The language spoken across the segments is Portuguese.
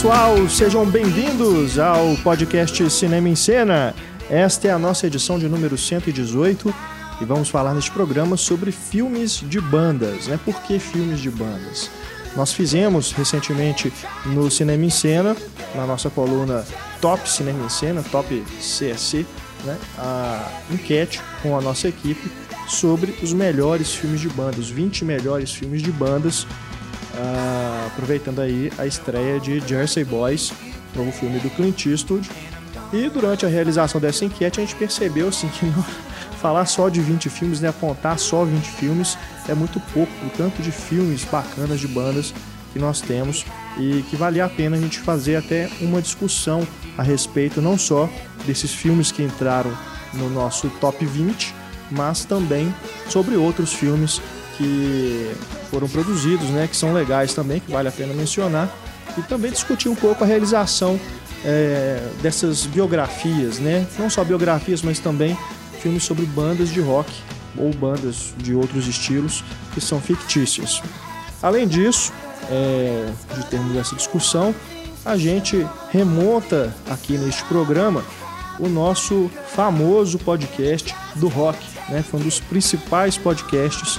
pessoal, sejam bem-vindos ao podcast Cinema em Cena. Esta é a nossa edição de número 118 e vamos falar neste programa sobre filmes de bandas, né? Por que filmes de bandas? Nós fizemos recentemente no Cinema em Cena, na nossa coluna Top Cinema em Cena, Top CSC, né? a enquete com a nossa equipe sobre os melhores filmes de bandas, os 20 melhores filmes de bandas Uh, aproveitando aí a estreia de Jersey Boys, novo filme do Clint Eastwood. E durante a realização dessa enquete a gente percebeu assim, que não, falar só de 20 filmes, né, apontar só 20 filmes é muito pouco, o tanto de filmes bacanas de bandas que nós temos e que valia a pena a gente fazer até uma discussão a respeito não só desses filmes que entraram no nosso top 20, mas também sobre outros filmes que foram produzidos, né, que são legais também, que vale a pena mencionar, e também discutir um pouco a realização é, dessas biografias, né, não só biografias, mas também filmes sobre bandas de rock ou bandas de outros estilos que são fictícias. Além disso, é, de termos essa discussão, a gente remonta aqui neste programa o nosso famoso podcast do rock, né? Foi um dos principais podcasts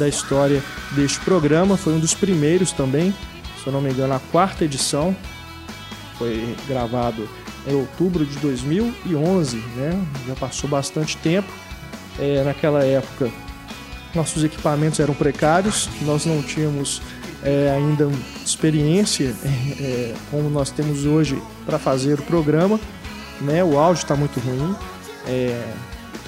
da história deste programa. Foi um dos primeiros também, se eu não me engano, a quarta edição. Foi gravado em outubro de 2011, né? Já passou bastante tempo. É, naquela época, nossos equipamentos eram precários, nós não tínhamos é, ainda experiência é, como nós temos hoje para fazer o programa. Né? O áudio está muito ruim. É,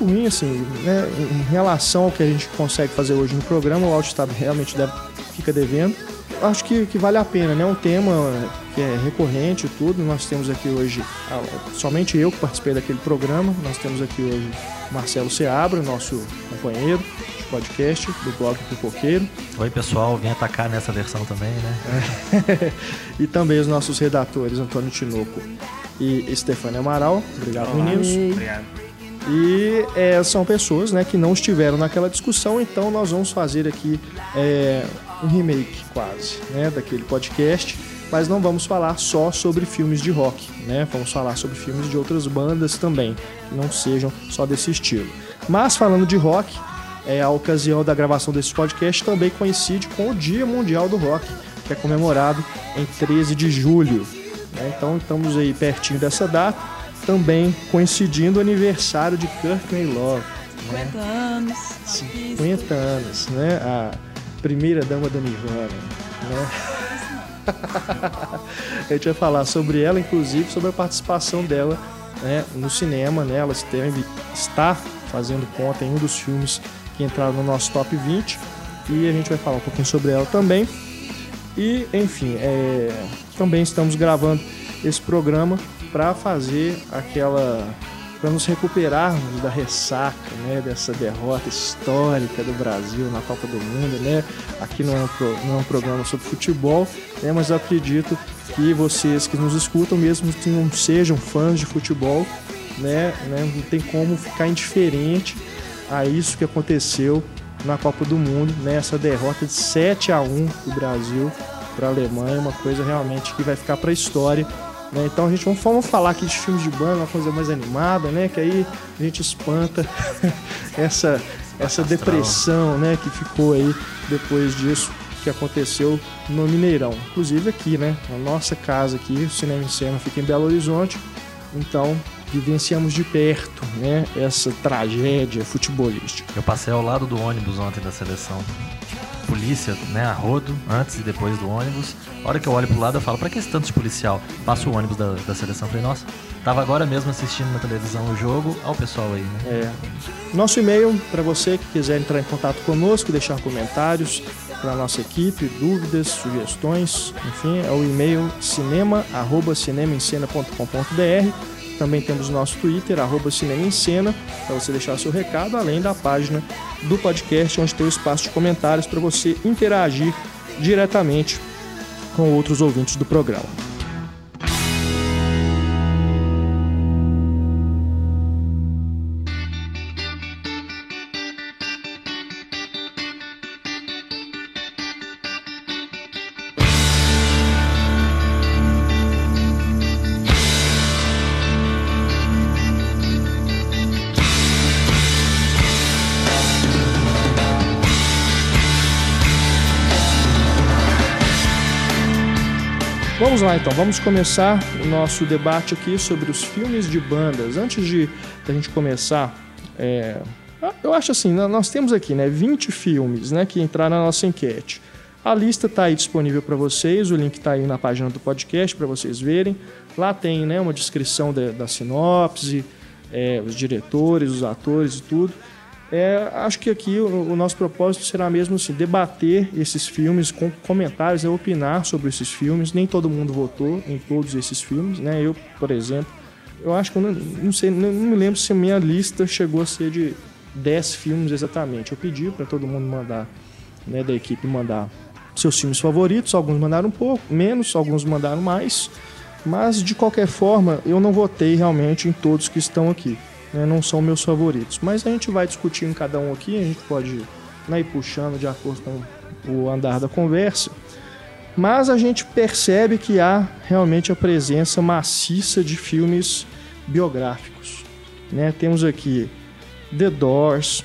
ruim, assim, né? Em relação ao que a gente consegue fazer hoje no programa, o áudio está realmente deve, fica devendo. Acho que, que vale a pena, né? Um tema que é recorrente e tudo. Nós temos aqui hoje, somente eu que participei daquele programa, nós temos aqui hoje Marcelo Seabra, nosso companheiro de podcast do blog Pipoqueiro. Oi, pessoal, vem atacar nessa versão também, né? É. e também os nossos redatores, Antônio Tinoco e Stefania Amaral. Obrigado, Olá, meninos. Obrigado. E é, são pessoas né, que não estiveram naquela discussão, então nós vamos fazer aqui é, um remake quase né, daquele podcast, mas não vamos falar só sobre filmes de rock, né? Vamos falar sobre filmes de outras bandas também, que não sejam só desse estilo. Mas falando de rock, é, a ocasião da gravação desse podcast também coincide com o Dia Mundial do Rock, que é comemorado em 13 de julho. Né? Então estamos aí pertinho dessa data também coincidindo o aniversário de Courtney Love. 50 né? anos. 50 anos, né? A primeira dama da Nirvana, né? a gente vai falar sobre ela, inclusive sobre a participação dela né, no cinema, né? Ela esteve, está fazendo conta em um dos filmes que entraram no nosso top 20 e a gente vai falar um pouquinho sobre ela também. E, enfim, é, também estamos gravando esse programa para fazer aquela para nos recuperarmos da ressaca, né, dessa derrota histórica do Brasil na Copa do Mundo, né? Aqui não é um, pro, não é um programa sobre futebol, né, mas eu acredito que vocês que nos escutam, mesmo que não sejam fãs de futebol, né, né, não tem como ficar indiferente a isso que aconteceu na Copa do Mundo, né, essa derrota de 7 a 1 do Brasil para a Alemanha, uma coisa realmente que vai ficar para a história né? Então a gente vamos, vamos falar aqui de filmes de banda, uma coisa mais animada, né? Que aí a gente espanta essa, essa depressão né? que ficou aí depois disso que aconteceu no Mineirão. Inclusive aqui, né? A nossa casa aqui, o Cinema em Cena fica em Belo Horizonte. Então vivenciamos de perto, né? Essa tragédia futebolística. Eu passei ao lado do ônibus ontem da seleção polícia, né, a rodo, antes e depois do ônibus. A hora que eu olho pro lado, eu falo, pra que esse tanto de policial? Passa o ônibus da, da seleção. Falei, nossa, tava agora mesmo assistindo na televisão o jogo. Olha o pessoal aí, né? É. Nosso e-mail, para você que quiser entrar em contato conosco, deixar comentários para nossa equipe, dúvidas, sugestões, enfim, é o e-mail cinema@cinemaencena.com.br também temos nosso Twitter, arroba Cinema em Cena, para você deixar seu recado, além da página do podcast, onde tem o espaço de comentários para você interagir diretamente com outros ouvintes do programa. Vamos lá então, vamos começar o nosso debate aqui sobre os filmes de bandas. Antes de a gente começar, é, eu acho assim, nós temos aqui né, 20 filmes né, que entraram na nossa enquete. A lista está aí disponível para vocês, o link está aí na página do podcast para vocês verem. Lá tem né, uma descrição da, da sinopse, é, os diretores, os atores e tudo. É, acho que aqui o, o, nosso propósito será mesmo assim, debater esses filmes com comentários, é opinar sobre esses filmes. Nem todo mundo votou em todos esses filmes, né? Eu, por exemplo, eu acho que eu não, não sei, não, me lembro se a minha lista chegou a ser de 10 filmes exatamente. Eu pedi para todo mundo mandar, né, da equipe mandar seus filmes favoritos. Alguns mandaram um pouco, menos, alguns mandaram mais. Mas de qualquer forma, eu não votei realmente em todos que estão aqui né, não são meus favoritos. Mas a gente vai discutindo cada um aqui, a gente pode né, ir puxando de acordo com o andar da conversa. Mas a gente percebe que há realmente a presença maciça de filmes biográficos. Né? Temos aqui The Doors,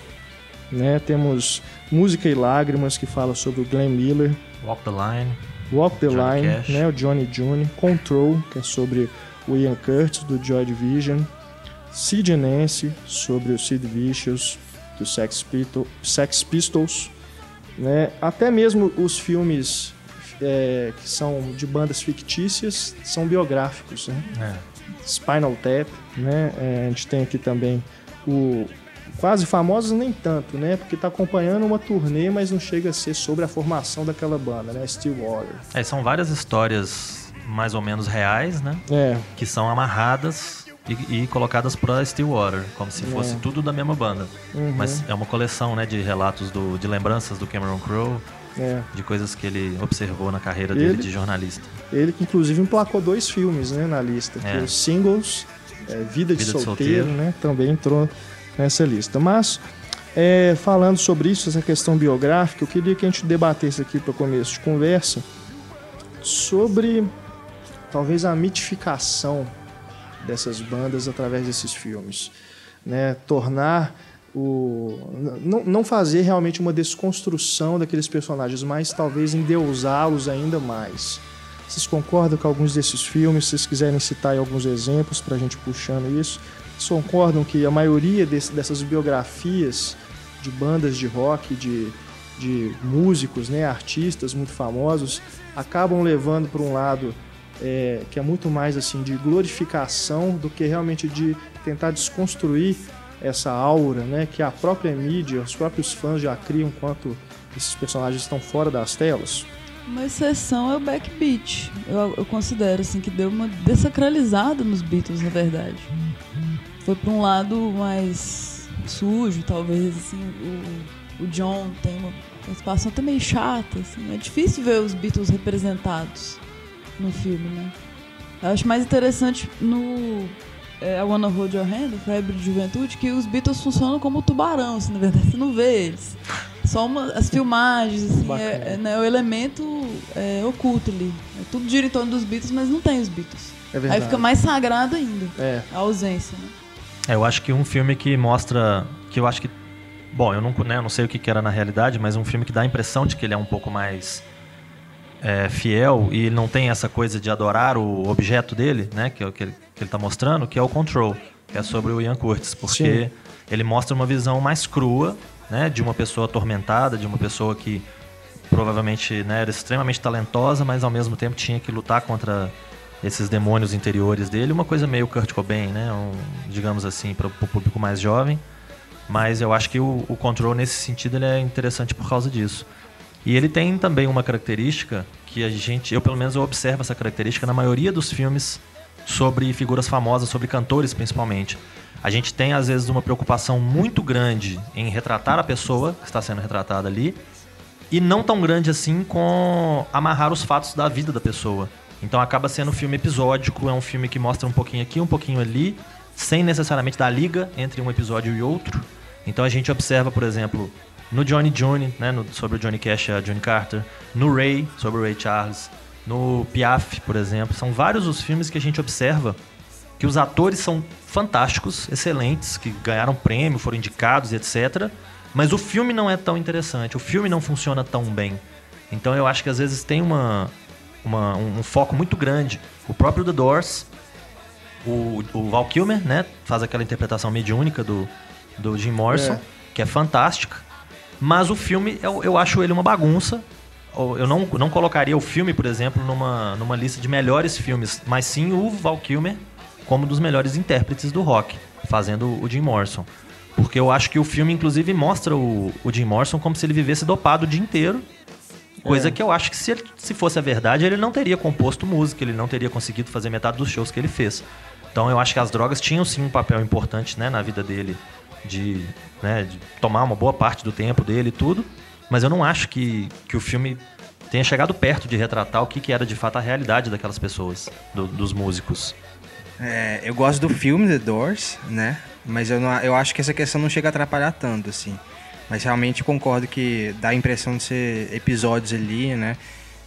né? temos Música e Lágrimas, que fala sobre o Glenn Miller. Walk the Line. Walk the Johnny Line, né? o Johnny June. Control, que é sobre o Ian Curtis, do Joy Division. Sid Nancy, sobre o Sid Vicious, do Sex, Sex Pistols, né? até mesmo os filmes é, que são de bandas fictícias são biográficos. Né? É. Spinal Tap, né? É, a gente tem aqui também o quase famosos nem tanto, né? Porque está acompanhando uma turnê, mas não chega a ser sobre a formação daquela banda, né? Stillwater. É, são várias histórias mais ou menos reais, né? É. Que são amarradas e, e colocadas para Stillwater, como se fosse é. tudo da mesma banda. Uhum. Mas é uma coleção né, de relatos, do, de lembranças do Cameron Crowe, é. de coisas que ele observou na carreira ele, dele de jornalista. Ele que inclusive emplacou dois filmes né, na lista, é. os singles, é, Vida, de, Vida solteiro, de Solteiro, né, também entrou nessa lista. Mas é, falando sobre isso, essa questão biográfica, eu queria que a gente debatesse aqui para começo de conversa sobre talvez a mitificação dessas bandas através desses filmes. Né? Tornar o. Não, não fazer realmente uma desconstrução daqueles personagens, mas talvez endeusá-los ainda mais. Vocês concordam com alguns desses filmes? Se vocês quiserem citar alguns exemplos para a gente puxando isso, vocês concordam que a maioria desse, dessas biografias de bandas de rock, de, de músicos, né, artistas muito famosos, acabam levando para um lado é, que é muito mais assim de glorificação do que realmente de tentar desconstruir essa aura, né, que a própria mídia, os próprios fãs já criam enquanto esses personagens estão fora das telas. Uma exceção é o Backbeat. Eu, eu considero assim que deu uma desacralizada nos Beatles, na verdade. Foi para um lado mais sujo, talvez assim, o, o John tem uma participação meio chata, assim. É difícil ver os Beatles representados no filme, né? Eu acho mais interessante no é, I Wanna Hold Your Hand, Febre de Juventude, que os Beatles funcionam como tubarão, assim, na verdade, você não vê eles. Só uma, as filmagens, assim, é, é, né, o elemento é, oculto ali. É tudo gira em torno dos Beatles, mas não tem os Beatles. É Aí fica mais sagrado ainda é. a ausência. Né? É, eu acho que um filme que mostra. que eu acho que. Bom, eu não, né, não sei o que era na realidade, mas um filme que dá a impressão de que ele é um pouco mais é, fiel e ele não tem essa coisa de adorar o objeto dele, né, que é o que ele, que ele tá mostrando, que é o Control, que é sobre o Ian Curtis, porque Sim. ele mostra uma visão mais crua, né, de uma pessoa atormentada, de uma pessoa que provavelmente né, era extremamente talentosa, mas ao mesmo tempo tinha que lutar contra esses demônios interiores dele, uma coisa meio Kurt Cobain, né, um, digamos assim, para o público mais jovem. Mas eu acho que o, o Control nesse sentido ele é interessante por causa disso. E ele tem também uma característica que a gente, eu pelo menos eu observo essa característica na maioria dos filmes sobre figuras famosas, sobre cantores principalmente. A gente tem às vezes uma preocupação muito grande em retratar a pessoa que está sendo retratada ali e não tão grande assim com amarrar os fatos da vida da pessoa. Então acaba sendo um filme episódico, é um filme que mostra um pouquinho aqui, um pouquinho ali, sem necessariamente dar liga entre um episódio e outro. Então a gente observa, por exemplo, no Johnny Johnny, né, no, sobre o Johnny Cash e a Johnny Carter, no Ray, sobre o Ray Charles, no Piaf, por exemplo. São vários os filmes que a gente observa que os atores são fantásticos, excelentes, que ganharam prêmio, foram indicados e etc. Mas o filme não é tão interessante, o filme não funciona tão bem. Então eu acho que às vezes tem uma, uma, um, um foco muito grande. O próprio The Doors, o, o Val Kilmer, né, faz aquela interpretação mediúnica do, do Jim Morrison, É. que é fantástica. Mas o filme, eu, eu acho ele uma bagunça. Eu não, não colocaria o filme, por exemplo, numa, numa lista de melhores filmes, mas sim o Val Kilmer como um dos melhores intérpretes do rock, fazendo o Jim Morrison. Porque eu acho que o filme, inclusive, mostra o, o Jim Morrison como se ele vivesse dopado o dia inteiro. Coisa É. que eu acho que se, ele- se fosse a verdade, ele não teria composto música, ele não teria conseguido fazer metade dos shows que ele fez. Então eu acho que as drogas tinham sim um papel importante né, na vida dele, de, né, de tomar uma boa parte do tempo dele e tudo. Mas eu não acho que, que o filme tenha chegado perto de retratar o que, que era de fato a realidade daquelas pessoas, do- dos músicos. É, eu gosto do filme The Doors, né? Mas eu, não, eu acho que essa questão não chega a atrapalhar tanto, assim. Mas realmente concordo que dá a impressão de ser episódios ali, né?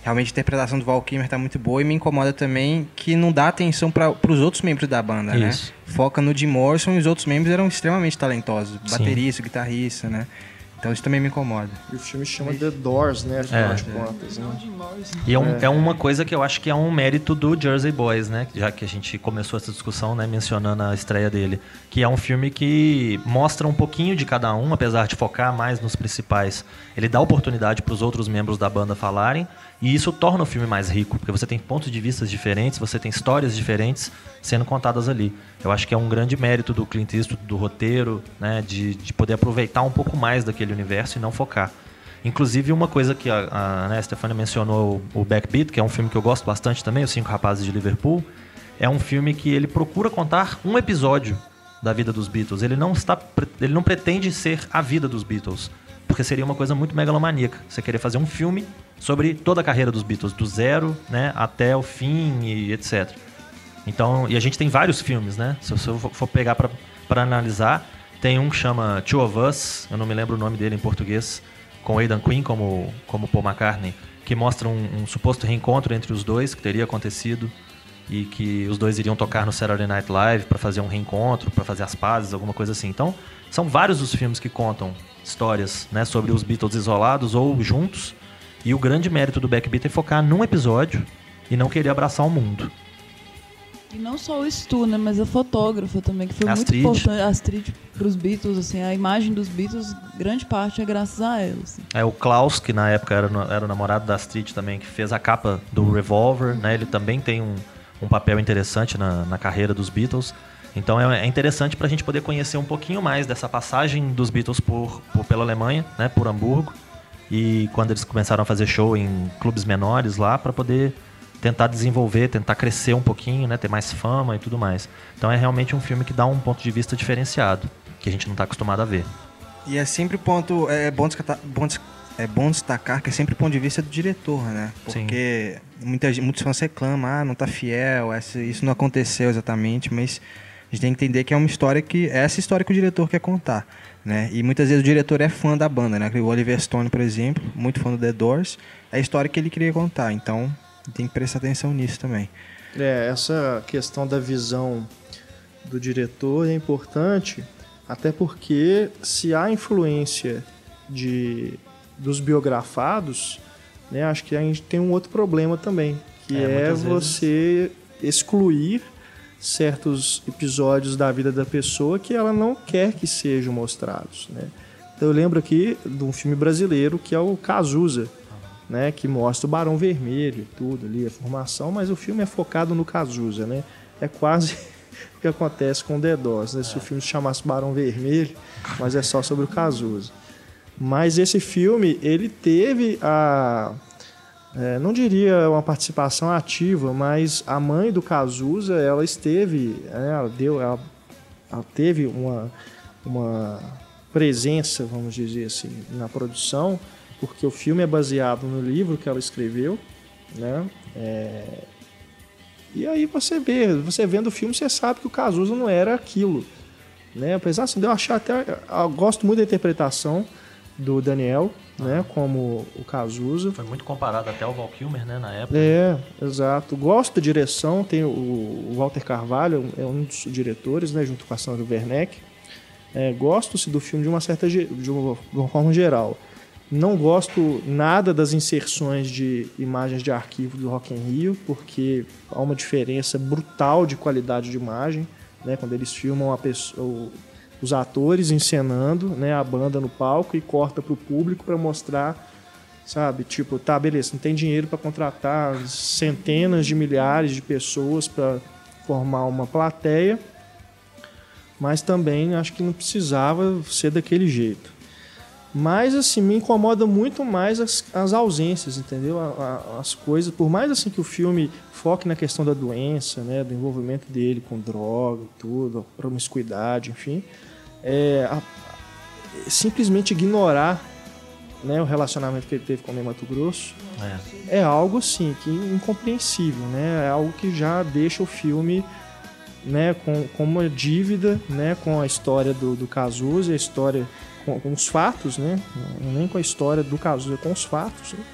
Realmente a interpretação do Val Kilmer tá muito boa e me incomoda também que não dá atenção para os outros membros da banda, Isso. né? Foca no Jim Morrison e os outros membros eram extremamente talentosos. Sim. Baterista, guitarrista, né? Então isso também me incomoda. E o filme chama The Doors, né? Afinal É. de contas, né? E é, um- é uma coisa que eu acho que é um mérito do Jersey Boys, né? Já que a gente começou essa discussão, né, mencionando a estreia dele. Que é um filme que mostra um pouquinho de cada um, apesar de focar mais nos principais. Ele dá oportunidade para os outros membros da banda falarem. E isso torna o filme mais rico, porque você tem pontos de vista diferentes, você tem histórias diferentes sendo contadas ali. Eu acho que é um grande mérito do Clint Eastwood, do roteiro, né? De, de poder aproveitar um pouco mais daquele universo e não focar. Inclusive, uma coisa que a, a né, a Stefania mencionou, o Backbeat, que é um filme que eu gosto bastante também, Os Cinco Rapazes de Liverpool, é um filme que ele procura contar um episódio da vida dos Beatles. Ele não, está, ele não pretende ser a vida dos Beatles, porque seria uma coisa muito megalomaníaca. Você querer fazer um filme sobre toda a carreira dos Beatles, do zero né, até o fim e etc. Então, e a gente tem vários filmes, né? Se eu, for pegar pra analisar, tem um que chama Two of Us, eu não me lembro o nome dele em português, com Aidan Quinn como, como Paul McCartney, que mostra um, um suposto reencontro entre os dois que teria acontecido e que os dois iriam tocar no Saturday Night Live para fazer um reencontro, para fazer as pazes, alguma coisa assim. Então, são vários os filmes que contam histórias, né, sobre os Beatles isolados ou juntos. E o grande mérito do Backbeat é focar num episódio e não querer abraçar o mundo. E não só o Stu, né? Mas a fotógrafa também, que foi Astrid. muito importante. Astrid pros Beatles, assim, a imagem dos Beatles, grande parte é graças a ela, assim. É o Klaus, que na época era, era o namorado da Astrid também, que fez a capa do Revolver, né? Ele também tem um, um papel interessante na, na carreira dos Beatles. Então é, é interessante para a gente poder conhecer um pouquinho mais dessa passagem dos Beatles por, por- pela Alemanha, né? Por Hamburgo. E quando eles começaram a fazer show em clubes menores lá, para poder tentar desenvolver, tentar crescer um pouquinho, né? Ter mais fama e tudo mais. Então é realmente um filme que dá um ponto de vista diferenciado, que a gente não está acostumado a ver. E é sempre ponto. É bom, descata- bom é bom destacar que é sempre o ponto de vista do diretor, né? Porque muita, muitos fãs reclamam, ah, não tá fiel, isso não aconteceu exatamente, mas a gente tem que entender que é uma história que. É essa história que o diretor quer contar. Né? E muitas vezes o diretor é fã da banda, né? O Oliver Stone, por exemplo, muito fã do The Doors, é a história que ele queria contar. Então tem que prestar atenção nisso também. É, essa questão da visão do diretor é importante, até porque se há influência de, dos biografados, né, acho que a gente tem um outro problema também, que É, é, muitas vezes- você excluir certos episódios da vida da pessoa que ela não quer que sejam mostrados, né? Então eu lembro aqui de um filme brasileiro que é o Cazuza, né, que mostra o Barão Vermelho e tudo ali, a formação, mas o filme é focado no Cazuza, né? É quase o que acontece com o Doors, né? Se o filme se chamasse Barão Vermelho, mas é só sobre o Cazuza. Mas esse filme, ele teve a é, não diria uma participação ativa, mas a mãe do Cazuza, ela esteve, né, ela deu, ela, ela teve uma, uma presença, vamos dizer assim, na produção, porque o filme é baseado no livro que ela escreveu, né? É, e aí você vê, você vendo o filme, você sabe que o Cazuza não era aquilo, né? Apesar assim, de eu achar até, eu gosto muito da interpretação do Daniel, né? Como o Cazuza. Foi muito comparado até ao Val Kilmer, né, na época. É, exato. Gosto da direção, tem o, Walter Carvalho, é um dos diretores, né, junto com a Sandra Werneck. É, Gosto-se do filme de uma certa de uma, de uma forma geral. Não gosto nada das inserções de imagens de arquivo do Rock in Rio, porque há uma diferença brutal de qualidade de imagem, né? Quando eles filmam a pessoa, os atores encenando, né, a banda no palco e corta para o público para mostrar, sabe, tipo, tá, beleza, não tem dinheiro para contratar centenas de milhares de pessoas para formar uma plateia, mas também acho que não precisava ser daquele jeito. Mas, assim, me incomoda muito mais as, as ausências, entendeu? A, a, as coisas, por mais assim que o filme foque na questão da doença, né? Do envolvimento dele com droga tudo, promiscuidade, enfim. É, a, simplesmente ignorar né, o relacionamento que ele teve com o Ney Mato Grosso é. é algo, assim, que incompreensível, né? É algo que já deixa o filme né, com, com uma dívida né, com a história do, do Cazuza, a história com, com, os fatos, né, nem com a história do Cazuza, com os fatos. Né,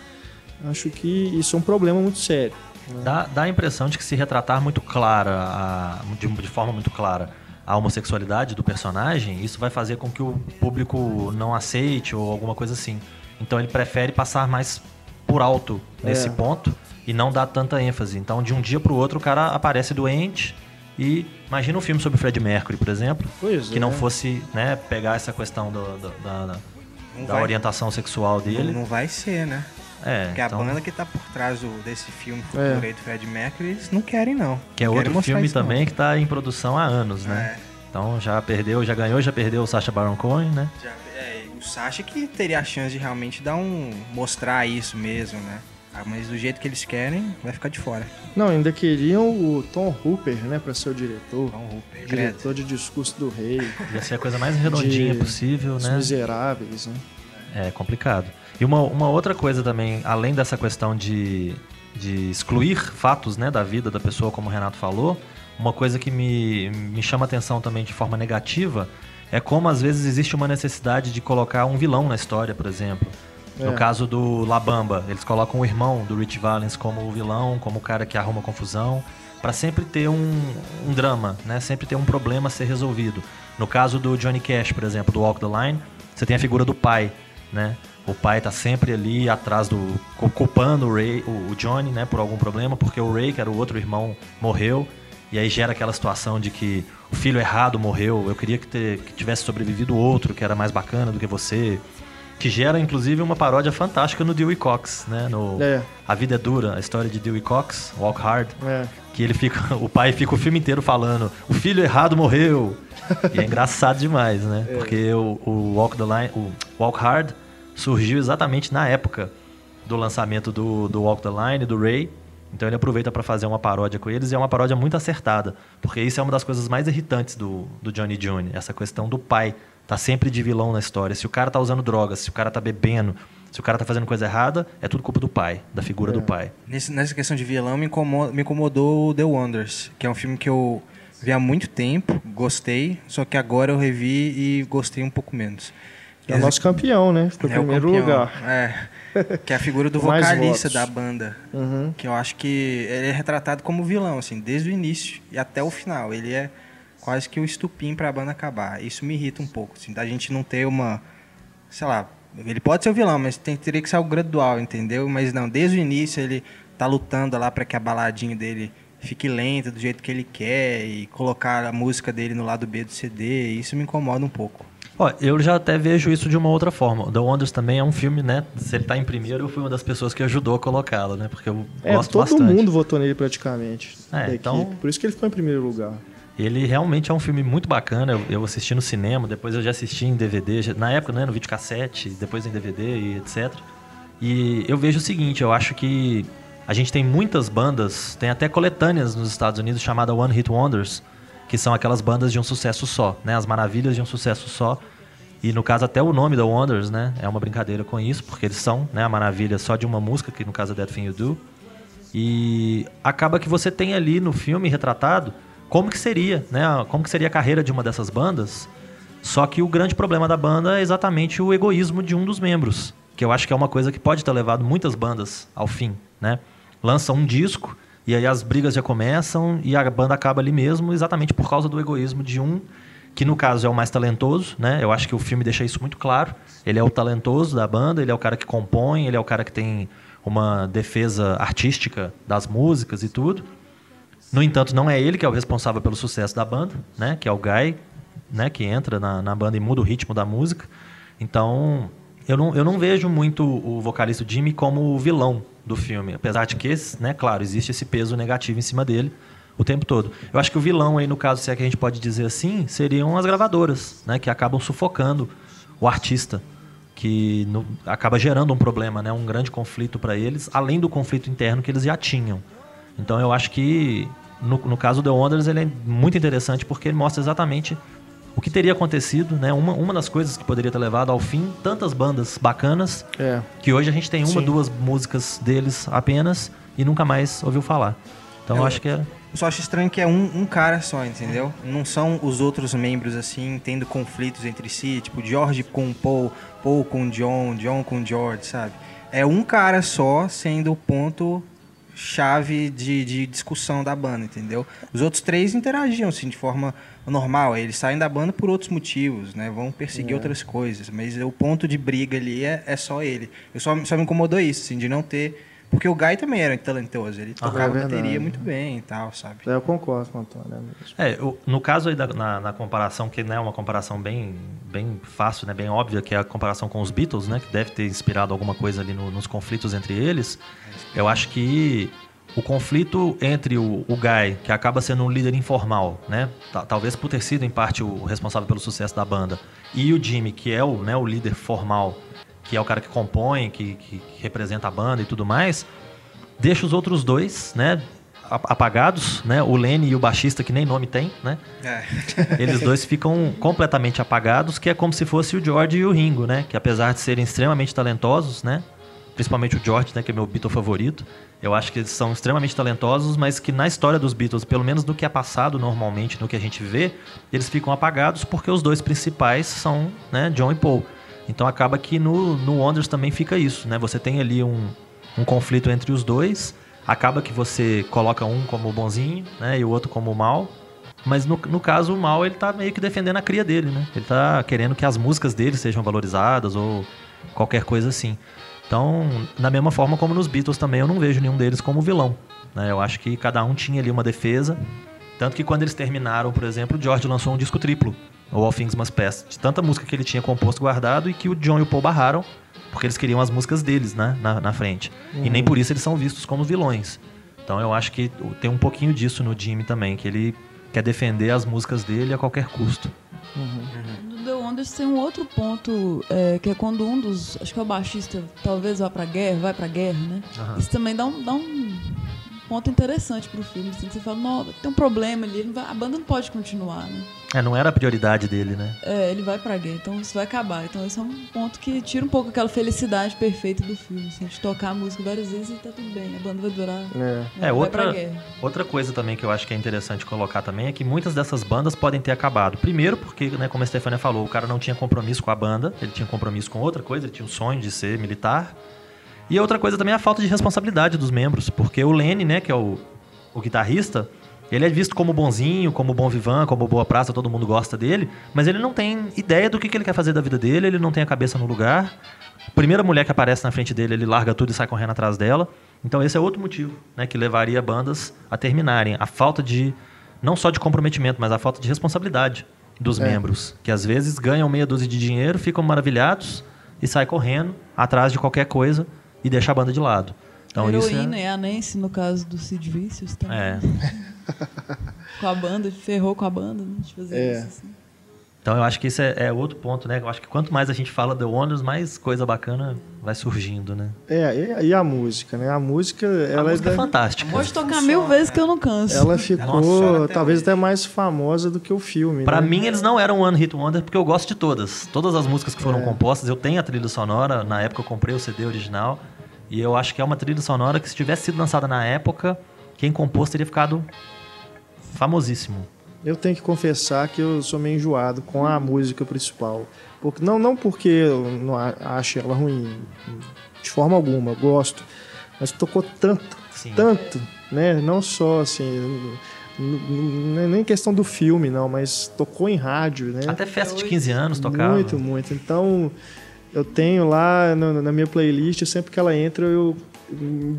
acho que isso é um problema muito sério. Né? Dá, dá a impressão de que se retratar muito clara, a, de, de forma muito clara, a homossexualidade do personagem, isso vai fazer com que o público não aceite ou alguma coisa assim. Então ele prefere passar mais por alto nesse é. ponto e não dar tanta ênfase. Então de um dia para o outro o cara aparece doente, e imagina um filme sobre Fred Mercury, por exemplo, pois que é. não fosse né, pegar essa questão do, do, da, da, da orientação sexual dele. Não, não vai ser, né? É, Porque então... a banda que tá por trás do, desse filme futuro é. do Fred Mercury, eles não querem, não. Que é não outro filme também não. que tá em produção há anos, né? É. Então já perdeu, já ganhou, já perdeu o Sacha Baron Cohen, né? Já, é, o Sacha que teria a chance de realmente dar um. mostrar isso mesmo, né? Ah, mas do jeito que eles querem, vai ficar de fora. Não, ainda queriam o Tom Hooper, né, para ser o diretor. Tom Hooper. Diretor de Discurso do Rei. Ia ser a coisa mais redondinha de possível, né? Os miseráveis, né? É complicado. E uma, uma outra coisa também, além dessa questão de, de excluir fatos né, da vida da pessoa, como o Renato falou, uma coisa que me, me chama atenção também de forma negativa é como às vezes existe uma necessidade de colocar um vilão na história, por exemplo. No é. caso do La Bamba, eles colocam o irmão do Rich Valens como o vilão, como o cara que arruma confusão, para sempre ter um, um, drama, né? Sempre ter um problema a ser resolvido. No caso do Johnny Cash, por exemplo, do Walk the Line, você tem a figura do pai, né? O pai tá sempre ali atrás do culpando o Ray, o, o Johnny, né, por algum problema, porque o Ray, que era o outro irmão, morreu. E aí gera aquela situação de que o filho errado morreu, eu queria que, ter, que tivesse sobrevivido outro, que era mais bacana do que você que gera inclusive uma paródia fantástica no Dewey Cox, né? No é. A Vida é Dura, a história de Dewey Cox, Walk Hard, é. que ele fica, o pai fica o filme inteiro falando: "O filho errado morreu". e é engraçado demais, né? É. Porque o, o, Walk the Line, o Walk Hard surgiu exatamente na época do lançamento do, do Walk the Line do Ray. Então ele aproveita para fazer uma paródia com eles e é uma paródia muito acertada, porque isso é uma das coisas mais irritantes do, do Johnny June, essa questão do pai Tá sempre de vilão na história. Se o cara tá usando drogas, se o cara tá bebendo, se o cara tá fazendo coisa errada, é tudo culpa do pai, da figura é. do pai. Nesse, nessa questão de vilão, me, incomodou, me incomodou The Wonders, que é um filme que eu vi há muito tempo, gostei, só que agora eu revi e gostei um pouco menos. É o nosso campeão, né? Foi o é primeiro lugar. É. Que é a figura do vocalista da banda. Uhum. Que eu acho que ele é retratado como vilão, assim, desde o início e até o final. Ele é quase que o estupim para a banda acabar. Isso me irrita um pouco, assim, da gente não ter uma, sei lá, ele pode ser o vilão, mas tem, teria que ser algo gradual, entendeu? Mas não, desde o início ele tá lutando lá para que a baladinha dele fique lenta do jeito que ele quer e colocar a música dele no lado B do CD, isso me incomoda um pouco. Ó, eu já até vejo isso de uma outra forma. The Wonders também é um filme, né? Se ele tá em primeiro, eu fui uma das pessoas que ajudou a colocá-lo, né? Porque eu é, gosto todo bastante. Todo mundo votou nele praticamente. É, então... Por isso que ele ficou em primeiro lugar. Ele realmente é um filme muito bacana. Eu, eu assisti no cinema, depois eu já assisti em DVD, já, na época, né, no videocassete, depois em DVD e etc. E eu vejo o seguinte, eu acho que a gente tem muitas bandas, tem até coletâneas nos Estados Unidos chamada One Hit Wonders, que são aquelas bandas de um sucesso só, né, as maravilhas de um sucesso só. E no caso até o nome da Wonders, né, é uma brincadeira com isso, porque eles são, né, a maravilha só de uma música, que no caso é That Thing You Do. E acaba que você tem ali no filme retratado como que seria, né? Como que seria a carreira de uma dessas bandas? Só que o grande problema da banda é exatamente o egoísmo de um dos membros, que eu acho que é uma coisa que pode ter levado muitas bandas ao fim, né? Lança um disco e aí as brigas já começam e a banda acaba ali mesmo, exatamente por causa do egoísmo de um que no caso é o mais talentoso, né? Eu acho que o filme deixa isso muito claro. Ele é o talentoso da banda, ele é o cara que compõe, ele é o cara que tem uma defesa artística das músicas e tudo. No entanto, não é ele que é o responsável pelo sucesso da banda, né? Que é o Guy, né? Que entra na, na banda e muda o ritmo da música. Então, eu não, eu não vejo muito o vocalista Jimmy como o vilão do filme. Apesar de que, né, claro, existe esse peso negativo em cima dele o tempo todo. Eu acho que o vilão aí, no caso, se é que a gente pode dizer assim, seriam as gravadoras, né? Que acabam sufocando o artista. Que no, acaba gerando um problema, né? Um grande conflito para eles, além do conflito interno que eles já tinham. Então eu acho que no, no caso do The Wanderers ele é muito interessante porque ele mostra exatamente o que teria acontecido, né? Uma, uma das coisas que poderia ter levado ao fim tantas bandas bacanas, É. que hoje a gente tem uma, Sim. duas músicas deles apenas e nunca mais ouviu falar. Então eu Eu- acho que é. Eu só acho estranho que é um, um cara só, entendeu? Não são os outros membros, assim, tendo conflitos entre si, tipo George com Paul, Paul com John, John com George, sabe? É um cara só sendo o ponto chave de, de discussão da banda, entendeu? Os outros três interagiam, assim, de forma normal. Eles saem da banda por outros motivos, né? Vão perseguir outras coisas. Mas o ponto de briga ali é, é só ele. Eu só, só me incomodou isso, assim, de não ter... Porque o Guy também era talentoso. Ele tocava é verdade. bateria muito bem e tal, sabe? É, Eu concordo com o Antônio. é mesmo. É, no caso aí da, na, na comparação, que não é uma comparação bem, bem fácil, né, bem óbvia, que é a comparação com os Beatles, né, que deve ter inspirado alguma coisa ali no- nos conflitos entre eles, eu acho que o conflito entre o, o Guy, que acaba sendo um líder informal, né, ta- talvez por ter sido em parte o responsável pelo sucesso da banda, e o Jimmy, que é o, né, o líder formal, que é o cara que compõe, que, que- que representa a banda e tudo mais, deixa os outros dois, né, ap- apagados, né, o Lenny e o baixista que nem nome tem, né, É. eles dois ficam completamente apagados, que é como se fosse o George e o Ringo, né? Que apesar de serem extremamente talentosos, né? Principalmente o George, né? Que é meu Beatle favorito. Eu acho que eles são extremamente talentosos, mas que na história dos Beatles, pelo menos no que é passado normalmente, no que a gente vê, eles ficam apagados porque os dois principais são, né? John e Paul. Então acaba que no, no Wonders também fica isso, né? Você tem ali um, um conflito entre os dois. Acaba que você coloca um como bonzinho, né? E o outro como mal. Mas no, no caso, o mal, ele tá meio que defendendo a cria dele, né? Ele tá querendo que as músicas dele sejam valorizadas ou qualquer coisa assim. Então, da mesma forma como nos Beatles também, eu não vejo nenhum deles como vilão. Né? Eu acho que cada um tinha ali uma defesa. Tanto que quando eles terminaram, por exemplo, o George lançou um disco triplo, o All Things Must Pass, de tanta música que ele tinha composto guardado e que o John e o Paul barraram, porque eles queriam as músicas deles né? na, na frente. E nem por isso eles são vistos como vilões. Então eu acho que tem um pouquinho disso no Jimmy também, que ele quer defender as músicas dele a qualquer custo. No The Wonders tem um outro ponto, é, que é quando um dos. Acho que é o baixista, talvez vá pra guerra, vai pra guerra, né? Aham. Isso também dá um, dá um ponto interessante pro filme. Assim, que você fala, não, tem um problema ali, ele não vai- a banda não pode continuar, né? É, não era a prioridade dele, né? É, ele vai pra guerra, então isso vai acabar. Então esse é um ponto que tira um pouco aquela felicidade perfeita do filme. Assim, de tocar a música várias vezes e tá tudo bem, a banda vai durar. É. né, É, outra, outra coisa também que eu acho que é interessante colocar também é que muitas dessas bandas podem ter acabado. Primeiro porque, né, como a Stefania falou, o cara não tinha compromisso com a banda, ele tinha compromisso com outra coisa, ele tinha o sonho de ser militar. E outra coisa também é a falta de responsabilidade dos membros, porque o Lenny, né, que é o, o guitarrista, ele é visto como bonzinho, como bom vivan, como boa praça, todo mundo gosta dele, mas ele não tem ideia do que, que ele quer fazer da vida dele, ele não tem a cabeça no lugar. Primeira mulher que aparece na frente dele, ele larga tudo e sai correndo atrás dela. Então esse é outro motivo, né, que levaria bandas a terminarem. A falta de, não só de comprometimento, mas a falta de responsabilidade dos É. membros, que às vezes ganham meia dúzia de dinheiro, ficam maravilhados e saem correndo atrás de qualquer coisa e deixa a banda de lado. Então a isso heroína é... é... a Nancy, no caso do Sid Vicious também. é. Com a banda, ferrou com a banda, né? De fazer É. isso, assim. Então eu acho que isso é, é outro ponto, né? Eu acho que quanto mais a gente fala The Wonders, mais coisa bacana vai surgindo, né? É, e, e a música, né? A música, A ela, música é é- fantástica. Pode tocar mil vezes né? que eu não canso. ela ficou Nossa, até talvez hoje. até mais famosa do que o filme. Pra né? mim, eles não eram One Hit Wonder porque eu gosto de todas. Todas as músicas que foram É. compostas, eu tenho a trilha sonora. Na época eu comprei o CD original. E eu acho que é uma trilha sonora que, se tivesse sido lançada na época, quem compôs teria ficado famosíssimo. Eu tenho que confessar que eu sou meio enjoado com a música principal. Porque, não, não porque eu não a- ache ela ruim, de forma alguma, eu gosto. Mas tocou tanto, Sim. tanto, né? Não só assim. É nem questão do filme, não, mas tocou em rádio, né? Até festa de 15 anos tocava. Muito, muito. Então, eu tenho lá no- na minha playlist, sempre que ela entra, eu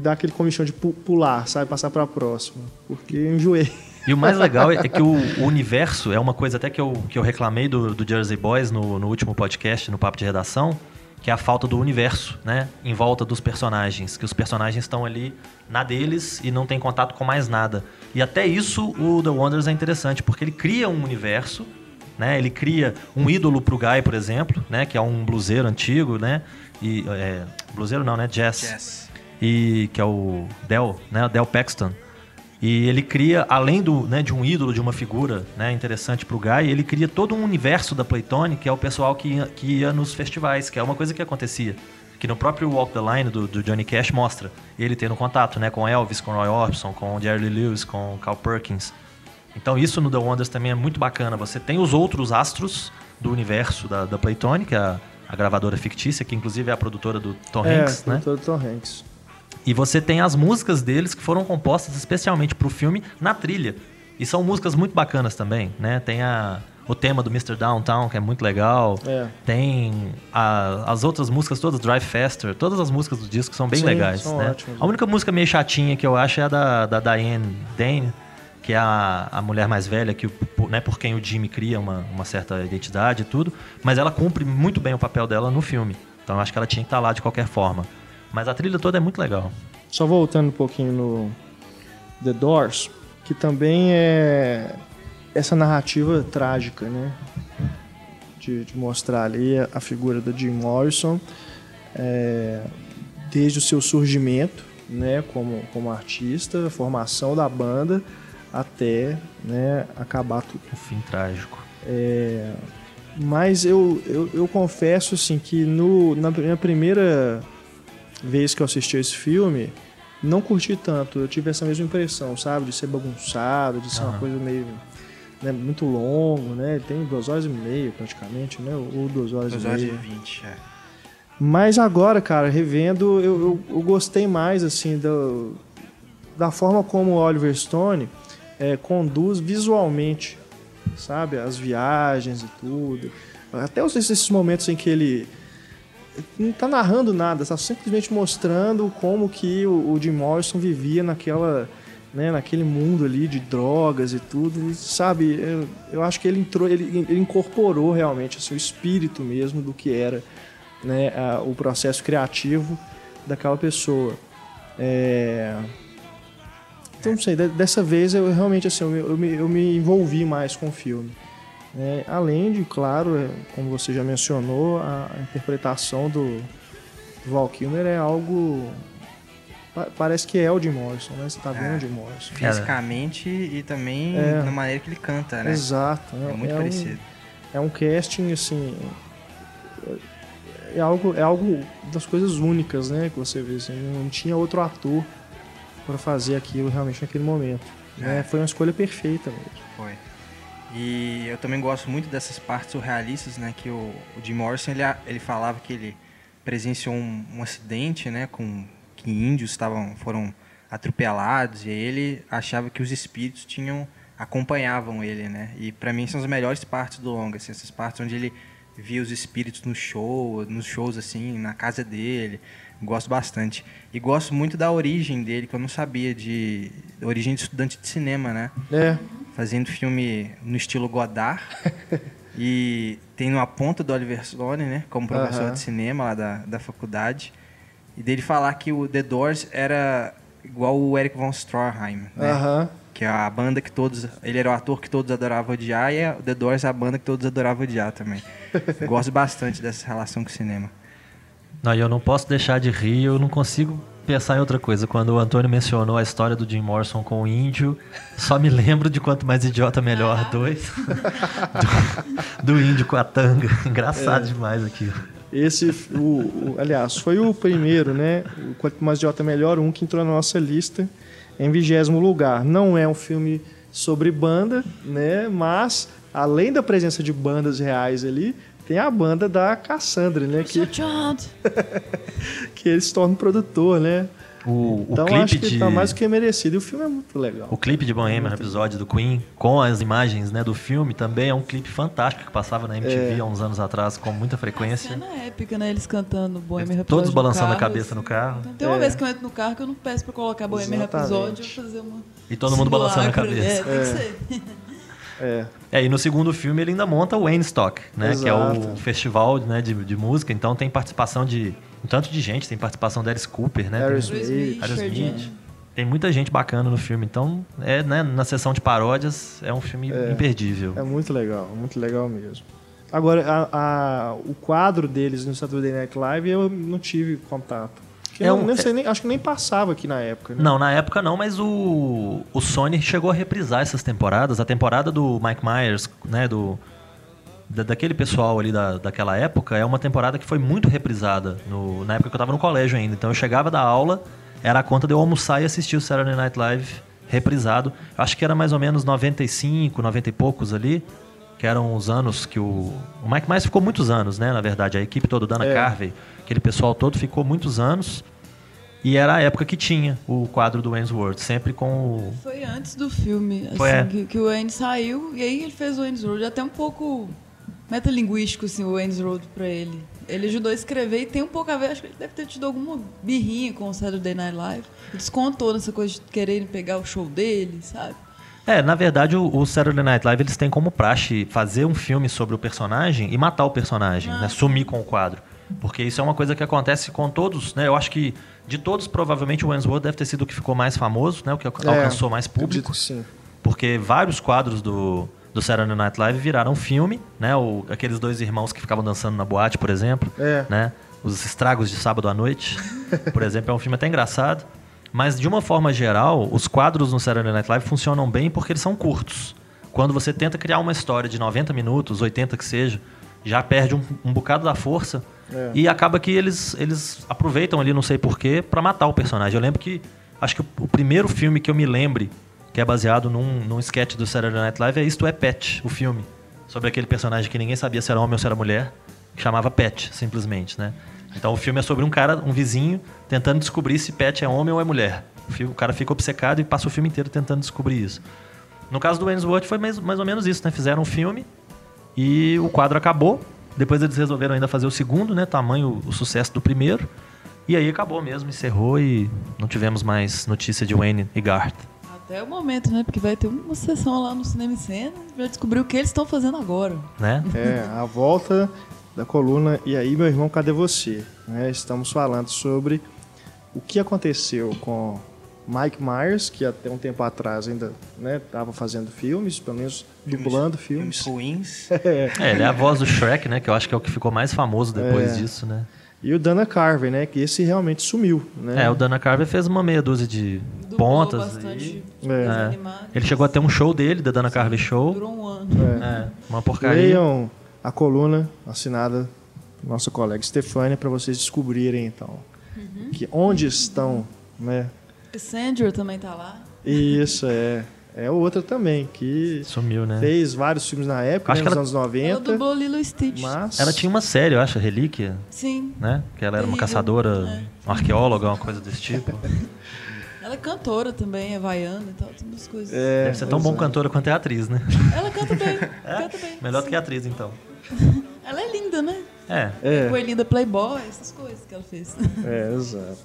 dá aquele comichão de pu- pular, sabe? Passar pra próxima. Porque eu enjoei. E o mais legal é que o, o universo é uma coisa até que eu, que eu reclamei do, do Jersey Boys no, no último podcast, no Papo de Redação, que é a falta do universo, né? Em volta dos personagens. Que os personagens estão ali na deles e não tem contato com mais nada. E até isso o The Wonders é interessante, porque ele cria um universo, né? Ele cria um ídolo pro Guy, por exemplo, né? Que é um bluseiro antigo, né? E, é, bluseiro não, né? Jazz Jazz. e que é o Del, né, Del Paxton. E ele cria, além do, né, de um ídolo, de uma figura né, interessante para o Guy, ele cria todo um universo da Playtone, que é o pessoal que ia, que ia nos festivais, que é uma coisa que acontecia. Que no próprio Walk the Line do, do Johnny Cash mostra ele tendo contato né, com Elvis, com Roy Orbison, com Jerry Lewis, com Carl Perkins. Então isso no The Wonders também é muito bacana. Você tem os outros astros do universo da, da Playtone, que é a, a gravadora fictícia, que inclusive é a produtora do Tom Hanks, é, né? todo Tom Hanks. E você tem as músicas deles que foram compostas especialmente para o filme na trilha. E são músicas muito bacanas também, né? Tem a, o tema do Mr. Downtown, que é muito legal. É. Tem a- as outras músicas todas, Drive Faster. Todas as músicas do disco são bem Sim, legais, são né? ótimas. A única música meio chatinha que eu acho é a da, da Diane Dane, que é a, a mulher mais velha, que, né, por quem o Jimmy cria uma, uma certa identidade e tudo. Mas ela cumpre muito bem o papel dela no filme. Então acho que ela tinha que estar lá de qualquer forma. Mas a trilha toda é muito legal. Só voltando um pouquinho no The Doors, que também é essa narrativa trágica, né? De, de mostrar ali a, a figura do Jim Morrison é, desde o seu surgimento, né? Como, como artista, a formação da banda até né, acabar tudo. Um fim trágico. É, mas eu, eu, eu confesso assim que no, na minha primeira vez que eu assisti esse filme, não curti tanto. Eu tive essa mesma impressão, sabe? De ser bagunçado, de ser uma Aham. coisa meio. né, muito longo, né? Tem duas horas e meia praticamente, né? Ou duas horas Duas e horas e meia. vinte, é. Mas agora, cara, revendo, eu, eu, eu gostei mais, assim, do, da forma como o Oliver Stone é, conduz visualmente, sabe? As viagens e tudo. Até esses momentos em que ele não tá narrando nada, tá simplesmente mostrando como que o, o Jim Morrison vivia naquela, né, naquele mundo ali de drogas e tudo, sabe? Eu, eu acho que ele entrou, ele, ele incorporou realmente assim, o espírito mesmo do que era né, a- o processo criativo daquela pessoa. É, Então, não sei, de- dessa vez eu realmente assim, eu, me- eu me, eu me envolvi mais com o filme. né? além de, claro, é, como você já mencionou, a, interpretação do, do Val Kilmer é algo. pa- Parece que é o Jim Morrison, né? Você tá vendo É. o Jim Morrison. Fisicamente e também É. na maneira que ele canta, né? Exato. É muito um- parecido. é um casting assim é algo é algo das coisas únicas né que você vê assim, não tinha outro ator para fazer aquilo realmente naquele momento né? É. foi uma escolha perfeita mesmo Foi. E eu também gosto muito dessas partes surrealistas, né? Que o, o Jim Morrison, ele, ele falava que ele presenciou um, um acidente, né? Com que índios estavam, foram atropelados e ele achava que os espíritos tinham acompanhavam ele, né? E para mim são as melhores partes do longa, assim, essas partes onde ele via os espíritos no show, nos shows assim, na casa dele. Gosto bastante. E gosto muito da origem dele, que eu não sabia de origem de estudante de cinema, né? é fazendo filme no estilo Godard. e tem uma ponta do Oliver Stone, né? Como professor Aham. de cinema lá da, da faculdade. E dele falar que o The Doors era igual o Eric von Stroheim, né? aham Que é a banda que todos... Ele era o ator que todos adoravam odiar e o The Doors é a banda que todos adoravam odiar também. Gosto bastante dessa relação com o cinema. Não, e eu não posso deixar de rir, eu não consigo pensar em outra coisa. Quando o Antônio mencionou a história do Jim Morrison com o índio, só me lembro de Quanto Mais Idiota Melhor 2. do, do índio com a tanga. Engraçado demais aquilo. esse o, o- aliás foi o primeiro né o quanto mais idiota melhor um que entrou na nossa lista em vigésimo lugar não é um filme sobre banda né mas além da presença de bandas reais ali tem a banda da Cassandra né que que ele se torna um produtor, né? O, Então o clipe acho que de tá mais que merecido. E o filme é muito legal. o clipe de Bohemian Rhapsody do Queen com as imagens né, do filme também é um clipe fantástico que passava na MTV É. há uns anos atrás com muita frequência. Cena épica, né? Eles cantando Bohemian Rhapsody Todos no balançando a carro, cabeça no assim. carro. Tem uma É. vez que eu entro no carro que eu não peço pra colocar Bohemian Exatamente. Rhapsody, eu vou fazer uma... E todo mundo balançando a cabeça. É, tem que ser. É. É, e no segundo filme ele ainda monta o Wayne Stock, né? Que é Exato. o festival né, de, de música. Então tem participação de um tanto de gente. Tem participação da Alice Cooper, né? Aerosmith. Tem Smith, Aerosmith. Fergie. Tem muita gente bacana no filme. Então, é, né, na sessão de paródias, é um filme É. imperdível. É muito legal, muito legal mesmo. Agora, a- a- o quadro deles no Saturday Night Live eu não tive contato. Que É eu um- nem sei, nem- acho que nem passava aqui na época. Né? Não, na época não, mas o, o Sony chegou a reprisar essas temporadas. A temporada do Mike Myers, né, do, da- daquele pessoal ali da, daquela época, é uma temporada que foi muito reprisada no- na época que eu estava no colégio ainda. Então eu chegava da aula, era a conta de eu almoçar e assistir o Saturday Night Live reprisado. Acho que era mais ou menos 95, 90 e poucos ali, que eram os anos que o... O Mike Myers ficou muitos anos, né, na verdade. A equipe toda, Dana É. Carvey, aquele pessoal todo ficou muitos anos. E era a época que tinha o quadro do Wayne's World, sempre com o... Foi antes do filme, assim, Foi, é. que, que o Wayne saiu, e aí ele fez o Wayne's Road, até um pouco metalinguístico, assim, o Wayne's Road pra ele. Ele ajudou a escrever e tem um pouco a ver, acho que ele deve ter tido alguma birrinha com o Saturday Night Live. Ele descontou nessa coisa de quererem pegar o show dele, sabe? É, na verdade, o, o Saturday Night Live eles têm como praxe fazer um filme sobre o personagem e matar o personagem, né? Sumir com o quadro. Porque isso é uma coisa que acontece com todos, né? Eu acho que de todos, provavelmente o Wayne's World deve ter sido o que ficou mais famoso, né? O que É, alcançou mais acredito público. sim. Porque vários quadros do, do Saturday Night Live viraram filme, né? O, aqueles dois irmãos que ficavam dançando na boate, por exemplo. É. Né? Os estragos de sábado à noite, por exemplo, é um filme até engraçado. Mas, de uma forma geral, os quadros no Saturday Night Live funcionam bem porque eles são curtos. Quando você tenta criar uma história de 90 minutos, 80 que seja, já perde um, um bocado da força. É. E acaba que eles, eles aproveitam ali, não sei porquê, pra matar o personagem. Eu lembro que, acho que o, o primeiro filme que eu me lembre, que é baseado num, num sketch do Saturday Night Live, é Isto é Pet, o filme. Sobre aquele personagem que ninguém sabia se era homem ou se era mulher, que chamava Pet, simplesmente, né? Então o filme é sobre um cara, um vizinho, tentando descobrir se Pet é homem ou é mulher. O, filme- o cara fica obcecado e passa o filme inteiro tentando descobrir isso. No caso do Wayne's World foi mais, mais ou menos isso, né? Fizeram um filme e o quadro acabou. Depois eles resolveram ainda fazer o segundo, né? Tamanho o sucesso do primeiro. E aí acabou mesmo, encerrou e não tivemos mais notícia de Wayne e Garth. Até o momento, né? Porque vai ter uma sessão lá no Cinema e Cena pra descobrir o que eles estão fazendo agora. Né? É, a volta da coluna E aí, meu irmão, cadê você? Né, estamos falando sobre o que aconteceu com Mike Myers, que até um tempo atrás ainda estava fazendo filmes, pelo menos dublando filmes. ruins. É, ele é a voz do Shrek, né? Que eu acho que é o que ficou mais famoso depois É. disso, né? E o Dana Carvey, né? Que esse realmente sumiu, né? É, o Dana Carvey fez uma meia dúzia de Dublou pontas. bastante e- É. É. Ele chegou a ter um show dele, da Dana Carvey Show. Durou um ano. É, uma porcaria. Leiam a coluna assinada da nossa colega Stefânia para vocês descobrirem, então, Uhum. que onde estão, né? Cassandra também tá lá. Isso, é. É outra também, que Sumiu, né? fez vários filmes na época, Acho né, que nos ela- anos Ela 90. dublou Lilo Stitch. Mas. Ela tinha uma série, eu acho, Relíquia, Sim. né? Que ela era uma caçadora, É. uma arqueóloga, uma coisa desse tipo. Ela é cantora também, é vaiana e tal, todas as coisas. É, Deve ser tão bom exato. cantora quanto é atriz, né? Ela canta bem, canta bem. Melhor do sim. que atriz, então. Ela é linda, né? É. É, Coelhinha da Playboy, essas coisas que ela fez. é, exato.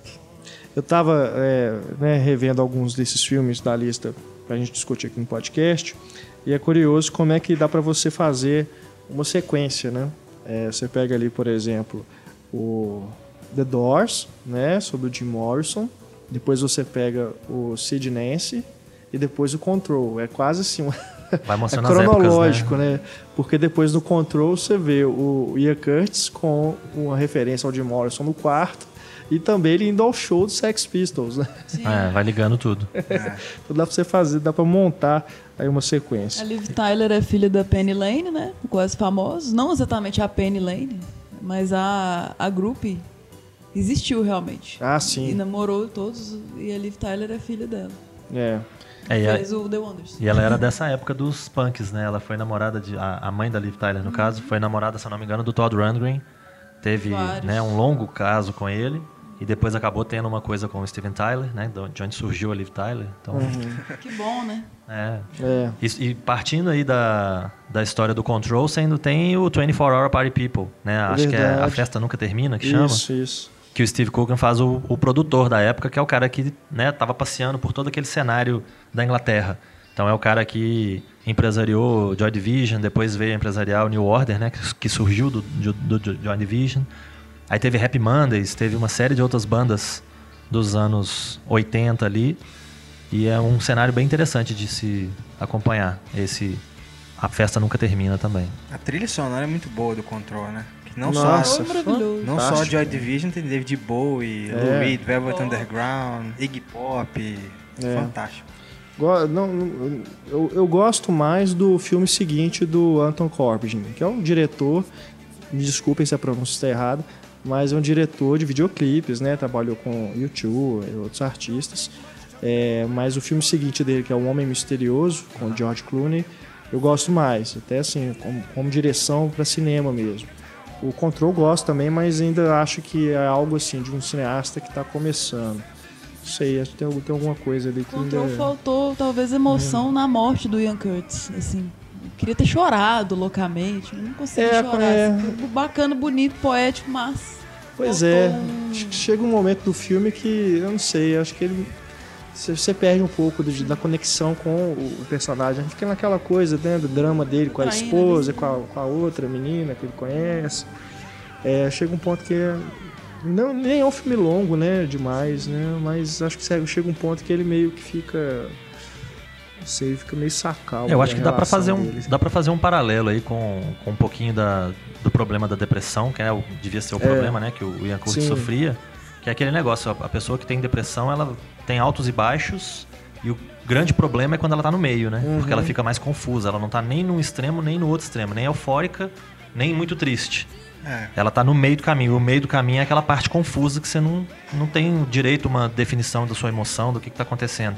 Eu tava é, né, revendo alguns desses filmes da lista pra gente discutir aqui no podcast. E é curioso como é que dá pra você fazer uma sequência, né? É, você pega ali, por exemplo, o The Doors, né? Sobre o Jim Morrison. Depois você pega o Sid Nancy e depois o Control. É quase assim, uma- Vai é as épocas, cronológico, né? Porque depois do Control você vê o Ian Curtis com uma referência ao Jim Morrison no quarto e também ele indo ao show do Sex Pistols, né? Sim. É, vai ligando tudo. Então dá pra você fazer, dá pra montar aí uma A sequência. Liv Tyler é filha da Penny Lane, né? Quase famosos. Não exatamente a Penny Lane, mas a, a Groupie existiu realmente. Ah, E sim. namorou todos, e a Liv Tyler é filha dela. É. É, e, a- Fez o The Wonders. e ela era dessa época dos punks, né? Ela foi namorada de. A, a mãe da Liv Tyler, no Uhum. caso, foi namorada, se eu não me engano, do Todd Rundgren. Teve Vários. né, um longo caso com ele. E depois acabou tendo uma coisa com o Steven Tyler, né? De onde surgiu a Liv Tyler. Então, Que bom, né? é. É. E, e partindo aí da, da história do Control, você ainda tem o 24 Hour Party People, né? Acho que é A Verdade. Festa Nunca Termina, que chama. Isso, isso. Que o Steve Coogan faz o, o produtor da época, que é o cara que né, passeando por todo aquele cenário da Inglaterra. Então é o cara que empresariou Joy Division, depois veio a empresariar o New Order, né? Que, que surgiu do, do, do Joy Division. Aí teve Happy Mondays, teve uma série de outras bandas dos anos 80 ali. E é um cenário bem interessante de se acompanhar. Esse A Festa Nunca Termina também. A trilha sonora é muito boa do Control, né? Não Nossa. só não só. Joy Division, tem David Bowie, É. Lou Reed, Velvet Oh. Underground, Iggy Pop. É. Fantástico. Go- não, não, eu, eu gosto mais do filme seguinte do Anton Corbijn, que é um diretor, me desculpem se a pronúncia está errada, mas é um diretor de videoclipes, né? Trabalhou com YouTube e outros artistas. É, mas o filme seguinte dele, que é O Homem Misterioso, com George Clooney, eu gosto mais, até assim, como, como direção para cinema mesmo. O Control gosto também, mas ainda acho que é algo assim de um cineasta que está começando. Não sei, acho que tem, tem alguma coisa ali que Control ainda... faltou talvez emoção Hum. na morte do Ian Curtis, assim. Eu queria ter chorado loucamente, não consegui É, chorar. é. assim. Bacana, bonito, poético, mas Pois é, acho que chega um momento do filme que, eu não sei, acho que ele. Você você perde um pouco de- da conexão com o personagem. A gente fica naquela coisa, né, do drama dele com a esposa, né? com a, com a outra menina que ele conhece. É, chega um ponto que. é- Não, nem é um filme longo, né? Demais, né? Mas acho que chega- chega um ponto que ele meio que fica. Não sei, fica meio sacal. Eu né, acho que a dá pra relação fazer um, deles. dá para fazer um paralelo aí com, com um pouquinho da, do problema da depressão, que é o, devia ser o problema, né, que o Ian Curtis sofria, que é aquele negócio, a pessoa que tem depressão, ela tem altos e baixos, e o grande problema é quando ela tá no meio, né? Porque ela fica mais confusa, ela não tá nem num extremo, nem no outro extremo, nem eufórica, nem muito triste. É. Ela tá no meio do caminho. O meio do caminho é aquela parte confusa que você não, não tem direito uma definição da sua emoção, do que, que tá acontecendo.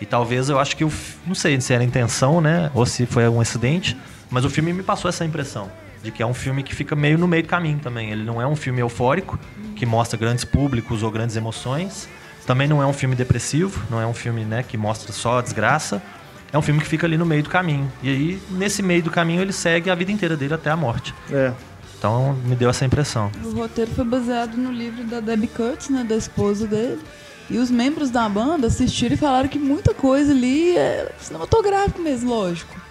E talvez eu acho que o. Não sei se era intenção, né? Ou se foi um acidente, mas o filme me passou essa impressão. De que é um filme que fica meio no meio do caminho também. Ele não é um filme eufórico, que mostra grandes públicos ou grandes emoções. Também não é um filme depressivo, não é um filme né, que mostra só a desgraça. É um filme que fica ali no meio do caminho. E aí, nesse meio do caminho, ele segue a vida inteira dele até a morte. É. Então me deu essa impressão. O roteiro foi baseado no livro da Debbie Curtis, né, da esposa dele. E os membros da banda assistiram e falaram que muita coisa ali é cinematográfico mesmo, lógico.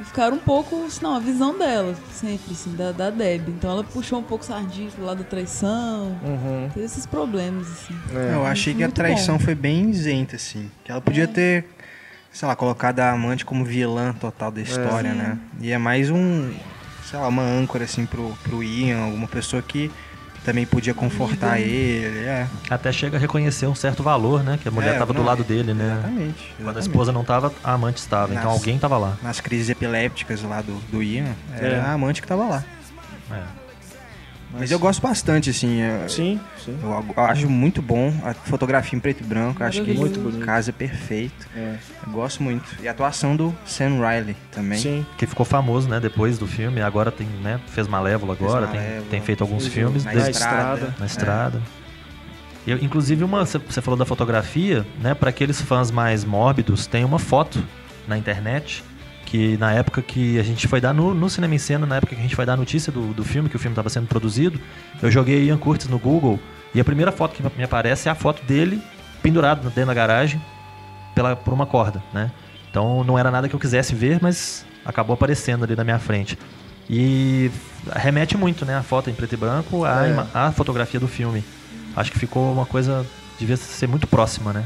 E ficaram um pouco, assim, não, a visão dela, sempre, assim, da, da Debbie. Então ela puxou um pouco sardinha pro lado da traição, Uhum. teve esses problemas, assim. É. Eu achei que a traição bom. foi bem isenta, assim. Que ela podia ter, sei lá, colocado a amante como vilã total da história, Sim. né? E é mais um, sei lá, uma âncora, assim, pro, pro Ian, alguma pessoa que também podia confortar ele, é. Até chega a reconhecer um certo valor, né? Que a mulher É, estava do não, lado dele, né? Exatamente. Quando a esposa não estava, a amante estava. Então alguém estava lá. Nas crises epilépticas lá do, do Ian, era É. a amante que tava lá. É. Mas, eu gosto bastante, assim. é- Sim, sim. Eu, eu acho muito bom a fotografia em preto e branco. Acho que. Muito bonito. casa perfeito. É. Eu gosto muito. E a atuação do Sam Riley também. Sim. Que ficou famoso, né? Depois do filme. Agora tem, né? Fez Malévola Fez agora. tem- Malévola, tem, feito alguns fez filmes. Na desde- estrada. na estrada. E eu- inclusive, uma, você- você falou da fotografia, né? Para aqueles fãs mais mórbidos, tem uma foto na internet que na época que a gente foi dar no, no Cinema em Cena, na época que a gente foi dar a notícia do, do filme, que o filme estava sendo produzido, eu joguei Ian Curtis no Google e a primeira foto que me aparece é a foto dele pendurado dentro da garagem pela, por uma corda, né? Então não era nada que eu quisesse ver, mas acabou aparecendo ali na minha frente. E remete muito, né? A foto em preto e branco à, É. à fotografia do filme. Acho que ficou uma coisa. devia ser muito próxima, né?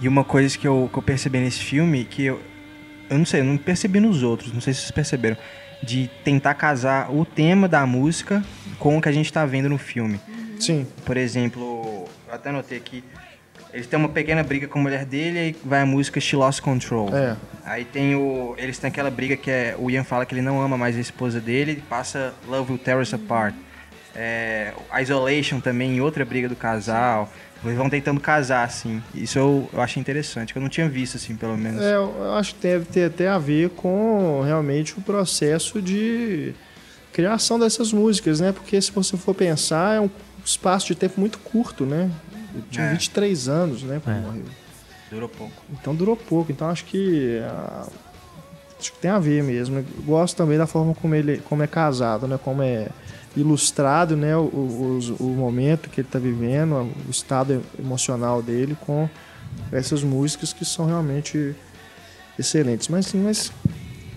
E uma coisa que eu, que eu percebi nesse filme, que eu, eu não sei, eu não percebi nos outros, não sei se vocês perceberam, de tentar casar o tema da música com o que a gente tá vendo no filme. Sim. Por exemplo, eu até anotei aqui, eles têm uma pequena briga com a mulher dele, aí vai a música She Lost Control. É. Aí tem o. Eles têm aquela briga que é. O Ian fala que ele não ama mais a esposa dele e passa Love Will Tear Us Apart. É, Isolation também, outra briga do casal. Eles vão tentando casar, assim. Isso eu, eu achei interessante, que eu não tinha visto, assim, pelo menos. É, eu acho que deve ter até a ver com realmente o processo de criação dessas músicas, né? Porque se você for pensar, é um espaço de tempo muito curto, né? Ele tinha É. 23 anos, né? quando É. morreu. Durou pouco. Então durou pouco. Então acho que ah, acho que tem a ver mesmo. Eu gosto também da forma como ele como é casado, né? Como é ilustrado, né? O, o, o momento que ele está vivendo, o estado emocional dele com essas músicas que são realmente excelentes. Mas sim, mas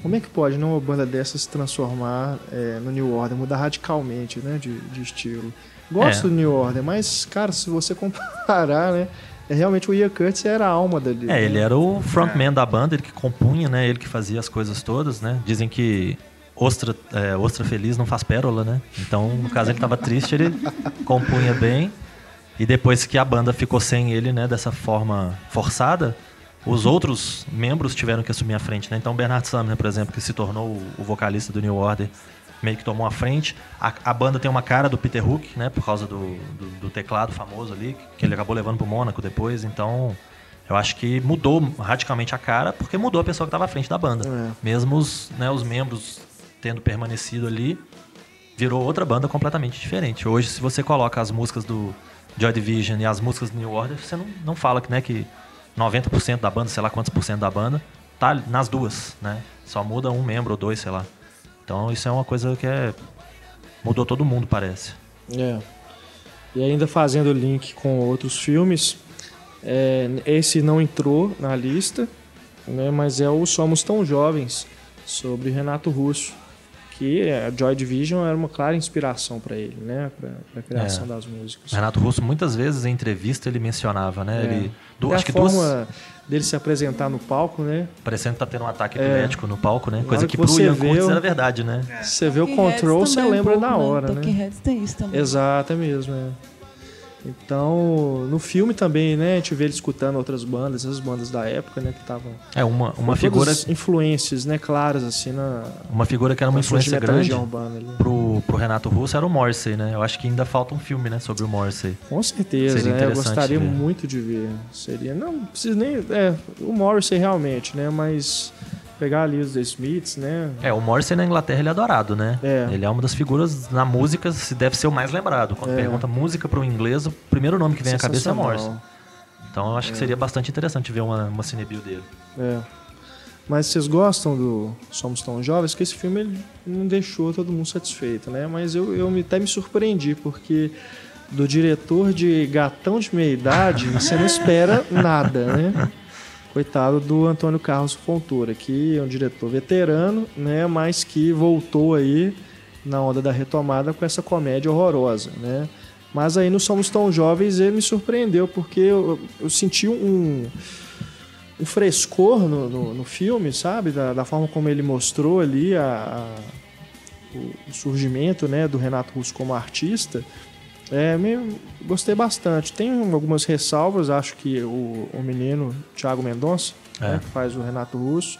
como é que pode né, uma banda dessa se transformar é, no New Order, mudar radicalmente, né? De, de estilo. Gosto É. do New Order, mas cara, se você comparar, né? É, realmente o Ian Curtis era a alma dali. É, né? ele era o frontman da banda, ele que compunha, né? Ele que fazia as coisas todas, né? Dizem que ostra, é, ostra feliz não faz pérola, né? Então, no caso, ele tava triste, ele compunha bem. E depois que a banda ficou sem ele, né? Dessa forma forçada, os outros membros tiveram que assumir a frente, né? Então, o Bernard Sumner, por exemplo, que se tornou o, o vocalista do New Order, meio que tomou a frente. A, a banda tem uma cara do Peter Hook, né? Por causa do, do, do teclado famoso ali, que ele acabou levando pro Mônaco depois. Então, eu acho que mudou radicalmente a cara, porque mudou a pessoa que estava à frente da banda. É. Mesmo os, né, os membros tendo permanecido ali, virou outra banda completamente diferente. Hoje, se você coloca as músicas do Joy Division e as músicas do New Order, você não, não fala que, né, que 90% da banda, sei lá quantos por cento da banda, tá nas duas, né? Só muda um membro ou dois, sei lá. Então isso é uma coisa que é... Mudou todo mundo, parece. É. E ainda fazendo link com outros filmes, é, esse não entrou na lista, né, mas é o Somos Tão Jovens, sobre Renato Russo, que a Joy Division era uma clara inspiração para ele, né, para a criação É. das músicas. O Renato Russo, muitas vezes em entrevista, ele mencionava, né? É. Ele, du- Até acho a que forma duas... dele se apresentar no palco, né? Parecendo que tá tendo um ataque É. epilético no palco, né? Coisa que que pro você Ian Curtis era verdade, né? Você vê o Talking control, você um lembra pouco, na né? hora, Talking né? Heads tem isso também. Exato, é mesmo, é. Então, no filme também, né, a gente vê ele escutando outras bandas, essas bandas da época, né, que estavam É, uma, uma figura influências, né, claras assim na uma figura que era uma influência grande urbana ali. pro, pro Renato Russo era o Morrissey, né? Eu acho que ainda falta um filme, né, sobre o Morrissey. Com certeza, Seria é, eu gostaria ver. muito de ver. Seria, não precisa nem, é, o Morrissey realmente, né, mas pegar ali os The Smiths, né? É, o Morrissey na Inglaterra ele é adorado, né? É. Ele é uma das figuras na música, se deve ser o mais lembrado. Quando É. pergunta música pro inglês, o primeiro nome que vem à cabeça é. Morrissey. Então eu acho que seria bastante interessante ver uma, uma cinebio dele. É. Mas vocês gostam do Somos Tão Jovens? Que esse filme ele não deixou todo mundo satisfeito, né? Mas eu, eu até me surpreendi, porque do diretor de Gatão de Meia Idade, você não espera nada, né? Coitado do Antônio Carlos Fontoura, que é um diretor veterano, né? Mas que voltou aí na onda da retomada com essa comédia horrorosa, né? Mas aí no Somos Tão Jovens ele me surpreendeu, porque eu, eu senti um, um frescor no, no, no filme, sabe? Da, da forma como ele mostrou ali a, a- o surgimento né, do Renato Russo como artista. É, me, gostei bastante. Tem algumas ressalvas, acho que o, o menino Thiago Mendonça, É. né, que faz o Renato Russo,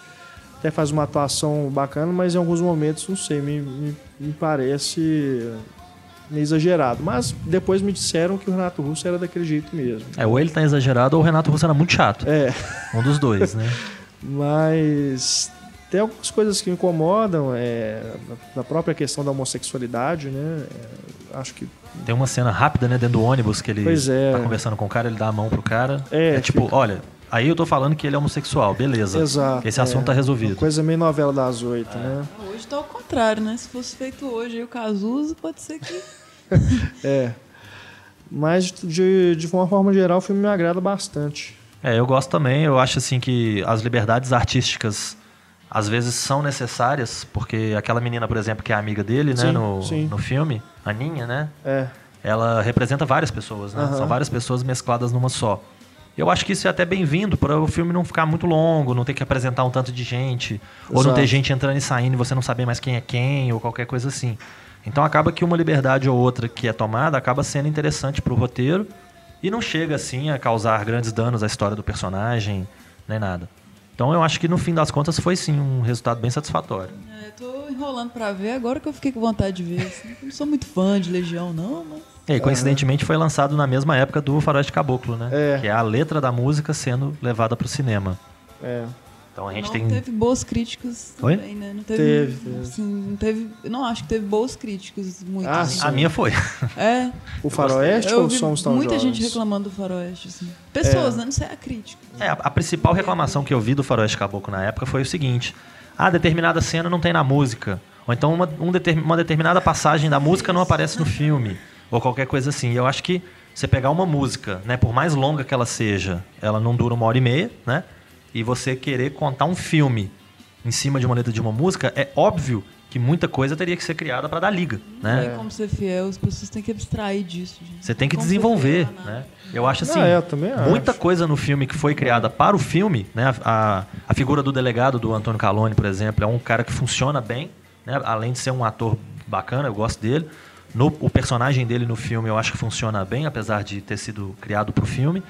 até faz uma atuação bacana, mas em alguns momentos, não sei, me, me, me parece meio exagerado. Mas depois me disseram que o Renato Russo era daquele jeito mesmo. É, ou ele tá exagerado ou o Renato Russo era muito chato. É. Um dos dois, né? Mas tem algumas coisas que incomodam, é, na própria questão da homossexualidade, né? É, acho que Tem uma cena rápida, né, dentro do ônibus que ele Pois é. tá conversando com o cara, ele dá a mão pro cara. É, tipo, fica- olha, aí eu tô falando que ele é homossexual, beleza. Exato, Esse assunto é. tá resolvido. uma coisa meio novela das oito, né? Hoje tá ao contrário, né? Se fosse feito hoje aí o Cazuza, pode ser que. É. Mas de, de uma forma geral o filme me agrada bastante. É, eu gosto também. Eu acho assim que as liberdades artísticas às vezes são necessárias, porque aquela menina, por exemplo, que é amiga dele, né, Sim, no, sim. no filme, a Ninha, né? É. Ela representa várias pessoas, né? Aham. São várias pessoas mescladas numa só. Eu acho que isso é até bem-vindo para o filme não ficar muito longo, não ter que apresentar um tanto de gente, ou não Exato. ter gente entrando e saindo e você não saber mais quem é quem, ou qualquer coisa assim. Então acaba que uma liberdade ou outra que é tomada acaba sendo interessante para o roteiro e não chega assim a causar grandes danos à história do personagem, nem nada. Então eu acho que no fim das contas foi sim um resultado bem satisfatório. É, eu tô enrolando pra ver, agora que eu fiquei com vontade de ver. Assim. Não sou muito fã de Legião, não, mas. E aí, coincidentemente foi lançado na mesma época do Faroeste Caboclo, né? É. Que é a letra da música sendo levada pro cinema. É. Então a gente não tem. teve boas críticas Oi? também, né? Não Teve, teve. Assim, não teve. Eu não acho que teve boas críticas. Muito. Ah, assim. sim. A minha foi. É. O Faroeste ou vi Somos Tão muita Jovens? gente reclamando do Faroeste, assim. Pessoas, É. né? Não sei a crítica. É, a, a principal reclamação que eu vi do Faroeste Caboclo na época foi o seguinte: ah, determinada cena não tem na música. Ou então uma, um determin- uma determinada passagem da música não aparece no filme. Ou qualquer coisa assim. E eu acho que você pegar uma música, né, por mais longa que ela seja, ela não dura uma hora e meia, né? E você querer contar um filme em cima de uma letra de uma música, é óbvio que muita coisa teria que ser criada para dar liga, Não né? tem como ser fiel, as pessoas têm que abstrair disso, gente. Você tem que Não desenvolver, fiel né? Eu acho assim, Ah, é, eu também muita acho. coisa no filme que foi criada para o filme, né? A, a figura do delegado do Antônio Calone, por exemplo, é um cara que funciona bem, né? Além de ser um ator bacana, eu gosto dele. No, o personagem dele no filme eu acho que funciona bem, apesar de ter sido criado para o filme.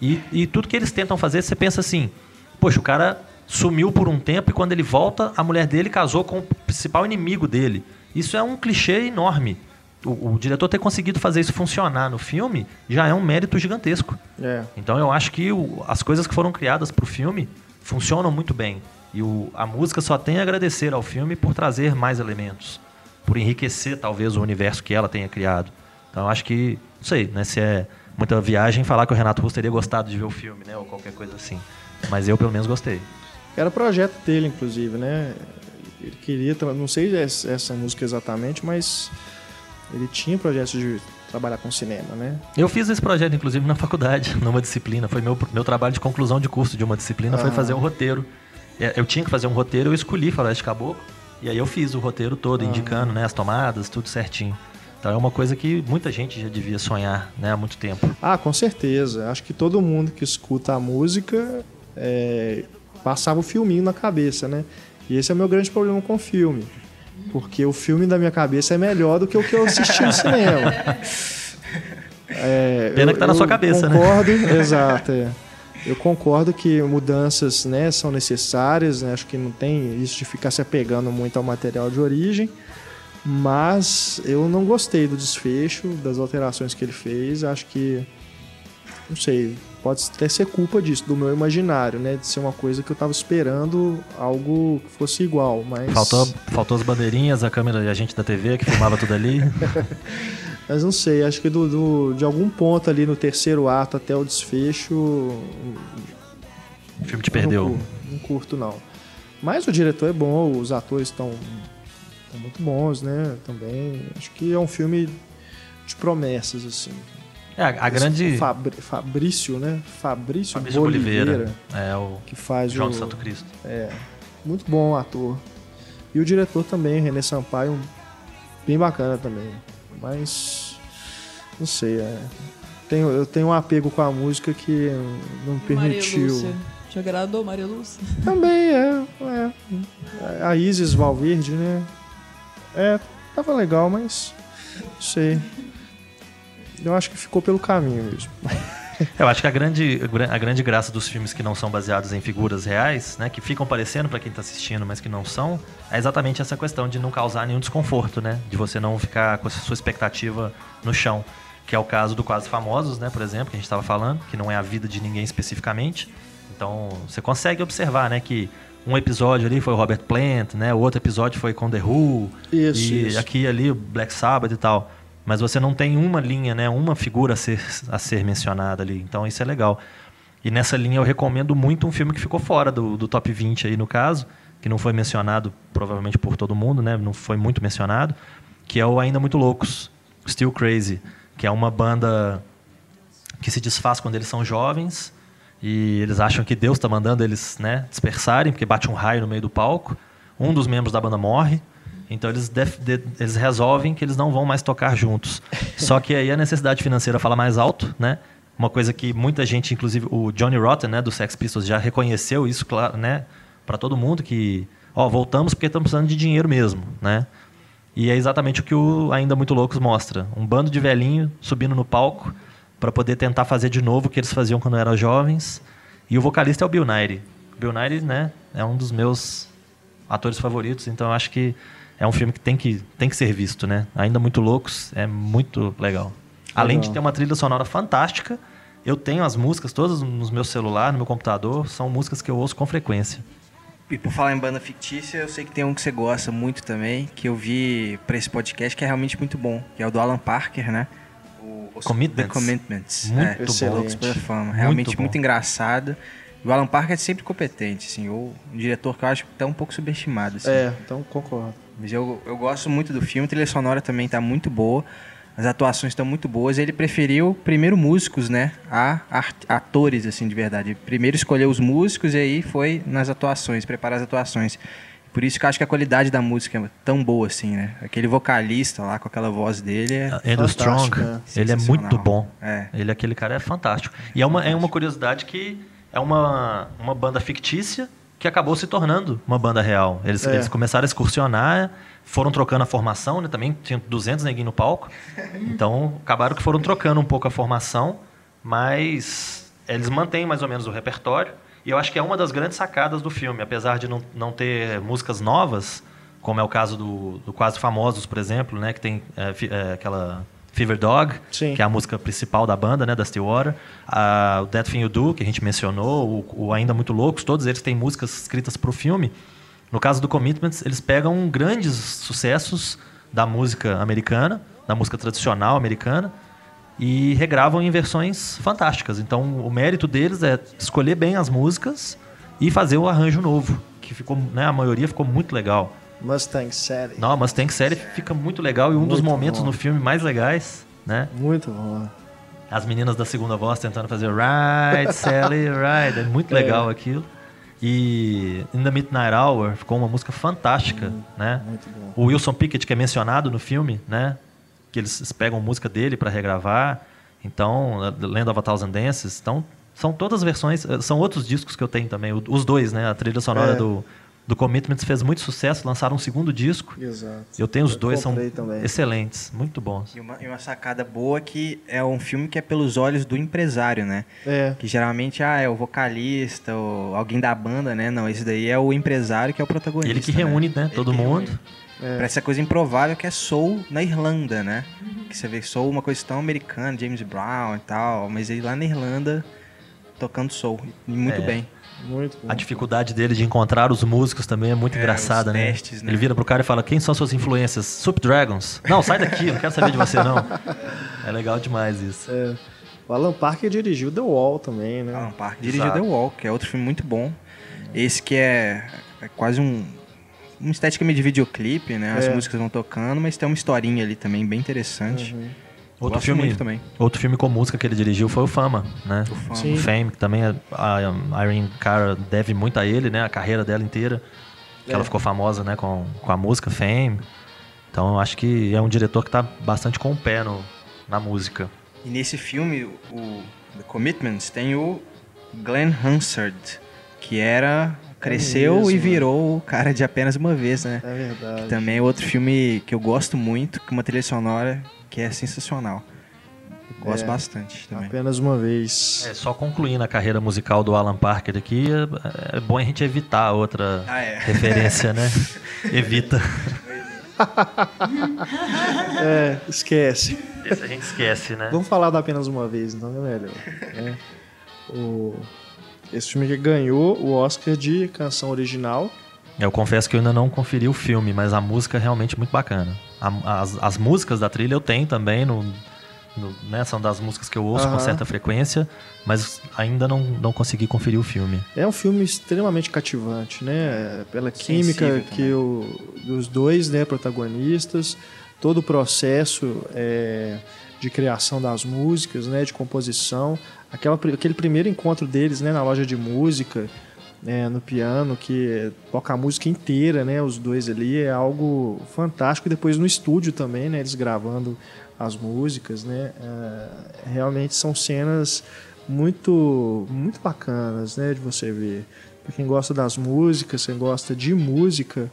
E, e tudo que eles tentam fazer, você pensa assim, poxa, o cara sumiu por um tempo e quando ele volta, a mulher dele casou com o principal inimigo dele. Isso é um clichê enorme. O, o diretor ter conseguido fazer isso funcionar no filme já é um mérito gigantesco. É. Então eu acho que o- as coisas que foram criadas para o filme funcionam muito bem. E o- a música só tem a agradecer ao filme por trazer mais elementos, por enriquecer talvez o universo que ela tenha criado. Então eu acho que, não sei, né, se é muita viagem falar que o Renato Russo teria gostado de ver o filme, né, ou qualquer coisa assim. Mas eu pelo menos gostei. Era projeto dele, inclusive, né? Ele queria, não sei essa música exatamente, mas ele tinha projetos de trabalhar com cinema, né? Eu fiz esse projeto, inclusive, na faculdade, numa disciplina. Foi meu, meu trabalho de conclusão de curso de uma disciplina, foi Ah. fazer um roteiro. É, Eu tinha que fazer um roteiro, eu escolhi Faroeste Caboclo, e aí eu fiz o roteiro todo, indicando né, as tomadas, tudo certinho. Então é uma coisa que muita gente já devia sonhar né, há muito tempo. Ah, com certeza. Acho que todo mundo que escuta a música é, passava o filminho na cabeça, né? E esse é o meu grande problema com o filme. Porque o filme da minha cabeça é melhor do que o que eu assisti no cinema. É, Pena eu- que tá na sua cabeça, né? concordo, exato. é. Eu concordo que mudanças né, são necessárias, né? acho que não tem isso de ficar se apegando muito ao material de origem, mas eu não gostei do desfecho, das alterações que ele fez. Acho que, não sei, pode até ser culpa disso, do meu imaginário, né? De ser uma coisa que eu tava esperando algo que fosse igual, mas. Faltou, faltou as bandeirinhas, a câmera e a gente da TV que filmava tudo ali. Mas não sei, acho que do, do- de algum ponto ali no terceiro ato até o desfecho. O filme te eu Não perdeu. curto, não curto, não. Mas o diretor é bom, os atores estão muito bons, né? Também. Acho que é um filme de promessas, assim. É, a, a grande. Fabri- Fabrício, né? Fabrício, Fabrício Boliveira, Oliveira. É o que faz João o... de Santo Cristo. É, muito bom ator. E o diretor também, René Sampaio, bem bacana também. Mas, não sei, é, tenho, eu tenho um apego com a música que não me Maria permitiu. Lúcia. Te agradou, Maria Lúcia? Também é, é. A Isis Valverde, né? É, tava legal, mas não sei. Eu acho que ficou pelo caminho mesmo. Eu acho que a grande, a grande graça dos filmes que não são baseados em figuras reais, né, que ficam parecendo para quem está assistindo, mas que não são, é exatamente essa questão de não causar nenhum desconforto, né, de você não ficar com a sua expectativa no chão, que é o caso do Quase Famosos, né, por exemplo, que a gente estava falando, que não é a vida de ninguém especificamente. Então, você consegue observar, né, que um episódio ali foi o Robert Plant, né, o outro episódio foi com The Who, Isso, e isso. aqui ali o Black Sabbath e tal. Mas você não tem uma linha, né? Uma figura a ser, a ser mencionada ali. Então isso é legal. E nessa linha eu recomendo muito um filme que ficou fora do, do top 20 aí no caso, que não foi mencionado provavelmente por todo mundo, né? Não foi muito mencionado, que é o Ainda Muito Loucos, Still Crazy, que é uma banda que se desfaz quando eles são jovens e eles acham que Deus está mandando eles né, dispersarem, porque bate um raio no meio do palco. Um dos membros da banda morre, então eles, eles resolvem que eles não vão mais tocar juntos. Só que aí a necessidade financeira fala mais alto, né? Uma coisa que muita gente, inclusive o Johnny Rotten, né, do Sex Pistols, já reconheceu isso, claro, né, para todo mundo que, ó, voltamos porque estamos precisando de dinheiro mesmo, né? E é exatamente o que o Ainda Muito Loucos mostra. Um bando de velhinho subindo no palco para poder tentar fazer de novo o que eles faziam quando eram jovens. E o vocalista é o Bill Nighy. Bill Nighy, né, é um dos meus atores favoritos, então eu acho que é um filme que tem que, tem que ser visto, né? Ainda Muito Loucos é muito legal. Além de ter uma trilha sonora fantástica, eu tenho as músicas todas no meu celular, no meu computador, são músicas que eu ouço com frequência. E por falar em banda fictícia, eu sei que tem um que você gosta muito também, que eu vi pra esse podcast, que é realmente muito bom, que é o do Alan Parker, né? O, o Commitments. The Commitments. Muito é, bom. Excelente. Super fama. Muito Realmente bom. muito engraçado. E o Alan Parker é sempre competente, assim, ou um diretor que eu acho até um pouco subestimado, assim. É, então concordo. Mas eu, eu gosto muito do filme, a trilha sonora também tá muito boa, as atuações estão muito boas. Ele preferiu primeiro músicos, né, a art- atores, assim, de verdade. Primeiro escolheu os músicos e aí foi nas atuações, preparar as atuações. Por isso que eu acho que a qualidade da música é tão boa, assim, né? Aquele vocalista lá com aquela voz dele é... Andrew Fantástico, Strong, né? ele é muito bom. É. Ele, aquele cara é fantástico. E é uma, é uma curiosidade que é uma, uma banda fictícia que acabou se tornando uma banda real. Eles, É. eles começaram a excursionar, foram trocando a formação, né? Também tinha 200 neguinhos no palco. Então, acabaram que foram trocando um pouco a formação, mas eles mantêm mais ou menos o repertório. E eu acho que é uma das grandes sacadas do filme. Apesar de não, não ter músicas novas, como é o caso do, do Quase Famosos, por exemplo, né? Que tem é, é, aquela Fever Dog, Sim. que é a música principal da banda, né? Da Stillwater. A, o That Thing You Do, que a gente mencionou, o, o Ainda Muito Loucos, todos eles têm músicas escritas para o filme. No caso do Commitments, eles pegam grandes sucessos da música americana, da música tradicional americana, e regravam em versões fantásticas. Então, o mérito deles é escolher bem as músicas e fazer o arranjo novo, que ficou, né, a maioria ficou muito legal. Mustang Sally. Não, Mustang série fica muito legal e um dos Muito momentos bom. no filme mais legais, né? Muito bom. As meninas da segunda voz tentando fazer Ride, Sally, Ride. É muito legal aquilo. E In the Midnight Hour ficou uma música fantástica, né? Muito bom. O Wilson Pickett, que é mencionado no filme, né? Que eles pegam música dele para regravar. Então, Land of a Thousand Dances. Então, são todas versões. eh, São outros discos que eu tenho também. Os dois, né? A trilha sonora É. do, do Commitments fez muito sucesso. Lançaram um segundo disco. Exato. Eu tenho os dois, são também. excelentes. Muito bons. E uma, e uma sacada boa que é um filme que é pelos olhos do empresário, né? É, Que geralmente ah, é o vocalista ou alguém da banda, né? Não, esse daí é o empresário que é o protagonista. Ele que né? reúne, né? Ele Todo mundo. reúne. Pra essa coisa improvável que é soul na Irlanda, né? Que você vê soul uma coisa tão americana, James Brown e tal, mas ele lá na Irlanda tocando soul. E muito É. bem. Muito bom. A dificuldade dele de encontrar os músicos também é muito É, engraçada, né? testes, né? Ele vira pro cara e fala: Quem são suas influências? Soup Dragons. Não, sai daqui, não quero saber de você, não. É legal demais isso. É. O Alan Parker dirigiu The Wall também, né? Alan Park dirigiu Exato. The Wall, que é outro filme muito bom. Esse que é, é quase um uma estética meio de videoclipe, né? As É. músicas vão tocando, mas tem uma historinha ali também bem interessante. Uhum. Outro Gosto filme, também. outro filme com música que ele dirigiu foi o Fama, né? O Fama. Sim. Fame, que também é- a a Irene Cara deve muito a ele, né? A carreira dela inteira. Que É. ela ficou famosa, né? Com, com a música Fame. Então eu acho que é um diretor que tá bastante com o pé no, na música. E nesse filme, o The Commitments, tem o Glenn Hansard, que era cresceu mesmo, e né? virou o cara de apenas uma vez, né? É verdade. Também é outro filme que eu gosto muito, com uma trilha sonora que é sensacional. Eu Gosto É. bastante também. Apenas uma vez. É, só concluindo a carreira musical do Alan Parker aqui, é, é bom a gente evitar outra Ah, é. referência, né? Evita. É, esquece. Esse a gente esquece, né? Vamos falar da apenas uma vez, então é melhor. né? O... Esse filme que ganhou o Oscar de canção original. Eu confesso que eu ainda não conferi o filme, mas a música é realmente muito bacana. A- as, as músicas da trilha eu tenho também, no, no- né, são das músicas que eu ouço com Aham. certa frequência, mas ainda não, não consegui conferir o filme. É um filme extremamente cativante, né? Pela química Sensível que o, dos dois né, protagonistas, todo o processo é, de criação das músicas, né, de composição, aquela, aquele primeiro encontro deles né, na loja de música, né, no piano, que toca a música inteira, né, os dois ali, é algo fantástico. E depois no estúdio também, né, eles gravando as músicas, né, é, realmente são cenas muito muito bacanas, né, de você ver. Para quem gosta das músicas, quem gosta de música,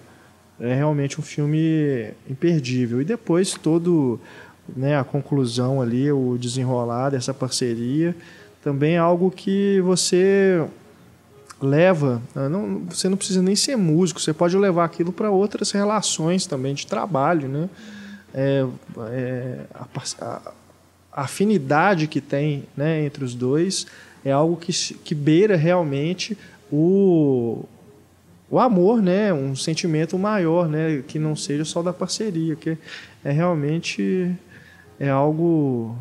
é realmente um filme imperdível. E depois todo, né, a conclusão ali, o desenrolar dessa parceria, também é algo que você leva, ah, não, você não precisa nem ser músico, você pode levar aquilo para outras relações também de trabalho, né? É, é, a, a- afinidade que tem né, entre os dois é algo que, que beira realmente o, o amor, né? Um sentimento maior, né? Que não seja só da parceria, que é realmente é algo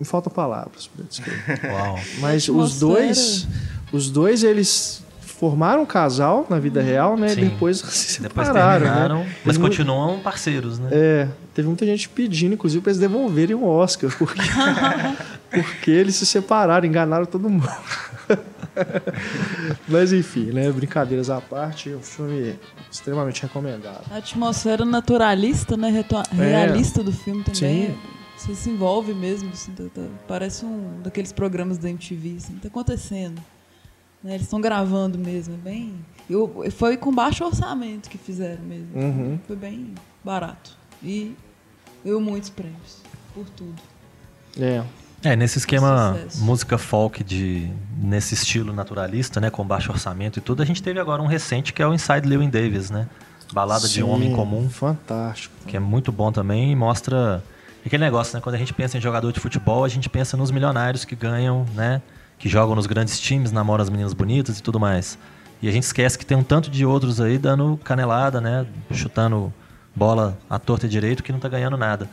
me faltam palavras para descrever. Uau. Mas os dois, os dois eles formaram um casal na vida real, né? Sim. Depois se Depois separaram, terminaram, né? mas continuam parceiros, né? É, teve muita gente pedindo, inclusive, para eles devolverem o Oscar, porque, porque eles se separaram, enganaram todo mundo. Mas enfim, né? Brincadeiras à parte, um filme extremamente recomendado. A atmosfera naturalista, né? reto- Realista do filme também. É. Sim. Você se envolve mesmo. assim, tá- tá- parece um daqueles programas da MTV. Assim, tá acontecendo. né, Eles estão gravando mesmo. É bem. Eu, foi com baixo orçamento que fizeram mesmo. Uhum. Foi bem barato. E eu muitos prêmios. Por tudo. É, É, nesse esquema música folk de nesse estilo naturalista, né, com baixo orçamento e tudo, a gente teve agora um recente que é o Inside Llewyn Davis, né? Balada de um sim, homem comum, Fantástico. que é muito bom também e mostra aquele negócio, né, quando a gente pensa em jogador de futebol, a gente pensa nos milionários que ganham, né, que jogam nos grandes times, namoram as meninas bonitas e tudo mais. E a gente esquece que tem um tanto de outros aí dando canelada, né, chutando bola à torta e direito que não tá ganhando nada.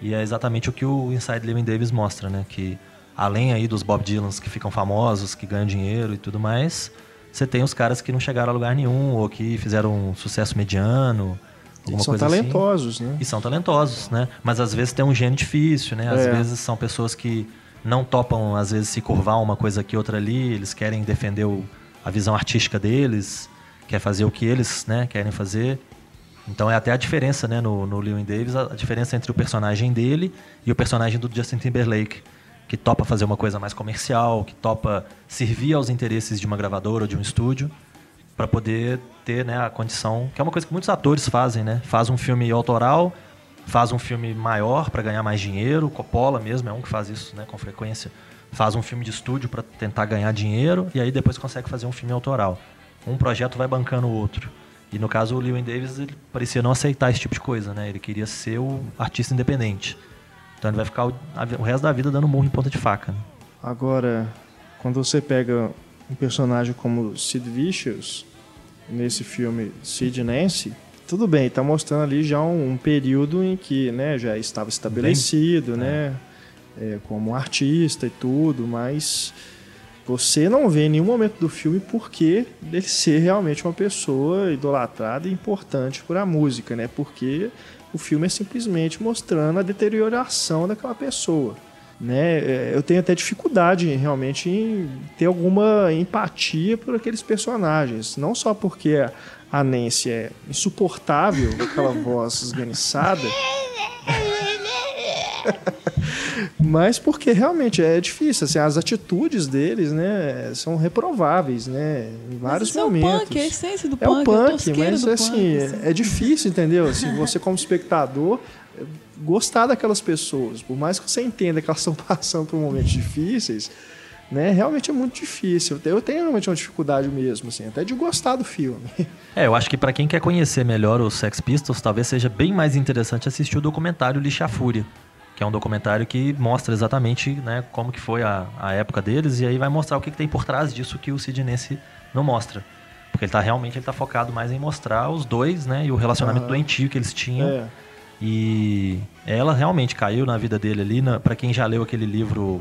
E é exatamente o que o Inside Llewyn Davis mostra, né? Que além aí dos Bob Dylans que ficam famosos, que ganham dinheiro e tudo mais, você tem os caras que não chegaram a lugar nenhum ou que fizeram um sucesso mediano, alguma Eles são assim. talentosos, né? E são talentosos, né? Mas às vezes tem um gênio difícil, né? Às É. vezes são pessoas que não topam, às vezes, se curvar uma coisa aqui, outra ali. Eles querem defender o- a visão artística deles, quer fazer o que eles né, querem fazer. Então é até a diferença, né, no, no Lewin Davis, a, a diferença entre o personagem dele e o personagem do Justin Timberlake, que topa fazer uma coisa mais comercial, que topa servir aos interesses de uma gravadora ou de um estúdio, para poder ter né, a condição, que é uma coisa que muitos atores fazem, né? Faz um filme autoral, faz um filme maior para ganhar mais dinheiro, Coppola mesmo é um que faz isso, né, com frequência. Faz um filme de estúdio para tentar ganhar dinheiro e aí depois consegue fazer um filme autoral. Um projeto vai bancando o outro. E no caso o Lewin Davis ele parecia não aceitar esse tipo de coisa, né? Ele queria ser o artista independente. Então ele vai ficar o, o resto da vida dando murro em ponta de faca. né? Agora, quando você pega um personagem como Sid Vicious, nesse filme Sid Nancy, tudo bem, tá mostrando ali já um, um período em que né, já estava estabelecido, né? é, como um artista e tudo, mas você não vê em nenhum momento do filme porque dele ser realmente uma pessoa idolatrada e importante para a música, né? Porque o filme é simplesmente mostrando a deterioração daquela pessoa. Né? É, Eu tenho até dificuldade realmente em ter alguma empatia por aqueles personagens. Não só porque a Nancy é insuportável, aquela voz esganiçada, mas porque realmente é difícil. Assim, as atitudes deles né, são reprováveis né, em vários momentos. É o punk, é a essência do É o punk. a punk, tosqueira mas do assim, punk, assim. é difícil, entendeu? Assim, você como espectador gostar daquelas pessoas, por mais que você entenda que elas estão passando por momentos difíceis, né? Realmente é muito difícil. Eu tenho realmente uma dificuldade mesmo, assim, até de gostar do filme. É, eu acho que pra quem quer conhecer melhor os Sex Pistols, talvez seja bem mais interessante assistir o documentário Lixa Fúria, que é um documentário que mostra exatamente né, como que foi a, a época deles e aí vai mostrar o que, que tem por trás disso que o Sid Nancy não mostra. Porque ele tá realmente ele tá focado mais em mostrar os dois, né, e o relacionamento Aham. doentio que eles tinham. É. E ela realmente caiu na vida dele ali. Para quem já leu aquele livro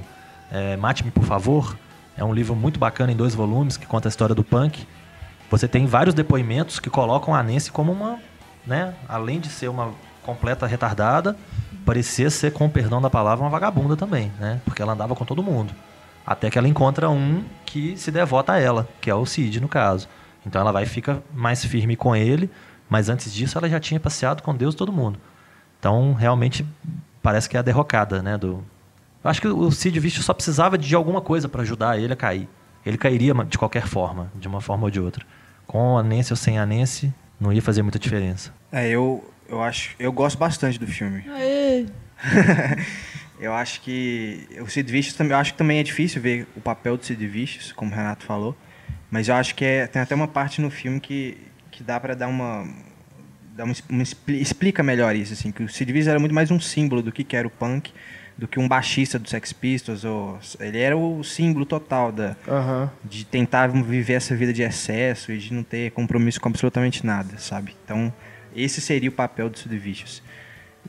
é, Mate-me, por favor, é um livro muito bacana em dois volumes que conta a história do punk. Você tem vários depoimentos que colocam a Nancy como uma, né, além de ser uma completa retardada, parecia ser, com o perdão da palavra, uma vagabunda também, né? Porque ela andava com todo mundo. Até que ela encontra um que se devota a ela, que é o Cid, no caso. Então ela vai e fica mais firme com ele, mas antes disso ela já tinha passeado com Deus e todo mundo. Então, realmente, parece que é a derrocada, né? Do... Eu acho que o Cid Vicious só precisava de alguma coisa para ajudar ele a cair. Ele cairia de qualquer forma, de uma forma ou de outra. Com a Nancy ou sem a Nancy, não ia fazer muita diferença. É, eu, eu acho. Eu gosto bastante do filme. Aê, eu acho que o Sid Vicious também, eu acho que também é difícil ver o papel do Sid Vicious, como o Renato falou, mas eu acho que é, tem até uma parte no filme que, que dá pra dar uma dá uma, uma expli- explica melhor isso assim, que o Sid Vicious era muito mais um símbolo do que que era o punk do que um baixista do Sex Pistols. Ou, ele era o símbolo total da, Aham. de tentar viver essa vida de excesso e de não ter compromisso com absolutamente nada, sabe? Então, esse seria o papel do Sid Vicious.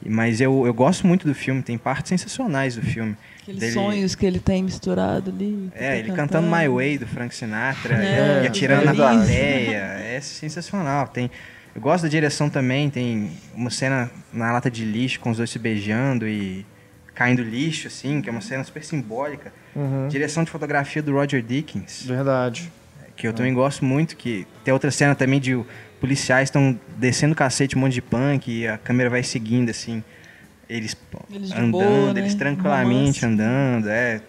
Mas eu, eu gosto muito do filme, tem partes sensacionais do filme. Aqueles Dele- sonhos que ele tem misturado ali. É, tá ele cantando My Way do Frank Sinatra É, e atirando na plateia. É sensacional. Tem, eu gosto da direção também, tem uma cena na lata de lixo com os dois se beijando e caindo lixo, assim, que é uma cena super simbólica. Uhum. Direção de fotografia do Roger Dickens. Verdade. que eu também gosto muito, que tem outra cena também de policiais estão descendo o cacete, um monte de punk, e a câmera vai seguindo, assim, eles, Eles andando, boa, né? eles tranquilamente Romance. andando, é.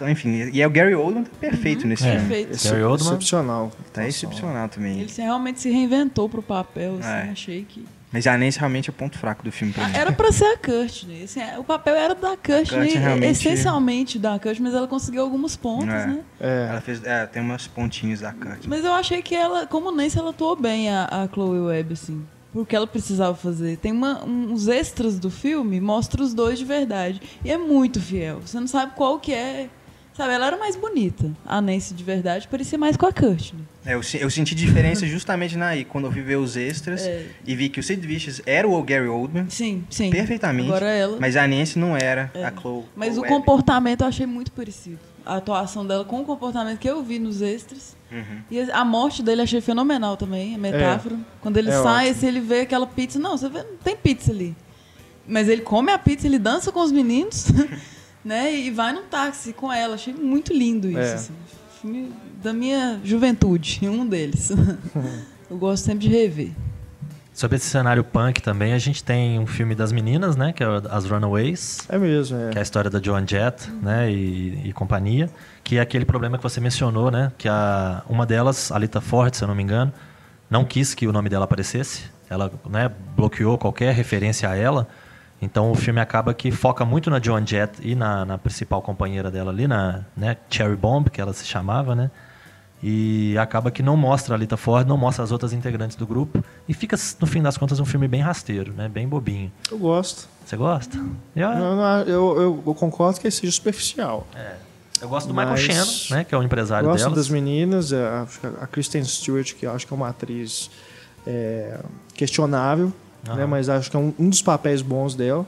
Então, enfim, e é o Gary Oldman tá perfeito nesse É. filme. Perfeito. Esse- Gary Oldman. Excepcional. Tá excepcional também. Ele realmente se reinventou pro papel, assim, É. achei que... Mas a Nancy realmente é o ponto fraco do filme pra mim. Ah, Era pra ser a Courtney. assim, é, o papel era da Courtney, Courtney realmente- essencialmente da Courtney, mas ela conseguiu alguns pontos, É. né? É. Ela fez, é, tem umas pontinhos da Kurt. Mas eu achei que ela, como Nancy, ela atuou bem a, a Chloe Webb, assim. Porque ela precisava fazer. Tem uma, uns extras do filme, mostra os dois de verdade. E é muito fiel. Você não sabe qual que é. Sabe, ela era mais bonita. A Nancy de verdade parecia mais com a Courtney. É, eu, eu senti diferença justamente naí, quando eu fui ver os extras É. e vi que o Sid Vicious era o Gary Oldman, Sim, sim. perfeitamente, Agora ela. mas a Nancy não era É. a Chloe. Mas o comportamento eu achei muito parecido. A atuação dela com o comportamento que eu vi nos extras. Uhum. E a morte dele eu achei fenomenal também, a metáfora. Quando ele É sai, se ele vê aquela pizza. Não, você vê, não tem pizza ali. Mas ele come a pizza, ele dança com os meninos, né? E vai num táxi com ela. Achei muito lindo isso. É. assim. Filme da minha juventude, um deles. eu gosto sempre de rever. Sobre esse cenário punk também, a gente tem um filme das meninas, né? Que é As Runaways. É mesmo, é. que é a história da Joan Jett, né, e, e companhia, que é aquele problema que você mencionou, né, que a, uma delas, a Lita Ford, se eu não me engano, não quis que o nome dela aparecesse, ela, né, bloqueou qualquer referência a ela, então o filme acaba que foca muito na Joan Jett e na, na principal companheira dela ali, na né, Cherry Bomb, que ela se chamava, né, e acaba que não mostra a Lita Ford, não mostra as outras integrantes do grupo, e fica, no fim das contas, um filme bem rasteiro, né, bem bobinho. Eu gosto. Você gosta? Eu, Não, não, eu, eu, concordo que ele seja superficial. Eu gosto do Michael Shannon, né? Que é o empresário Gosto delas. das meninas, é, que a Kristen Stewart, que eu acho que é uma atriz é, questionável, Aham. né, mas acho que é um, um dos papéis bons dela.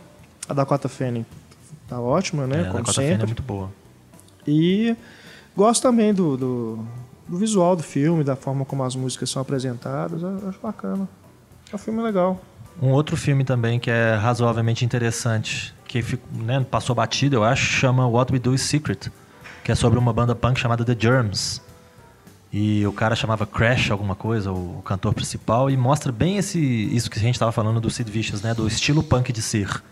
A Dakota Fanning tá ótima, né? É, a como Dakota Fanning sempre. é muito boa. E gosto também do, do, do visual do filme, da forma como as músicas são apresentadas. Eu acho bacana. É um filme legal. Um outro filme também que é razoavelmente interessante, que né, passou batido, eu acho, chama What We Do Is Secret, que é sobre uma banda punk chamada The Germs. E o cara chamava Crash alguma coisa, o, cantor principal, e mostra bem esse isso que a gente estava falando do Sid Vicious, né, do estilo punk de ser.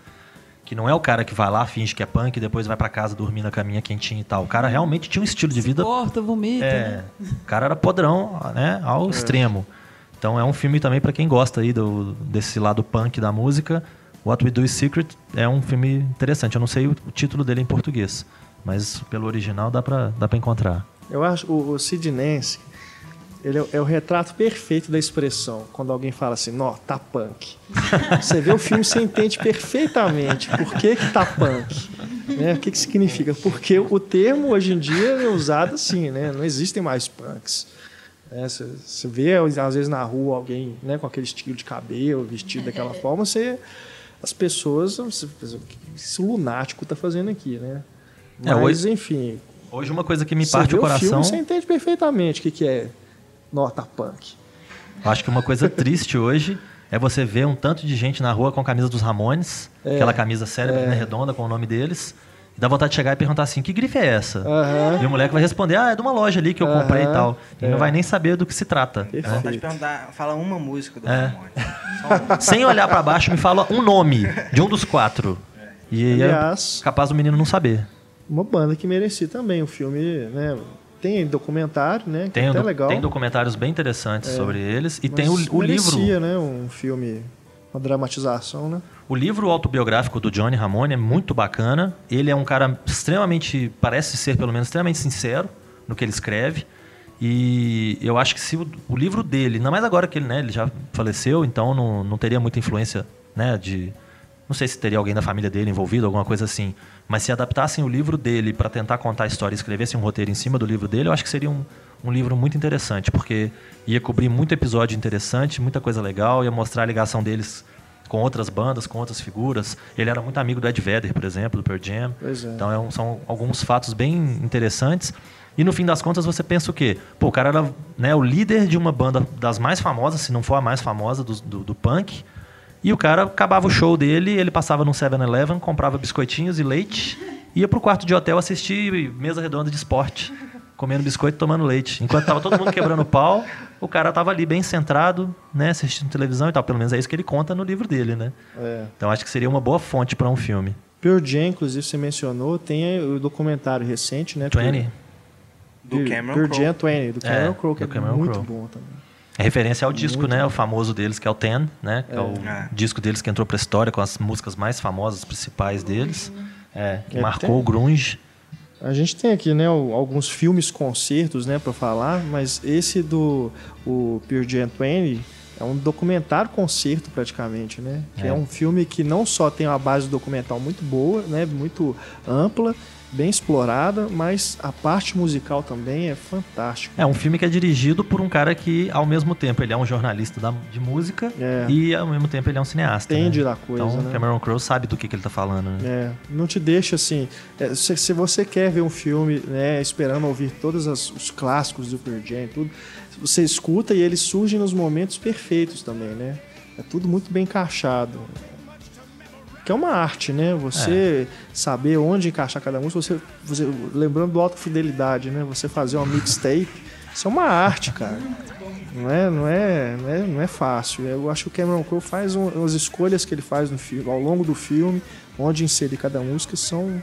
Que não é o cara que vai lá, finge que é punk e depois vai pra casa dormir na caminha quentinha e tal. O cara realmente tinha um estilo de vida Corta, vomita, É, né? o cara era podrão, né, ao extremo. Então é um filme também pra quem gosta aí do, desse lado punk da música. What We Do Is Secret é um filme interessante. Eu não sei o, o título dele em português, mas pelo original dá pra, dá pra encontrar. Eu acho o, o Sid Nance, ele é, o- é o retrato perfeito da expressão. Quando alguém fala assim, nó, tá punk. Você vê o filme, você entende perfeitamente por que que tá punk. Né? O que que significa? Porque o termo hoje em dia é usado assim, né? Não existem mais punks. né? Você, vê, às vezes, na rua alguém né, com aquele estilo de cabelo, vestido daquela forma, você, as pessoas... Você, o que esse lunático tá fazendo aqui, né? É, Mas, hoje- enfim, Hoje uma coisa que me você parte vê o coração, filme, você entende perfeitamente o que, que é nota punk. eu acho que uma coisa triste hoje é você ver um tanto de gente na rua com a camisa dos Ramones, É, aquela camisa cérebro né, redonda com o nome deles, e dá vontade de chegar e perguntar assim, que grife é essa? Aham. E o moleque vai responder, ah, é de uma loja ali que eu comprei e tal. E é. não vai nem saber do que se trata. Perfeito. né? Vontade de perguntar, fala uma música do É. Ramones. Sem olhar pra baixo, me fala um nome de um dos quatro. E aí é capaz do menino não saber. Uma banda que merecia também. O filme, né? Tem documentário, né? Que Tem, é até legal. tem documentários bem interessantes sobre eles. E tem o, o livro. merecia, né? Um filme, uma dramatização, né? O livro autobiográfico do Johnny Ramone é muito bacana. Ele é um cara extremamente, parece ser pelo menos extremamente sincero no que ele escreve. E eu acho que se o, o livro dele, ainda mais agora que ele, né, ele já faleceu, então não, não teria muita influência, né, de não sei se teria alguém da família dele envolvido, alguma coisa assim. Mas se adaptassem o livro dele para tentar contar a história e escrevessem um roteiro em cima do livro dele, eu acho que seria um, um livro muito interessante, porque ia cobrir muito episódio interessante, muita coisa legal, ia mostrar a ligação deles com outras bandas, com outras figuras. Ele era muito amigo do Ed Vedder, por exemplo, do Pearl Jam. É. Então é um- são alguns fatos bem interessantes. E no fim das contas você pensa o quê? Pô, o cara era né, o líder de uma banda das mais famosas, se não for a mais famosa do, do, do punk. E o cara acabava o show dele, ele passava num 7-Eleven, comprava biscoitinhos e leite, ia pro quarto de hotel assistir mesa redonda de esporte, comendo biscoito e tomando leite. Enquanto tava todo mundo quebrando pau, o cara tava ali bem centrado, né, assistindo televisão e tal. Pelo menos é isso que ele conta no livro dele, né? É. Então acho que seria uma boa fonte para um filme. Pearl Jam, inclusive, você mencionou, tem o documentário recente, né? 20 Do Pearl- Cameron Pearl Crowe. Jam 20, do Cameron É, Crowe, que do é Cameron muito Crowe. bom também. É referência ao disco, né? O famoso deles, que é o Ten, né? Que é, o É. disco deles que entrou pra história com as músicas mais famosas, principais deles. É, que É, marcou tem- o grunge. A gente tem aqui, né, alguns filmes concertos, né, para falar, mas esse do o Pearl Jam 20 é um documentário concerto praticamente, né? Que é. É. um filme que não só tem uma base documental muito boa, né, muito ampla, bem explorada, mas a parte musical também é fantástica. É um filme que é dirigido por um cara que, ao mesmo tempo, ele é um jornalista da- de música É. e, ao mesmo tempo, ele é um cineasta. Entende né? da coisa, Então, né? Cameron Crowe sabe do que, que ele tá falando. Né? É, não te deixa assim. é, se, se você quer ver um filme, né, esperando ouvir todos as- os clássicos do Pearl Jam e tudo, você escuta e eles surgem nos momentos perfeitos também, né? É tudo muito bem encaixado. É uma arte, né? Você saber onde encaixar cada música, você, você lembrando do Alta Fidelidade, né? Você fazer uma mixtape, isso é uma arte, cara. Não é, não é, não é, não é fácil. Eu acho que o Cameron Crowe faz um, as escolhas que ele faz no filme, ao longo do filme, onde inserir cada música são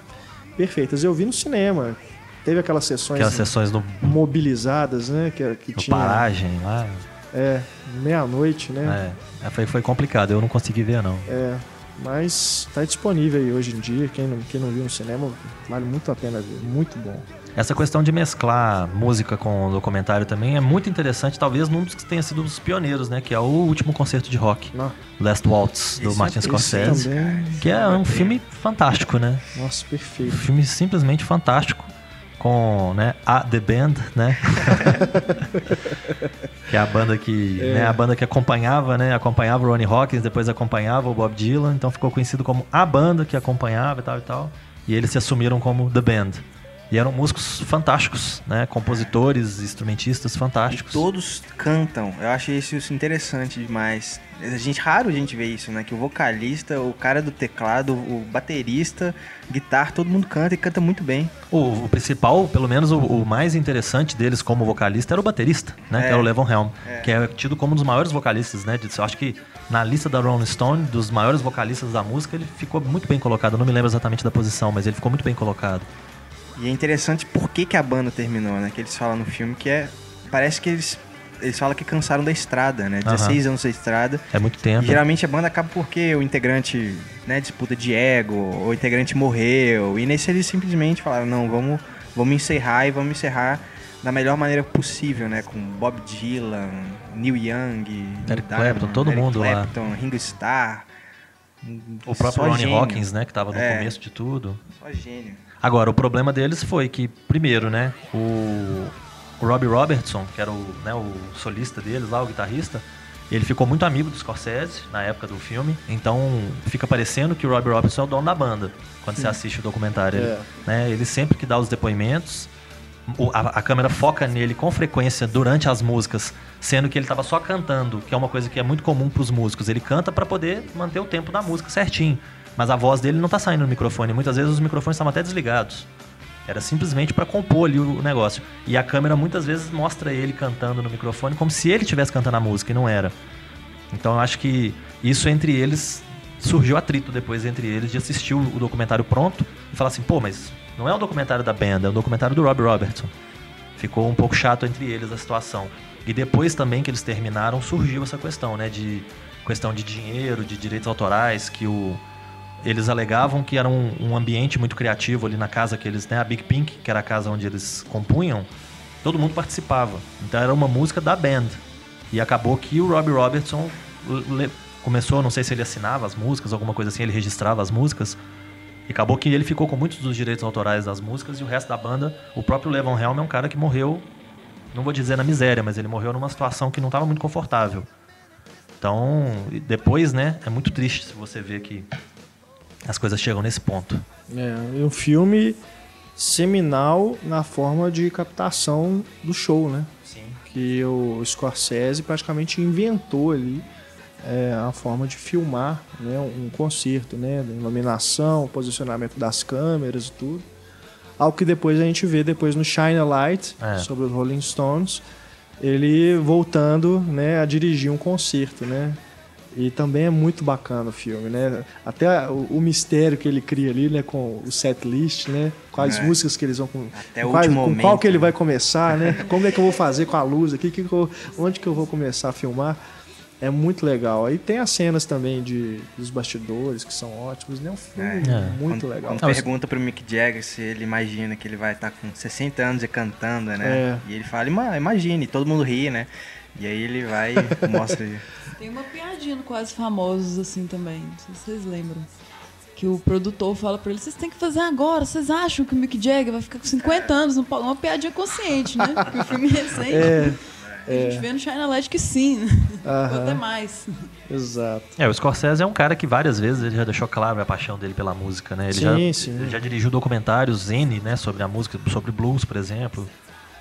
perfeitas. Eu vi no cinema. Teve aquelas sessões Aquelas sessões mobilizadas, né? Que, que tinha. Paragem lá. É, meia-noite, né? É, É, foi, foi complicado, eu não consegui ver, não. É. Mas tá disponível aí hoje em dia. Quem não, quem não viu no cinema, vale muito a pena ver. Muito bom. Essa questão de mesclar música com documentário também é muito interessante, talvez num dos que tenha sido os pioneiros, né? Que é o último concerto de rock, Não, Last Waltz, do Esse- Martin esse Scorsese. também. Que é um filme fantástico, né? Nossa, Um perfeito. filme simplesmente fantástico. Com né, a The Band, né? que é a banda que, né, a banda que acompanhava, né? Acompanhava o Ronnie Hawkins, depois acompanhava o Bob Dylan, então ficou conhecido como a banda que acompanhava e tal e tal. E eles se assumiram como The Band. E eram músicos fantásticos, né? Compositores, instrumentistas E fantásticos. todos cantam. Eu acho isso interessante demais. A gente raro a gente vê isso, né? Que o vocalista, o cara do teclado, o baterista, guitarra, todo mundo canta e canta muito bem. O, o principal, pelo menos o, o mais interessante deles como vocalista era o baterista, né? É. Que era o Levon Helm, É. que é tido como um dos maiores vocalistas, né? Eu acho que na lista da Rolling Stone, dos maiores vocalistas da música, ele ficou muito bem colocado. Eu não me lembro exatamente da posição, mas ele ficou muito bem colocado. E é interessante por que, que a banda terminou, né? Que eles falam no filme que é. Parece que eles. Eles falam que cansaram da estrada, né? 16 anos da estrada. É muito E tempo. geralmente a banda acaba porque o integrante, né, disputa de ego, ou o integrante morreu. E nesse eles simplesmente falaram, não, vamos, vamos encerrar e vamos encerrar da melhor maneira possível, né? Com Bob Dylan, Neil Young, Neil Clapton, todo Eric mundo lá. Clapton, Ringo Starr. O próprio Ronnie. Hawkins, né? Que tava no É. começo de tudo. Só gênio. Agora, o problema deles foi que, primeiro, né, o, o Robbie Robertson, que era o, né, o solista deles lá, o guitarrista, ele ficou muito amigo do Scorsese na época do filme, então fica parecendo que o Robbie Robertson é o dono da banda quando você assiste o documentário. Ele, É. né, ele sempre que dá os depoimentos, a, a câmera foca nele com frequência durante as músicas, sendo que ele estava só cantando, que é uma coisa que é muito comum para os músicos. Ele canta para poder manter o tempo da música certinho. Mas a voz dele não tá saindo no microfone. Muitas vezes os microfones estavam até desligados. Era simplesmente para compor ali o negócio. E a câmera muitas vezes mostra ele cantando no microfone como se ele estivesse cantando a música e não era. Então eu acho que isso entre eles surgiu atrito depois entre eles de assistir o documentário pronto e falar assim, pô, mas não é um documentário da banda, é um documentário do Rob Robertson. Ficou um pouco chato entre eles a situação. E depois também que eles terminaram, surgiu essa questão, né? De questão de dinheiro, de direitos autorais, que o, eles alegavam que era um, um ambiente muito criativo ali na casa que eles, né? A Big Pink, que era a casa onde eles compunham, todo mundo participava. Então era uma música da band. E acabou que o Robbie Robertson começou, não sei se ele assinava as músicas, alguma coisa assim, ele registrava as músicas. E acabou que ele ficou com muitos dos direitos autorais das músicas e o resto da banda, o próprio Levon Helm é um cara que morreu, não vou dizer na miséria, mas ele morreu numa situação que não estava muito confortável. Então, depois, né, é muito triste se você ver que as coisas chegam nesse ponto. É, um filme seminal na forma de captação do show, né? Sim. Que o Scorsese praticamente inventou ali é, a forma de filmar né, um concerto, né? Iluminação, posicionamento das câmeras e tudo. Algo que depois a gente vê depois no Shine a Light, É. sobre os Rolling Stones, ele voltando né, a dirigir um concerto, né? E também é muito bacana o filme, né? Até o, o mistério que ele cria ali, né? Com o set list, né? Quais É. músicas que eles vão... Com, Até o quais- último com momento, qual que ele né? vai começar, né? Como é que eu vou fazer com a luz aqui? Que que eu- onde que eu vou começar a filmar? É muito legal. Aí tem as cenas também de, dos bastidores, que são ótimos, né? Um filme É. muito quando, legal. Quando pergunta pro Mick Jagger se ele imagina que ele vai estar com 60 anos e cantando, né? É. E ele fala, "Ima- imagine, todo mundo ri, né? E aí ele vai e mostra. Tem uma piadinha no Quase Famosos, assim, também. Não sei se vocês lembram. Que o produtor fala pra ele, vocês têm que fazer agora. Vocês acham que o Mick Jagger vai ficar com 50 anos? Não pode- Uma piadinha consciente, né? Porque o filme é recente. É, A gente vê no China Light que sim, né? Aham. Até mais. exato. É, o Scorsese é um cara que várias vezes ele já deixou claro a paixão dele pela música, né? Ele, Sim, já, sim. ele já dirigiu documentários N, né, sobre a música, sobre blues, por exemplo,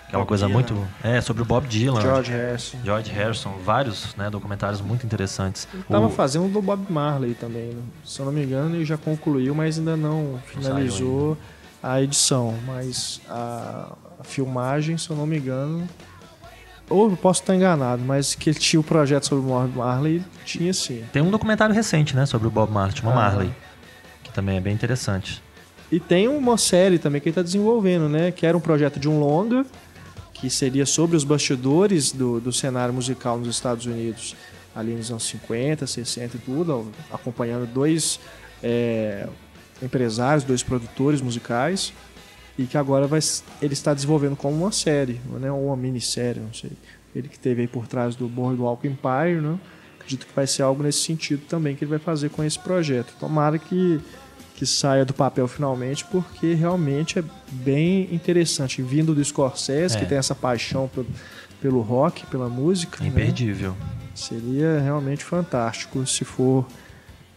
que é uma Bob coisa Dylan. muito, é, sobre o Bob Dylan, George Harrison. George Harrison, vários, né, documentários muito interessantes. Ele tava O- fazendo do Bob Marley também, né? se eu não me engano, ele já concluiu, mas ainda não finalizou a edição. Mas a, a filmagem, se eu não me engano, ou eu posso estar enganado, mas que ele tinha o projeto sobre o Bob Marley, tinha sim. Tem um documentário recente, né, sobre o Bob Marley, chama Ah. Marley, que também é bem interessante. E tem uma série também que ele está desenvolvendo, né? Que era um projeto de um longa, que seria sobre os bastidores do, do cenário musical nos Estados Unidos, ali nos anos 50, 60 e tudo, acompanhando dois é, empresários, dois produtores musicais, e que agora vai, ele está desenvolvendo como uma série, né? ou uma minissérie, não sei. Ele que teve aí por trás do Boardwalk Empire, né? Acredito que vai ser algo nesse sentido também que ele vai fazer com esse projeto. Tomara que que saia do papel finalmente, porque realmente é bem interessante. Vindo do Scorsese, É. que tem essa paixão pelo, pelo rock, pela música, É né? imperdível. seria realmente fantástico se for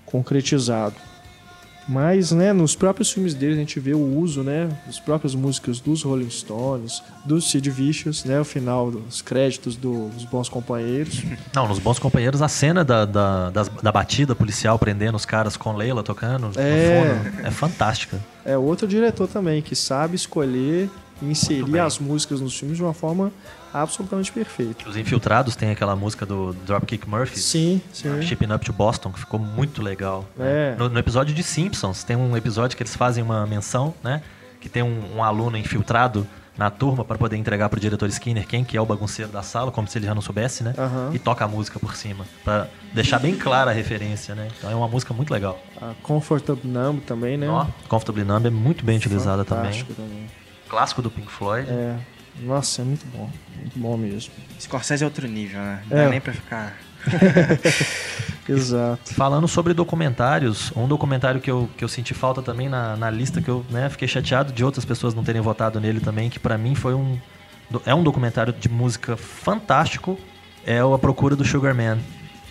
concretizado. Mas, né, nos próprios filmes dele a gente vê o uso, né, das próprias músicas dos Rolling Stones, do Sid Vicious, né, o final dos créditos dos Bons Companheiros. Não, nos Bons Companheiros, a cena da, da, das- da batida policial prendendo os caras com Leila tocando É. no fundo é fantástica. É outro diretor também que sabe escolher e inserir as músicas nos filmes de uma forma absolutamente perfeita. Os Infiltrados tem aquela música do Dropkick Murphys. Sim, sim. Shipping Up to Boston, que ficou muito legal. É. né? No, no episódio de Simpsons, tem um episódio que eles fazem uma menção, né? Que tem um, um aluno infiltrado na turma para poder entregar pro diretor Skinner quem que é o bagunceiro da sala, como se ele já não soubesse, né? Aham. E toca a música por cima, para deixar bem clara a referência, né? Então é uma música muito legal. A Comfortable Numb também, né? Ó, Comfortably Numb é muito bem utilizada também. Também. Clássico do Pink Floyd. É. Nossa, é muito bom. Muito bom mesmo. Scorsese é outro nível, né? Não É. dá nem pra ficar. Exato. Falando sobre documentários, um documentário que eu, que eu senti falta também na, na lista, que eu né, fiquei chateado de outras pessoas não terem votado nele também, que pra mim foi um. É um documentário de música fantástico, é o A Procura do Sugar Man.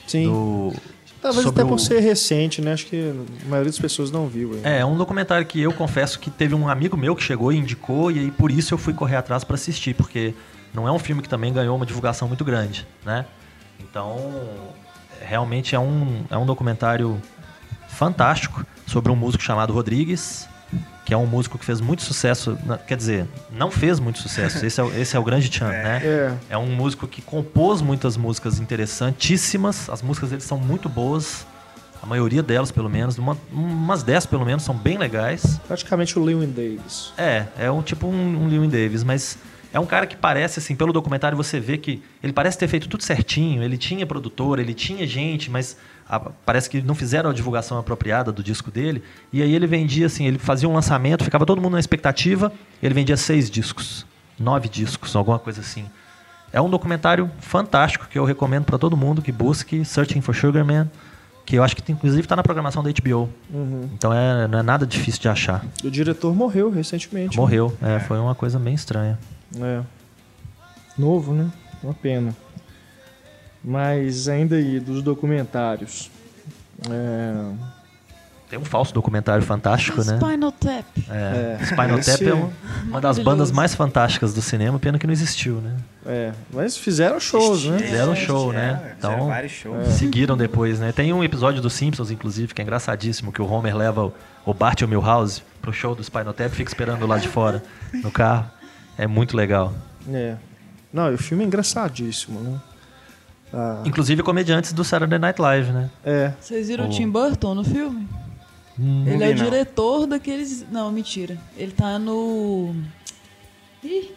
Sim. Do, Talvez até por o- ser recente, né? Acho que a maioria das pessoas não viu. ainda. É, um documentário que eu confesso que teve um amigo meu que chegou e indicou, e aí por isso eu fui correr atrás pra assistir, porque não é um filme que também ganhou uma divulgação muito grande, né? Então, realmente é um, é um documentário fantástico sobre um músico chamado Rodrigues, que é um músico que fez muito sucesso, na- quer dizer, não fez muito sucesso, esse é, o- esse é o grande tchan, né? É. É um músico que compôs muitas músicas interessantíssimas. As músicas dele são muito boas. A maioria delas, pelo menos. Uma, umas 10, pelo menos, são bem legais. Praticamente o Lewin Davis. É, é um tipo um, um Lewin Davis, mas é um cara que parece, assim, pelo documentário você vê que ele parece ter feito tudo certinho. Ele tinha produtor, ele tinha gente, mas a- parece que não fizeram a divulgação apropriada do disco dele. E aí ele vendia, assim, ele fazia um lançamento, ficava todo mundo na expectativa, ele vendia seis discos, nove discos, alguma coisa assim. É um documentário fantástico que eu recomendo para todo mundo que busque Searching for Sugar Man, que eu acho que inclusive está na programação da HBO. Uhum. Então é, não é nada difícil de achar. O diretor morreu recentemente. Morreu, é, foi uma coisa bem estranha. É. Novo, né? Uma pena. Mas ainda aí, dos documentários. É, Tem um falso documentário fantástico, né? Spinal Tap. É, É. Spinal Esse- Tap é um- uma das bandas mais fantásticas do cinema, pena que não existiu, né? é, mas fizeram shows, né? Fizeram show, né? É, Então- vários shows. Seguiram depois, né? Tem um episódio dos Simpsons, inclusive, que é engraçadíssimo, que o Homer leva o, Bart e o Milhouse pro show do Spinal Tap e fica esperando lá de fora, no carro. É muito legal. É. Não, e o filme é engraçadíssimo, né? Ah, Inclusive comediantes do Saturday Night Live, né? é. Vocês viram o Tim Burton no filme? Hum, Ele é o não. diretor daqueles. Não, mentira. Ele tá no. Ih!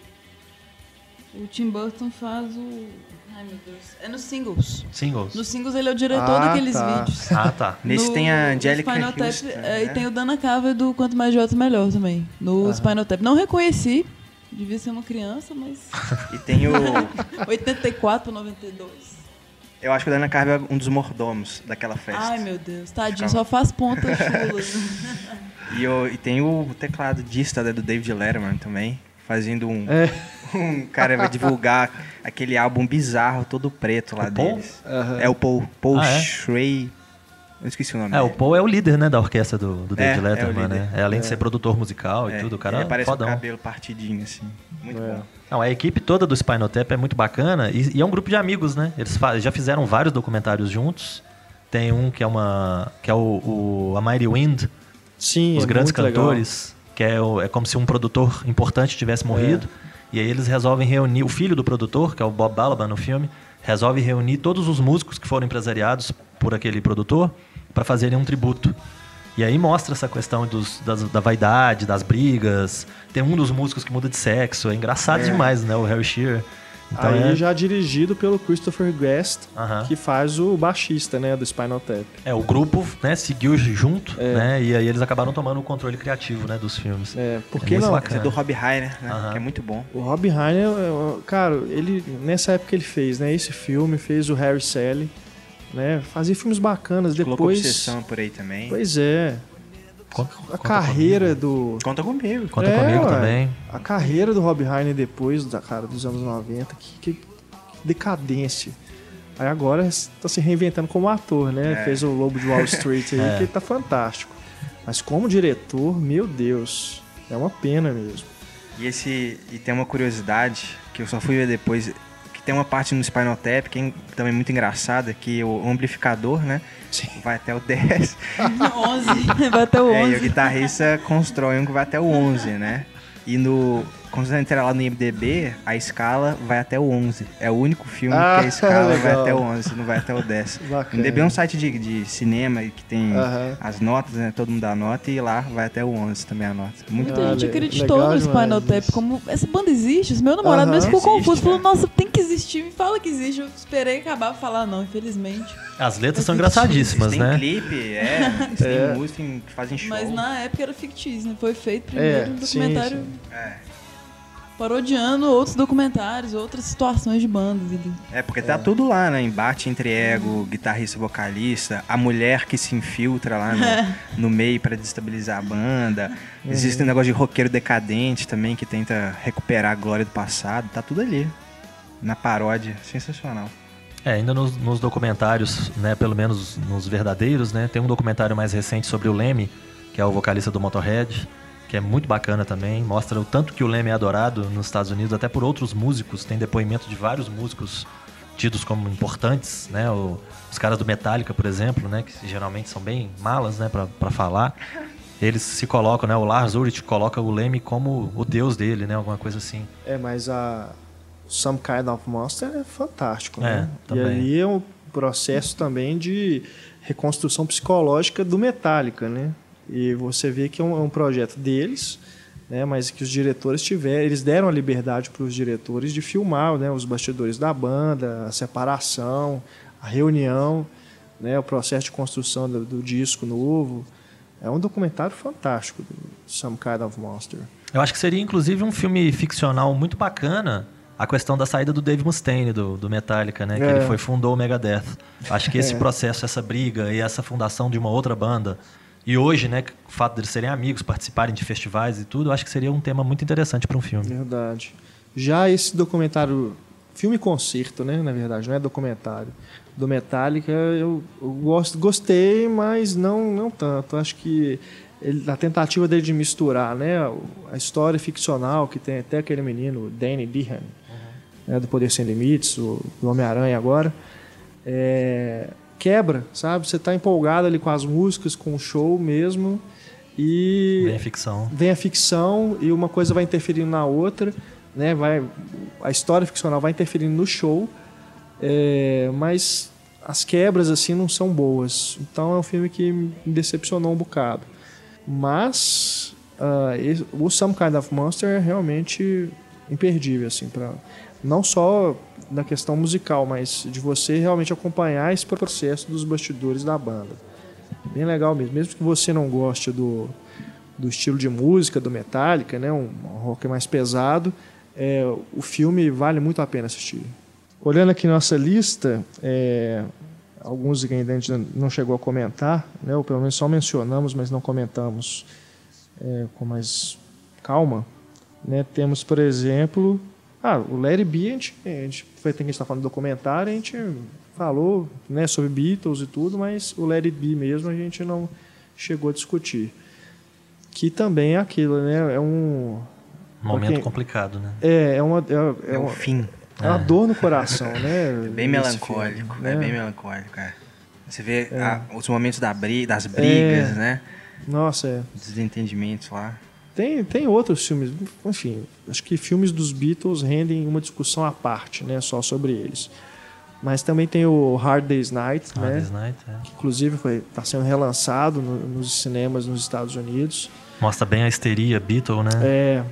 O Tim Burton faz o. Ai meu Deus. É nos singles. Singles. Nos singles ele é o diretor Ah, daqueles tá. vídeos. Ah, tá. Nesse No- tem a Angelica Spinal Tap, Houston, é, né? E tem o Dana Carver do Quanto Mais Jota Melhor também. No Spinal Tap. Não reconheci. Devia ser uma criança, mas. E tem o... 84 pra 92. Eu acho que o Dana Carvey é um dos mordomos daquela festa. Ai meu Deus. Tadinho, Ficava- só faz pontas chulas. E, o- e tem o teclado dista né, do David Letterman também, fazendo um... É. Um cara vai divulgar aquele álbum bizarro, todo preto lá O Paul? deles. Aham. É o Paul, Paul Ah, é? Eu esqueci o nome É, o dele. Paul é o líder, né, da orquestra do, do David É, é o Letterman, líder. né? É, além de ser produtor musical e É, tudo, o ele cara é com o fodão. cabelo partidinho, assim. Muito É. bom. Não, a equipe toda do Spinal Tap é muito bacana e, e é um grupo de amigos, né? Eles já fizeram vários documentários juntos. Tem um que é uma que é o, o A Mighty Wind, Sim, os é grandes muito legal. cantores, que é, o- é como se um produtor importante tivesse morrido. E aí eles resolvem reunir o filho do produtor, que é o Bob Balaban no filme, resolve reunir todos os músicos que foram empresariados por aquele produtor para fazerem um tributo. E aí mostra essa questão dos, das- da vaidade, das brigas. Tem um dos músicos que muda de sexo. É engraçado demais, né? O Harry Shearer. Então Aí é, já dirigido pelo Christopher Guest, Aham. que faz o baixista, né, do Spinal Tap. é, o grupo né, seguiu junto, É. né? E aí eles acabaram tomando o controle criativo né, dos filmes. É, porque muito não, é do Rob Reiner, né? Aham. Que é muito bom. o Rob Reiner, é, cara, ele nessa época ele fez, né, esse filme, fez o Harry Sally, né, fazia filmes bacanas, Colocou depois obsessão por aí também. Pois é, Conta- a conta carreira do Conta comigo. Conta É, comigo ué. também. a carreira do Rob Reiner depois da cara dos anos 90, que, que decadência. Aí agora está se reinventando como ator, né? É. Fez o Lobo de Wall Street aí, É. que tá fantástico. Mas como diretor, meu Deus, é uma pena mesmo. E esse e tem uma curiosidade que eu só fui ver depois que tem uma parte no Spinal Tap que é também muito engraçada que o amplificador, né, vai até o 10. 11. Vai até o É, e o 11. guitarrista constrói um que vai até o 11, né? E no quando você entrar lá no IMDb, a escala vai até o 11. É o único filme Ah, que a escala vai legal. até o 11, não vai até o 10. O Bacana. IMDb é um site de, de cinema que tem as notas, né? Todo mundo dá nota e lá vai até o 11 também a nota. Muito Muita Ah, gente acreditou legal no Spinal Tap como essa banda existe. Esse meu namorado mesmo ficou Existe, confuso. Falou, é. nossa, tem que existir. Me fala que existe. Eu esperei acabar pra falar, não, infelizmente. As letras são É engraçadíssimas, tem né? clipe, é, eles têm música fazem show. Mas na época era fictício, né? Foi feito primeiro É, um sim, documentário sim. É. parodiando outros documentários, outras situações de bandas. É, porque tá tudo lá, né? Embate entre ego, guitarrista vocalista, a mulher que se infiltra lá no, no meio pra destabilizar a banda. Existe um negócio de roqueiro decadente também que tenta recuperar a glória do passado. Tá tudo ali. Na paródia. Sensacional. É, ainda nos, nos documentários, né, pelo menos nos verdadeiros, né, tem um documentário mais recente sobre o Leme, que é o vocalista do Motorhead, que é muito bacana também, mostra o tanto que o Leme é adorado nos Estados Unidos, até por outros músicos, tem depoimento de vários músicos tidos como importantes, né, o- os caras do Metallica, por exemplo, né, que geralmente são bem malas, né, pra, pra falar, eles se colocam, né, o Lars Ulrich coloca o Leme como o deus dele, né, alguma coisa assim. É, mas a Some Kind of Monster é fantástico, É, né? E também. ali é um processo também de reconstrução psicológica do Metallica, né? E você vê que é um, é um projeto deles, né? Mas que os diretores tiveram, eles deram a liberdade para os diretores de filmar, né? Os bastidores da banda, a separação, a reunião, né? O processo de construção do, do disco novo. É um documentário fantástico, Some Kind of Monster. Eu acho que seria inclusive um filme ficcional muito bacana, a questão da saída do Dave Mustaine do, do Metallica, né? Que É. ele foi fundou o Megadeth. Acho que esse processo, essa briga e essa fundação de uma outra banda e hoje, né, o fato deles serem amigos, participarem de festivais e tudo, eu acho que seria um tema muito interessante para um filme. Verdade. Já esse documentário, filme concerto, né? Na verdade, não é documentário. Do Metallica, eu, eu gosto, gostei, mas não, não tanto. Acho que ele, a tentativa dele de misturar, né? A história ficcional que tem até aquele menino, Danny Dehan, né, do Poder Sem Limites, o, do Homem-Aranha agora, é, quebra, sabe? Você está empolgado ali com as músicas, com o show mesmo, e Bem ficção. vem a ficção e uma coisa vai interferindo na outra, né? Vai, a história ficcional vai interferindo no show, é, mas as quebras assim não são boas. Então é um filme que me decepcionou um bocado. Mas esse- o Some Kind of Monster é realmente imperdível assim para não só na questão musical, mas de você realmente acompanhar esse processo dos bastidores da banda. Bem legal mesmo, mesmo que você não goste do, do estilo de música do Metallica, né, um, rock mais pesado, é, o filme vale muito a pena assistir. Olhando aqui nossa lista, é, alguns que ainda a gente não chegou a comentar, né, ou pelo menos só mencionamos, mas não comentamos é, com mais calma. Né, temos, por exemplo, ah, o Larry B, a gente, a gente foi tem que estar falando do documentário, a gente falou né, sobre Beatles e tudo, mas o Larry B mesmo a gente não chegou a discutir. Que também é aquilo, né? É um. Momento quem- complicado, né? É, é uma. É, É é o uma, fim. é uma dor no coração, né? Bem esse melancólico. filme, É né? bem melancólico, é. Você vê a- os momentos da bri das brigas, É. né? Nossa, é. Desentendimentos lá. Tem, tem outros filmes, enfim, acho que filmes dos Beatles rendem uma discussão à parte, né, só sobre eles. Mas também tem o Hard Day's Night, Hard né, Day's Night, é. que inclusive está sendo relançado no- nos cinemas nos Estados Unidos. Mostra bem a histeria Beatle, né? É,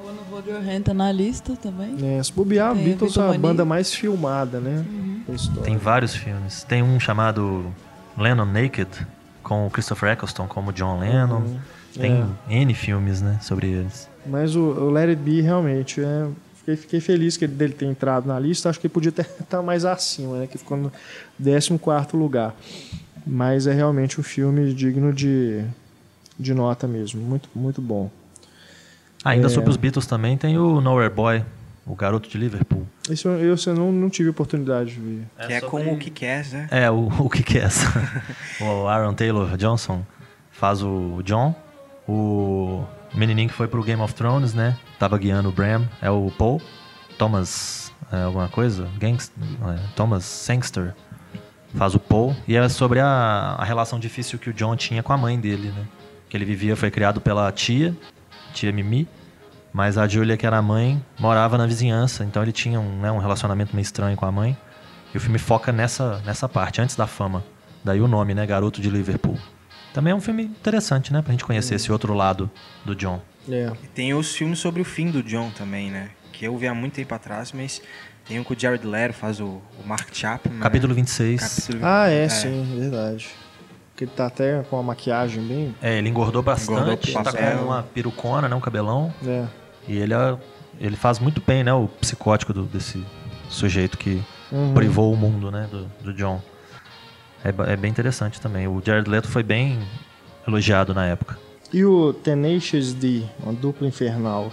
O Wanna Hold Your Hand tá na lista também. né, se bobear, Tem a Beatles é a Beatlemania. banda mais filmada, né, história. Tem vários filmes. Tem um chamado Lennon Naked, com o Christopher Eccleston como John Lennon. Uhum. Tem N filmes, né, sobre eles. Mas o, o Let It Be realmente é. Fiquei, fiquei feliz que ele, dele ter entrado na lista. Acho que ele podia estar mais acima, né? Que ficou no 14 lugar. Mas é realmente um filme digno de, de nota mesmo. Muito, muito bom. Ainda É. sobre os Beatles também tem o Nowhere Boy, o garoto de Liverpool. Esse eu, eu, eu não, não tive oportunidade de ver. que é com o que quer, né? É, o, o é essa? o Aaron Taylor Johnson faz o John. O menininho que foi pro Game of Thrones, né? Tava guiando o Bram, é o Paul. Thomas, é, alguma coisa? Gangst, é, Thomas Sangster faz o Paul. E é sobre a, a relação difícil que o John tinha com a mãe dele, né? Que ele vivia, foi criado pela tia, tia Mimi. Mas a Julia, que era a mãe, morava na vizinhança. Então ele tinha um, né, um relacionamento meio estranho com a mãe. E o filme foca nessa, nessa parte, antes da fama. Daí o nome, né? Garoto de Liverpool. Também é um filme interessante, né? Pra gente conhecer esse outro lado do John. É. E tem os filmes sobre o fim do John também, né? Que eu vi há muito tempo atrás, mas tem um que o Jared Leto faz o, o Mark Chapman. né? Capítulo 26. Capítulo Ah, é, sim, verdade. Porque ele tá até com a maquiagem bem. É, ele engordou bastante, Engordou tá com uma perucona, né? Um cabelão. É. E ele, é- ele faz muito bem, né? O psicótico do- desse sujeito que Uhum. privou o mundo, né? Do, do John. É, é bem interessante também. O Jared Leto foi bem elogiado na época. E o Tenacious D, uma dupla infernal.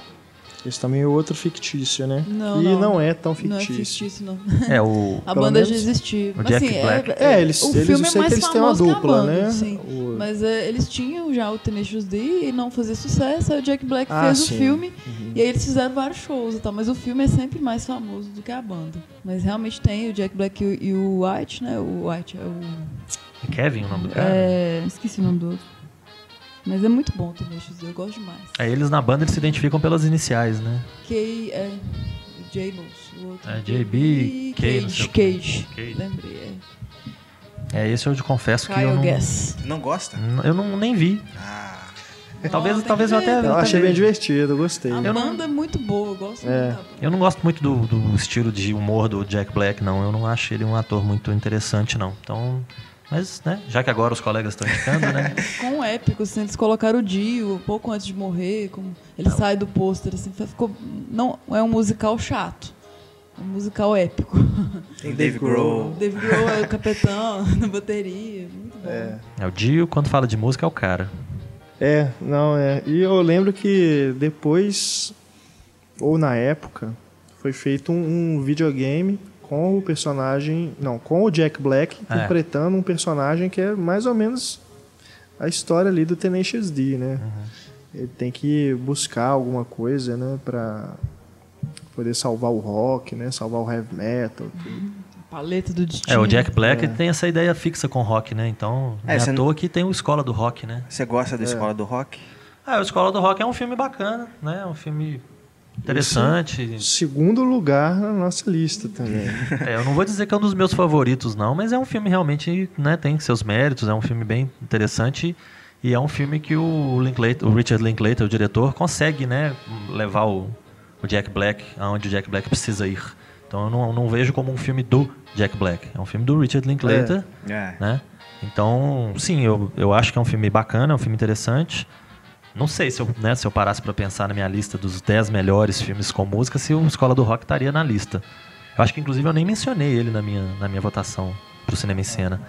Esse também é outro fictício, né? Não, e não. não é tão Não é fictício. fictício, não. É, o... A Pelo banda menos já existia. o Mas, Jack assim, Black. É, eles- o eles- filme eu é sei que mais eles têm uma famoso que a dupla, banda, né? sim. O- Mas é, eles tinham já o Tenacious D e não fazia sucesso. Aí o Jack Black Ah, fez sim. o filme Uhum. e aí eles fizeram vários shows e tal. Mas o filme é sempre mais famoso do que a banda. Mas realmente tem o Jack Black e o, e o White, né? O White é o. Kevin, o nome do cara? É, esqueci o nome do outro. Mas é muito bom o Tenacious D, eu gosto demais. É, eles na banda eles se identificam pelas iniciais, né? K é. J-Los, o outro. É, JB, K, não Cage. o quê. Cage. Cage. Lembrei, é. É, esse eu te confesso que eu Kyle não, Guess. Não gosta? eu não nem vi. Ah, Talvez- Não, talvez que eu até- Eu achei bem divertido, gostei. A Eu não- banda é muito boa, eu gosto É. muito da banda. Eu não gosto muito do, do estilo de humor do Jack Black, não. Eu não acho ele um ator muito interessante, não. Então, mas, né, já que agora os colegas estão indicando, né? Com épico, assim, eles colocaram o Dio pouco antes de morrer, como ele sai do pôster, assim, ficou. Não, é um musical chato. um musical épico. Tem Dave Grohl. Dave Grohl é o capitão na bateria. Muito bom. É. É o Dio, quando fala de música, é o cara. É, não, é. E eu lembro que depois, ou na época, foi feito um, um videogame com o personagem. Não, com o Jack Black É. interpretando um personagem que é mais ou menos a história ali do Tenacious D, né? Ele tem que buscar alguma coisa, né, pra poder salvar o rock, né? Salvar o heavy metal. tudo. Paleta do destino. É, o Jack Black É. tem essa ideia fixa com rock, né? Então, não É, é, você à não- toa que tem o Escola do Rock, né? Você gosta da Escola do Rock? Ah, o Escola do Rock é um filme bacana, né? É um filme interessante. Segundo lugar na nossa lista também. É, eu não vou dizer que é um dos meus favoritos, não, mas é um filme realmente, né, tem seus méritos, é um filme bem interessante e é um filme que o, Linklater, o Richard Linklater, o diretor, consegue, né, levar o, o Jack Black aonde o Jack Black precisa ir. Então eu não, não vejo como um filme do Jack Black, é um filme do Richard Linklater, É. né? Então, sim, eu, eu acho que é um filme bacana, é um filme interessante. Não sei se eu, né, se eu parasse para pensar na minha lista dos 10 melhores filmes com música, se o Escola do Rock estaria na lista. Eu acho que, inclusive, eu nem mencionei ele na minha, na minha votação pro Cinema em Cena.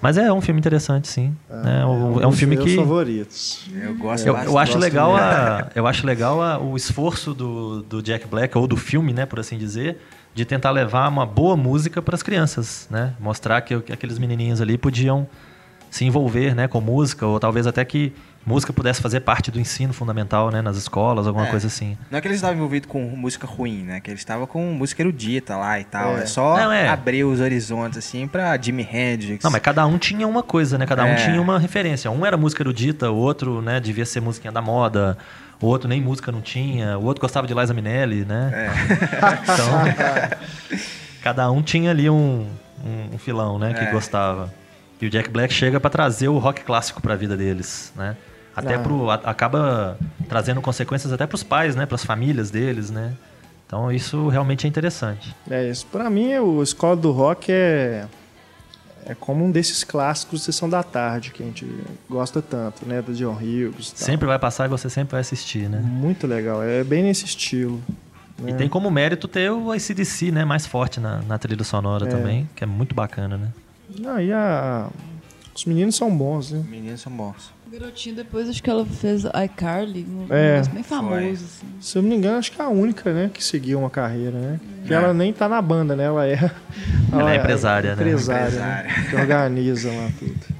Mas é um filme interessante, sim. é, um- é um dos filme que... favoritos. Eu gosto Eu, bastante. eu acho gosto legal, a, eu acho legal a- o esforço do, do Jack Black, ou do filme, né, por assim dizer, de tentar levar uma boa música para as crianças, né? Mostrar que, que aqueles menininhos ali podiam se envolver, né, com música, ou talvez até que música pudesse fazer parte do ensino fundamental, né, nas escolas, alguma É. coisa assim. Não é que eles estavam envolvidos com música ruim, né? Que eles estavam com música erudita lá e tal. É. É, só Não, é. abrir os horizontes, assim, pra Jimi Hendrix. Não, mas cada um tinha uma coisa, né? Cada um É. tinha uma referência. Um era música erudita, o outro, né, devia ser musiquinha da moda. O outro nem música não tinha. O outro gostava de Liza Minnelli, né? É. Então, cada um tinha ali um, um, um filão, né, que É. gostava. E o Jack Black chega pra trazer o rock clássico pra vida deles, né? Até Ah. pro a- acaba trazendo consequências até pros pais, né, pras famílias deles, né? Então isso realmente é interessante. É isso. Pra mim, o Escola do Rock é é como um desses clássicos de sessão da tarde que a gente gosta tanto, né, do John Hughes. e tal. Sempre vai passar e você sempre vai assistir, né? Muito legal. É bem nesse estilo. E né? tem como mérito ter o ACDC, né, mais forte na, na trilha sonora É. também, que é muito bacana, né? Não, e a... os meninos são bons, né? Meninos são bons. Garotinha, depois acho que ela fez iCarly, um É. negócio bem famoso, assim. Se eu não me engano, acho que é a única, né, que seguiu uma carreira, né? Que É. ela nem tá na banda, né? Ela é. Ela é empresária, né? empresária, Empresária. né? Que organiza lá tudo.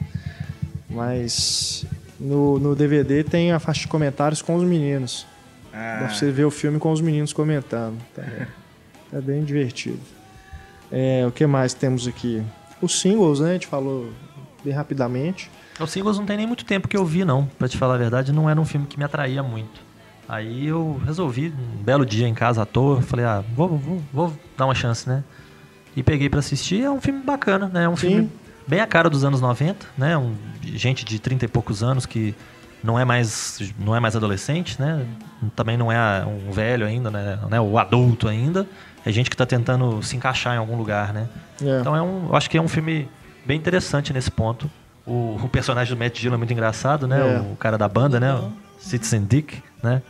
Mas no, no DVD tem a faixa de comentários com os meninos. Ah, Dá pra você ver o filme com os meninos comentando. também. É bem divertido. É, o que mais temos aqui? Os singles, né? A gente falou bem rapidamente. Os singles não tem nem muito tempo que eu vi, não. Pra te falar a verdade, não era um filme que me atraía muito. Aí eu resolvi, um belo dia em casa à toa, falei, ah, vou, vou, vou dar uma chance, né? E peguei pra assistir, é um filme bacana, né? É um Sim. filme bem a cara dos anos 90, né? Um, gente de 30 e poucos anos que não é mais, não é mais adolescente, né? Também não é um velho ainda, né? né? O adulto ainda. É gente que tá tentando se encaixar em algum lugar, né? É. Então é um, eu acho que é um filme bem interessante nesse ponto. O, o personagem do Matt Dillon é muito engraçado, né? É. O cara da banda, né? O Citizen Dick, né?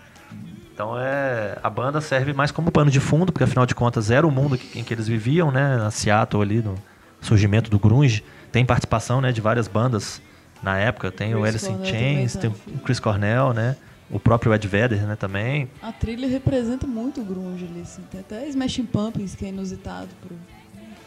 Então é a banda serve mais como pano de fundo, porque afinal de contas era o mundo que- em que eles viviam, né? Na Seattle ali, no surgimento do grunge. Tem participação, né, de várias bandas na época. Tem o Chris Alice in Chains, tem tá. o Chris Cornell, né? O próprio Ed Vedder, né, também. A trilha representa muito o grunge ali, assim. Tem até Smashing Pumpkins, que é inusitado pro...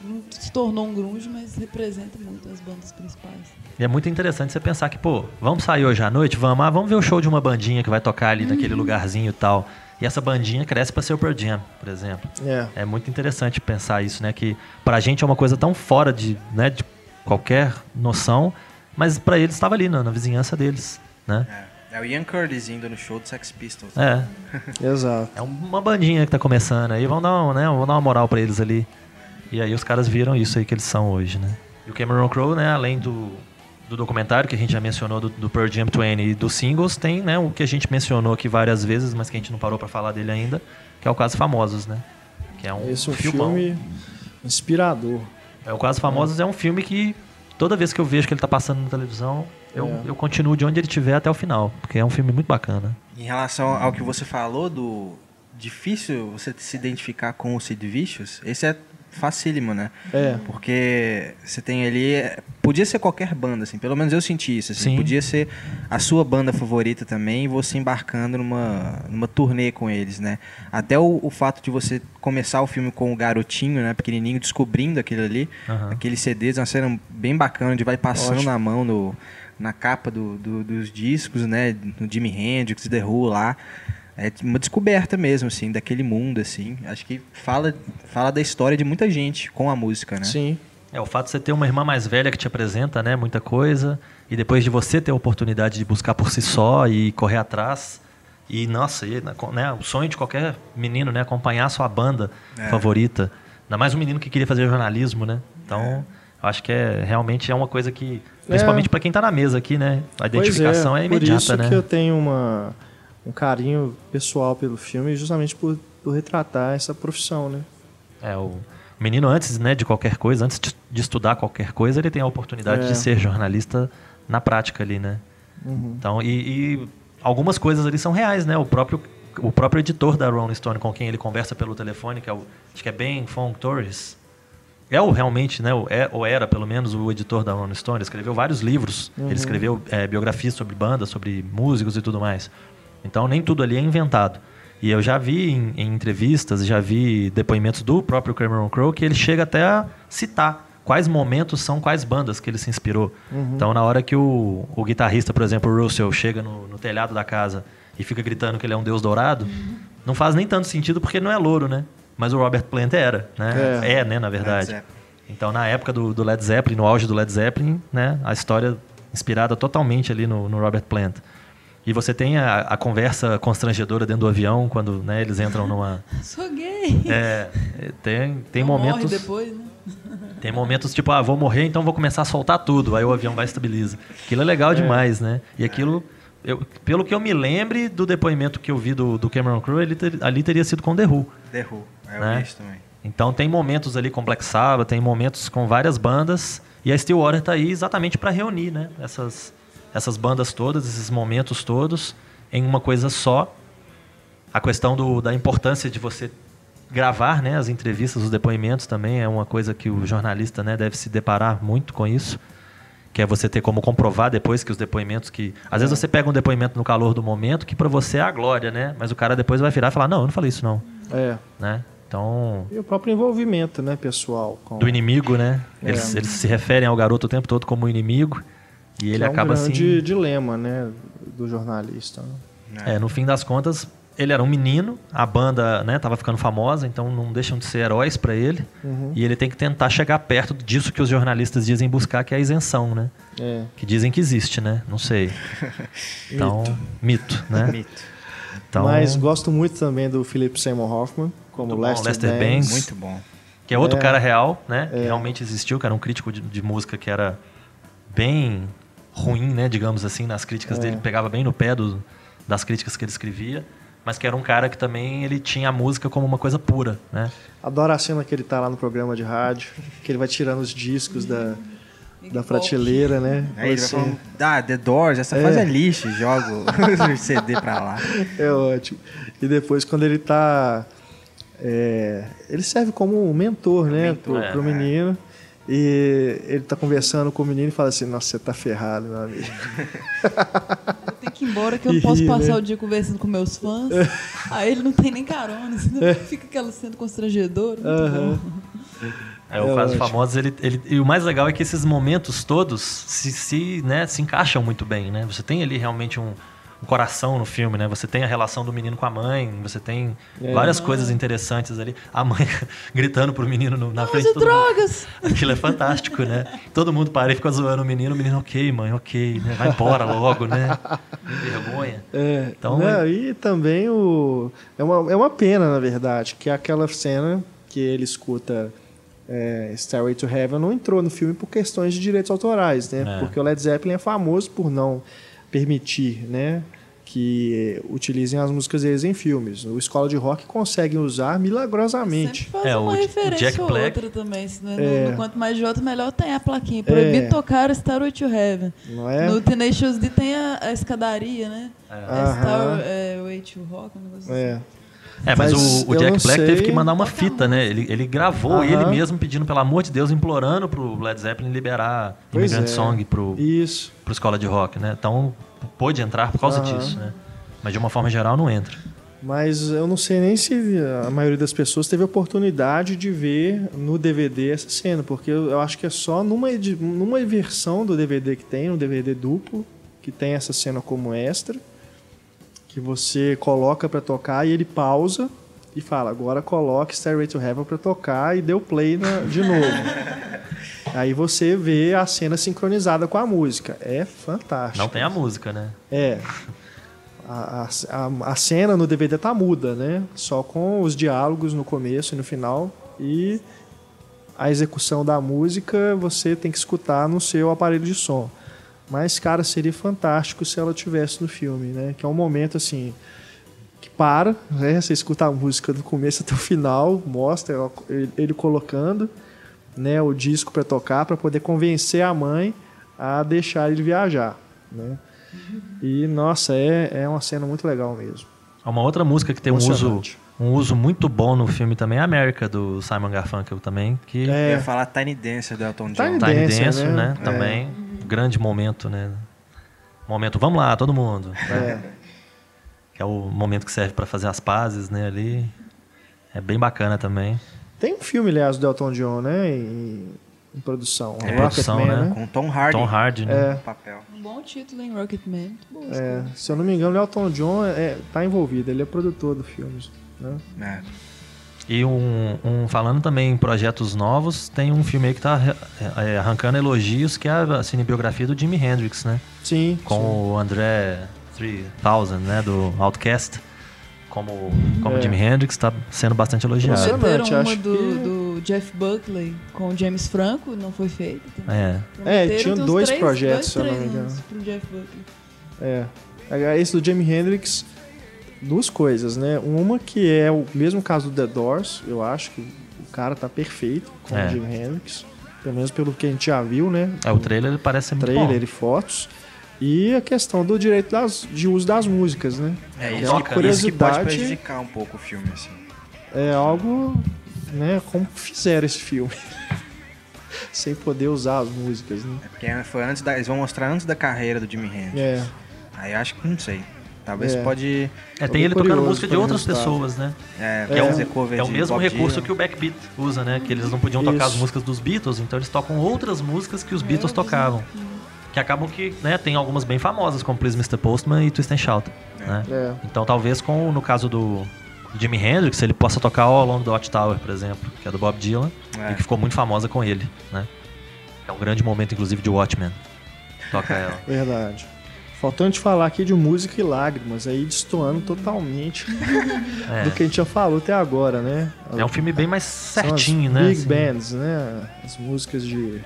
Não se tornou um grunge, mas representa muito as bandas principais. E é muito interessante você pensar que, pô, vamos sair hoje à noite? Vamos, ah, vamos ver o show de uma bandinha que vai tocar ali naquele lugarzinho e tal. E essa bandinha cresce pra ser o Pearl Jam, por exemplo. É. É muito interessante pensar isso, né? Que pra gente é uma coisa tão fora de, né, de qualquer noção, mas pra eles estava ali, na, na vizinhança deles, né? É. É o Ian Curtis indo no show do Sex Pistols. É, Exato. é uma bandinha que tá começando aí, vamos dar, uma, né, vamos dar uma moral pra eles ali. E aí os caras viram isso aí que eles são hoje, né? E o Cameron Crowe, né, além do, do documentário que a gente já mencionou do, do Pearl Jam 20 e dos singles, tem, né, o que a gente mencionou aqui várias vezes, mas que a gente não parou pra falar dele ainda, que é o Caso Famosos, né? Que é um, Esse é um filmão. filme inspirador. É, o Caso Famosos é um filme que toda vez que eu vejo que ele tá passando na televisão, eu, É. eu continuo de onde ele estiver até o final, porque é um filme muito bacana. Em relação ao que você falou do, difícil você se identificar com o Sid Vicious, esse é facílimo, né? É. Porque você tem ali. Podia ser qualquer banda, assim. Pelo menos eu senti isso. Assim. Sim. Podia ser a sua banda favorita também e você embarcando numa, numa turnê com eles, né? Até o, o fato de você começar o filme com o garotinho, né? Pequenininho, descobrindo aquilo ali. Aham. Aqueles CDs, é uma cena bem bacana, onde vai passando Ótimo. na mão no, na capa do, do- dos discos, né? No Jimi Hendrix, The Who lá. É uma descoberta mesmo, assim, daquele mundo, assim. Acho que fala, fala da história de muita gente com a música, né? Sim. É, o fato de você ter uma irmã mais velha que te apresenta, né, muita coisa, e depois de você ter a oportunidade de buscar por si só e correr atrás, e nossa, e, né, o sonho de qualquer menino, né, acompanhar a sua banda É. favorita, ainda mais um menino que queria fazer jornalismo, né? Então, eu acho que é realmente é uma coisa que, principalmente para quem tá na mesa aqui, né, a Pois identificação é, Por imediata, isso né? que eu tenho uma, um carinho pessoal pelo filme, justamente por, por retratar essa profissão, né? É, o menino antes, né, de qualquer coisa, antes de, estudar qualquer coisa, ele tem a oportunidade É. de ser jornalista na prática ali, né? Uhum. Então, e, e algumas coisas ali são reais, né? O próprio o próprio editor da Rolling Stone com quem ele conversa pelo telefone, que é o acho que é Ben Fong Torres, é o realmente, né? O, é, ou era pelo menos o editor da Rolling Stone. Ele escreveu vários livros. Uhum. Ele escreveu é, biografias sobre bandas, sobre músicos e tudo mais. Então nem tudo ali é inventado. E eu já vi em, em entrevistas, já vi depoimentos do próprio Cameron Crowe que ele chega até a citar quais momentos são quais bandas que ele se inspirou. Então na hora que o, o guitarrista, por exemplo, o Russell, chega no, no telhado da casa e fica gritando que ele é um deus dourado, não faz nem tanto sentido porque ele não é louro, né? Mas o Robert Plant era, né? É. É, né, na verdade. Então, na época do, do Led Zeppelin, no auge do Led Zeppelin, né, a história inspirada totalmente ali no, no Robert Plant. E você tem a, a conversa constrangedora dentro do avião, quando né, eles entram numa... Sou gay. É, tem, tem Não morre momentos... depois, né? Tem momentos tipo, ah, vou morrer, então vou começar a soltar tudo. Aí o avião vai e estabiliza. Aquilo é legal demais, né? E aquilo, eu, pelo que eu me lembre do depoimento que eu vi do, do Cameron Crowe, ele ter- ali teria sido com The Who. The Who. É Né? o isso também. Então tem momentos ali com Black Sabbath, tem momentos com várias bandas e a Stillwater tá aí exatamente para reunir, né? Essas essas bandas todas, esses momentos todos em uma coisa só. A questão do, da importância de você gravar, né, as entrevistas, os depoimentos também é uma coisa que o jornalista, né, deve se deparar muito com isso. Que é você ter como comprovar depois que os depoimentos que. Às vezes você pega um depoimento no calor do momento que para você é a glória, né? Mas o cara depois vai virar e falar: Não, eu não falei isso, não. É. Né? Então, E o próprio envolvimento, né, pessoal? Com, do inimigo, né? É. Eles, eles se referem ao garoto o tempo todo como inimigo e ele que é um acaba grande assim. dilema, né, do jornalista. né? É, no fim das contas, ele era um menino, a banda, né, tava ficando famosa, então não deixam de ser heróis para ele. Uhum. E ele tem que tentar chegar perto disso que os jornalistas dizem buscar, que é a isenção, né? É. Que dizem que existe, né? Não sei. Então, mito, né? Mito. Então, Mas gosto muito também do Philip Seymour Hoffman, como Muito bom, Lester, Lester Bangs. Bangs. Muito bom. que é outro É. cara real, né? Que É. realmente existiu, que era um crítico de, de música que era bem ruim, né? Digamos assim, nas críticas É. dele, pegava bem no pé do- das críticas que ele escrevia, mas que era um cara que também ele tinha a música como uma coisa pura, né? Adoro a cena que ele tá lá no programa de rádio, que ele vai tirando os discos da, da prateleira, né? Aí ele vai falando, ah, The Doors, essa É. fase é lixo, joga o CD pra lá. É ótimo. E depois, quando ele tá. é, ele serve como um mentor, né? Mentor, pro, é. pro menino. E ele tá conversando com o menino e fala assim: Nossa, você tá ferrado, meu amigo. Eu tenho que ir embora que eu E não posso ri, passar né? o dia conversando com meus fãs. Aí ele não tem nem carona, senão fica aquela cena constrangedora. muito Aham. bom. É, o É Fases ótimo. Famosos, ele, ele, e o mais legal é que esses momentos todos se, se, né, se encaixam muito bem, né? Você tem ali realmente um, um coração no filme, né? Você tem a relação do menino com a mãe, você tem É. várias coisas interessantes ali. A mãe gritando pro menino no- na frente Use de todo mundo. drogas! Aquilo é fantástico, né? Todo mundo para e fica zoando o menino, o menino, ok, mãe, ok, né? Vai embora logo, né? Vergonha. É, Então, né, E também o. É uma, é uma pena, na verdade, que aquela cena que ele escuta é, Stairway to Heaven não entrou no filme por questões de direitos autorais, né? É. Porque o Led Zeppelin é famoso por não permitir, né? Que utilizem as músicas deles em filmes. O Escola de Rock consegue usar milagrosamente. É, uma o referência Jack ou Black- outra também. Não é É. no, no Quanto Mais Jota, melhor tem a plaquinha. Proibido É. tocar Starway to Heaven. Não é? No Tenacious D tem a, a escadaria, né? É. Starway to Rock, um negócio É. assim. É, mas, Mas o, o Jack Black teve sei. que mandar uma fita, né? Ele, ele gravou Aham. ele mesmo pedindo, pelo amor de Deus, implorando pro Led Zeppelin liberar Pois Immigrant é. Song pro, Isso. pro escola de rock, né? Então pôde entrar por causa disso, né? Mas de uma forma geral não entra. Mas eu não sei nem se a maioria das pessoas teve a oportunidade de ver no DVD essa cena, porque eu acho que é só numa, numa versão do DVD que tem, no DVD duplo, que tem essa cena como extra, que você coloca pra tocar e ele pausa e fala: agora coloque Stairway to Heaven pra tocar e deu play na- de novo. Aí você vê a cena sincronizada com a música. É fantástico. Não tem a música, né? É. A, a, a- a cena no DVD tá muda, né? Só com os diálogos no começo e no final. E a execução da música você tem que escutar no seu aparelho de som. Mas, cara, seria fantástico se ela tivesse no filme, né? Que é um momento assim. Que para, né? Você escuta a música do começo até o final, mostra ele, colocando né, o disco para tocar para poder convencer a mãe a deixar ele viajar, né? E nossa, é, é uma cena muito legal mesmo. Uma outra música que tem um uso, um uso muito bom no filme também é América, do Simon Garfunkel também, que Eu É, ia falar Tiny Dancer do Elton John. Tiny Tiny Dancer, Dancer, né? né? É. Grande momento, né? Momento, vamos lá, todo mundo. é, Que é o momento que serve para fazer as pazes, né? Ali. É bem bacana também. Tem um filme, aliás, do Elton John, né? Em, em produção. Em Rocketman, produção, né? Com Tom Hardy. Tom Hardy, né? É. papel. Um bom título em Rocketman. É, se eu não me engano, o Elton John é, tá envolvido, ele é produtor do filme. Né? É. E um, um- falando também em projetos novos, tem um filme aí que tá é, é, arrancando elogios, que é a cinebiografia do Jimi Hendrix, né? Sim, Com sim. o André 3000, né? Do Outcast. Como, como É. Jimi Hendrix, tá sendo bastante elogiado. Você- uma acho do, que- do Jeff Buckley com o James Franco, não foi também. É. Uns dois três- projetos, dois, se eu não me engano. pro Jeff Buckley. É. Agora, Esse do Jimi Hendrix, duas coisas, né? Uma que é o mesmo caso do The Doors, eu acho que o cara tá perfeito com É. o Jimi Hendrix. Pelo menos pelo que a gente já viu, né? É, o trailer ele parece ser muito trailer bom. e fotos. E a questão do direito das- de uso das músicas, né? É, isso, né? isso que pode Curiosidade- prejudicar um pouco o filme, assim. É algo, né? Como fizeram esse filme. Sem poder usar as músicas, né? É porque foi antes da, eles vão mostrar antes da carreira do Jimi Hendrix. É. Aí acho que não sei. Talvez É. pode É, tem ele tocando música de outras pessoas, né? é, É fazer cover É o mesmo Bob recurso Dylan. que o Backbeat usa, né? Que eles não podiam tocar as Isso. músicas dos Beatles, então eles tocam outras músicas que os Beatles tocavam. Que acabam que, né, tem algumas bem famosas, como Please Mr. Postman e Twist and Shout. Né? É. Então talvez com, no caso do Jimi Hendrix, ele possa tocar All Along the Watchtower, por exemplo, que é do Bob Dylan, É. e que ficou muito famosa com ele, né? É um grande momento, inclusive, de Watchmen. Toca ela. Verdade. Faltando te falar aqui de música e lágrimas, aí destoando totalmente É. do que a gente já falou até agora, né? É um filme bem mais certinho, né? Big assim. bands, né? As músicas de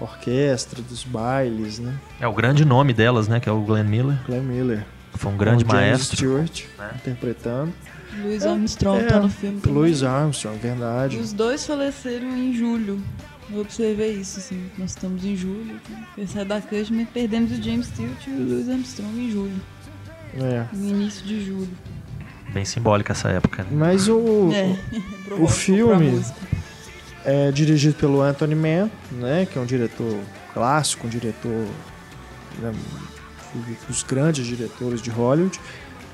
orquestra, dos bailes, né? É o grande nome delas, né? Que é o Glenn Miller. Glenn Miller. Foi um grande James maestro. Stewart né? interpretando. Louis Armstrong É, tá no filme. Louis Armstrong, verdade. Os dois faleceram em julho. Eu observei isso, assim. Nós estamos em julho. Aniversário da Cushman, perdemos o James Stewart e o Louis Armstrong em julho. É. No início de julho. Bem simbólica essa época, né? Mas o, É, o filme é dirigido pelo Anthony Mann, né? Que é um diretor clássico, um diretor né, dos grandes diretores de Hollywood.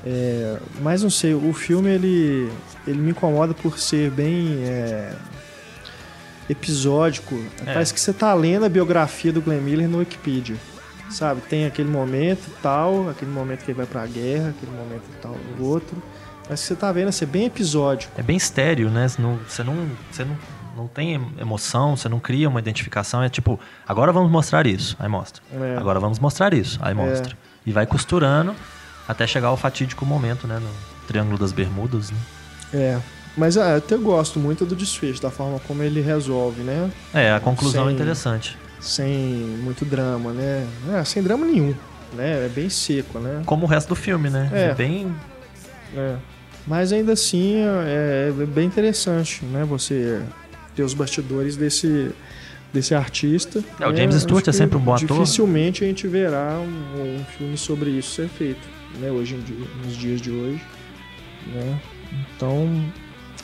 É, mas não sei, o filme ele, ele me incomoda por ser bem é, episódico. É. Parece que você tá lendo a biografia do Glenn Miller no Wikipedia. Sabe, tem aquele momento tal, aquele momento que ele vai pra guerra, aquele momento tal, o outro. Mas que você tá vendo assim, é bem episódico. É bem estéreo, né? Você não, você não, você não, não tem emoção, você não cria uma identificação. É tipo, agora vamos mostrar isso, aí mostra. É. Agora vamos mostrar isso, aí mostra. E vai costurando até chegar ao fatídico momento, né? No Triângulo das Bermudas, né? É. Mas eu até gosto muito do desfecho, da forma como ele resolve, né? É, a conclusão é Sem- interessante. Sem muito drama, né? É, sem drama nenhum, né? É bem seco, né? Como o resto do filme, né? É. É, bem. É. Mas ainda assim é, é bem interessante, né? Você ter os bastidores desse, desse artista. É, o né? James Stewart Acho é sempre um bom ator. Dificilmente a gente verá um, um filme sobre isso ser feito, né? Hoje em dia, nos dias de hoje, né? Então,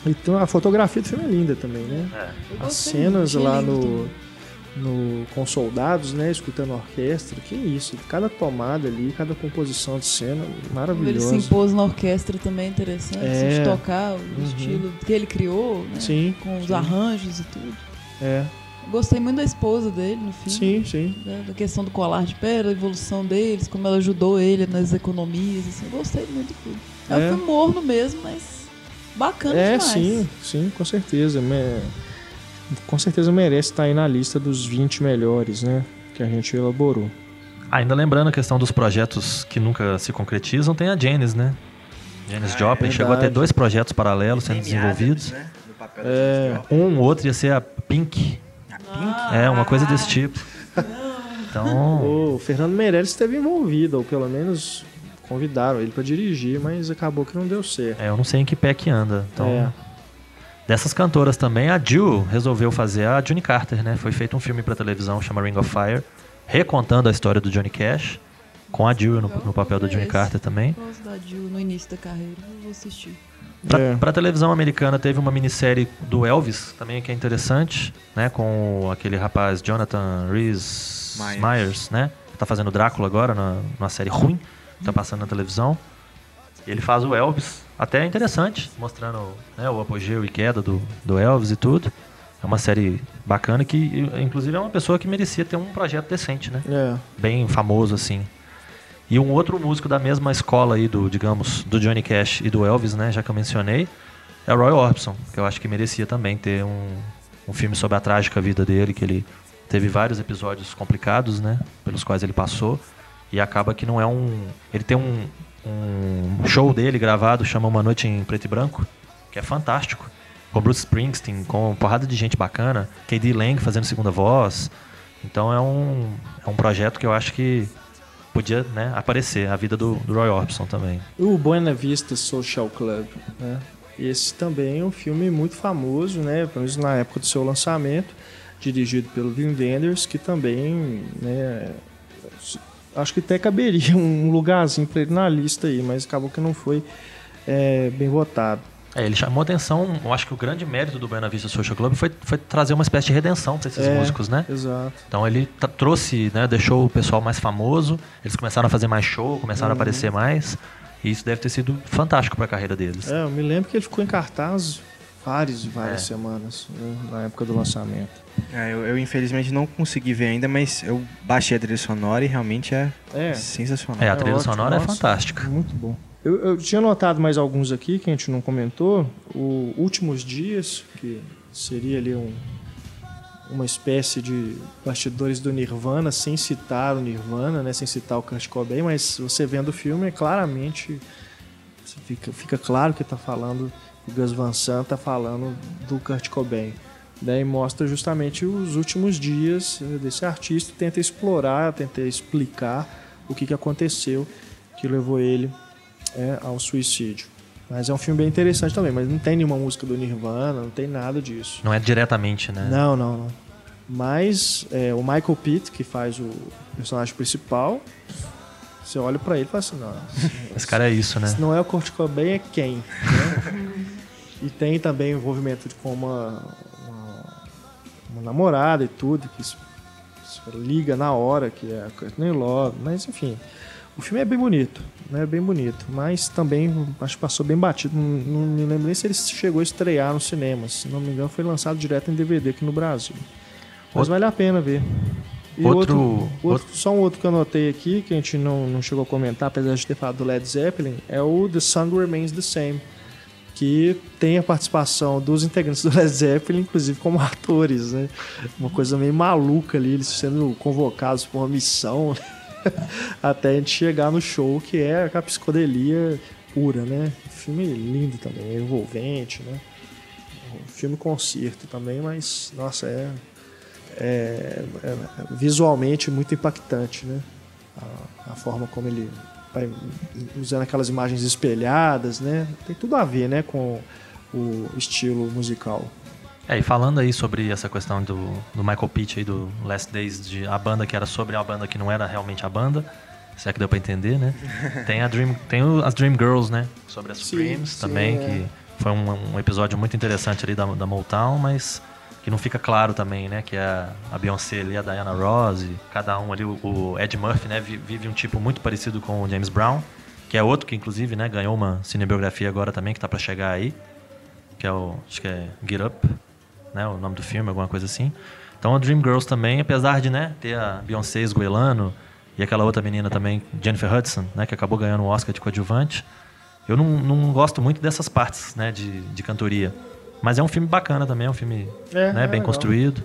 e tem a fotografia do filme é linda também, né? É. As gostei cenas muito, lá lindo no, no com soldados, né, escutando a orquestra, que isso, cada tomada ali, cada composição de cena Como ele se maravilhosa. impôs na orquestra também é interessante, É. assim, de tocar o Uhum. estilo que ele criou, né? Sim, com os sim. arranjos e tudo. É, Gostei muito da esposa dele no sim, filme. sim. né, Da questão do colar de pedra, a evolução deles, como ela ajudou ele nas economias, assim, gostei muito do filme. É, um É. filme morno mesmo, mas bacana É, demais. sim, sim, com certeza. Me- Com certeza merece estar aí na lista dos 20 melhores, né? Que a gente elaborou. Ainda lembrando a questão dos projetos que nunca se concretizam, tem a Janice, né? Janice Ah, Joplin é chegou a ter dois projetos paralelos sendo desenvolvidos. Né? É. Um, outro ia ser a Pink. É, uma coisa desse tipo. Então, O Fernando Meirelles esteve envolvido, ou pelo menos convidaram ele para dirigir, mas acabou que não deu certo. é, eu não sei em que pé que anda. Então, É. dessas cantoras também, a Jill resolveu fazer a Johnny Carter, né? Foi feito um filme pra televisão chama Ring of Fire, recontando a história do Johnny Cash, com a Jill no, no papel da Johnny. Carter também. Eu gosto da Jill no início da carreira, eu vou assistir. Pra, É. pra televisão americana teve uma minissérie do Elvis também que é interessante, né? Com aquele rapaz Jonathan Rhys Myers. Myers, né? Tá fazendo Drácula agora na, numa série ruim, tá passando na televisão. Ele faz o Elvis, até interessante, mostrando né, o apogeu e queda do, do Elvis e tudo. É uma série bacana que, inclusive, é uma pessoa que merecia ter um projeto decente, né? É. bem famoso assim. E um outro músico da mesma escola aí do, digamos, do Johnny Cash e do Elvis, né, já que eu mencionei, é o Roy Orbison, que eu acho que merecia também ter um, um filme sobre a trágica vida dele, que ele teve vários episódios complicados, né, pelos quais ele passou, e acaba que não é um... Ele tem um, um show dele gravado, chama Uma Noite em Preto e Branco, que é fantástico, com Bruce Springsteen, com porrada de gente bacana, K.D. Lang fazendo segunda voz, então é um, é um projeto que eu acho que podia né, aparecer, a vida do, do Roy Orbison também. O Buena Vista Social Club, né? Esse também é um filme muito famoso, né? Pelo menos na época do seu lançamento, dirigido pelo Wim Wenders, que também, né? Acho que até caberia um lugarzinho para ele na lista aí, mas acabou que não foi é, bem votado. É, ele chamou atenção, eu acho que o grande mérito do Buena Vista Social Club foi, foi trazer uma espécie de redenção para esses É. músicos, né? Exato. Então ele trouxe, né, deixou o pessoal mais famoso, eles começaram a fazer mais show, começaram a aparecer mais, e isso deve ter sido fantástico para a carreira deles. É, eu me lembro que ele ficou em cartaz várias e várias É. semanas né, na época do lançamento. É, eu, eu, infelizmente não consegui ver ainda, mas eu baixei a trilha sonora e realmente é, É, sensacional. É, a É trilha ótimo, sonora é nossa. fantástica. Muito bom. Eu, eu tinha notado mais alguns aqui que a gente não comentou. O Últimos Dias, que seria ali um, uma espécie de bastidores do Nirvana, sem citar o Nirvana, né, sem citar o Kurt Cobain, mas você vendo o filme, é claramente fica, fica claro que está falando, o Gus Van Sant está falando do Kurt Cobain. Daí mostra justamente os últimos dias eh, desse artista, tenta explorar, tenta explicar o que, que aconteceu que levou ele é, ao suicídio. Mas é um filme bem interessante também, mas não tem nenhuma música do Nirvana, não tem nada disso. Não é diretamente, né? Não, não, não. Mas é, o Michael Pitt, que faz o personagem principal, você olha pra ele e fala assim, não, Esse cara é isso, né? se não é o Kurt Cobain, é quem? né? e tem também o envolvimento de- com uma, uma namorada e tudo, que liga na hora, que é a Courtney Love, mas enfim. O filme é bem bonito, né? Bem bonito, mas também acho que passou bem batido. Não, não me lembro nem se ele chegou a estrear nos cinemas. Se não me engano, foi lançado direto em DVD aqui no Brasil. Mas Outro- vale a pena ver. E Outro- outro, outro- só um outro que eu anotei aqui, que a gente não, não chegou a comentar, apesar de ter falado do Led Zeppelin, é o The Sun Remains the Same, que tem a participação dos integrantes do Led Zeppelin, inclusive como atores, né? Uma coisa meio maluca ali, eles sendo convocados por uma missão, até a gente chegar no show, que é a psicodelia pura, né? Filme lindo também, envolvente, né? Um filme concerto também, mas, nossa, é é, é visualmente muito impactante, né? A, a forma como ele usando aquelas imagens espelhadas, né? Tem tudo a ver, né, com o estilo musical. É, e falando aí sobre essa questão do, do Michael Pitt aí do Last Days, de a banda que era sobre a banda que não era realmente a banda, se é que deu pra entender, né? Tem, a Dream, tem o- as Dream Girls, né? Sobre as Sim, Supremes sim, também, é. que foi um, um episódio muito interessante ali da, da Motown, mas que não fica claro também, né? Que é a, a Beyoncé ali, a Diana Ross, cada um ali, o, Ed Murphy, né? vi- Vive um tipo muito parecido com o James Brown, que é outro que inclusive, né? Ganhou uma cinebiografia agora também, que tá pra chegar aí, que é o, acho que é Get Up, né? O nome do filme, alguma coisa assim. Então a Dream Girls também, apesar de, né? Ter a Beyoncé esgoelando e aquela outra menina também, Jennifer Hudson, né? Que acabou ganhando o Oscar de coadjuvante. Eu não, não gosto muito dessas partes, né? De, de cantoria. Mas é um filme bacana também, é um filme É, né, é bem legal. construído.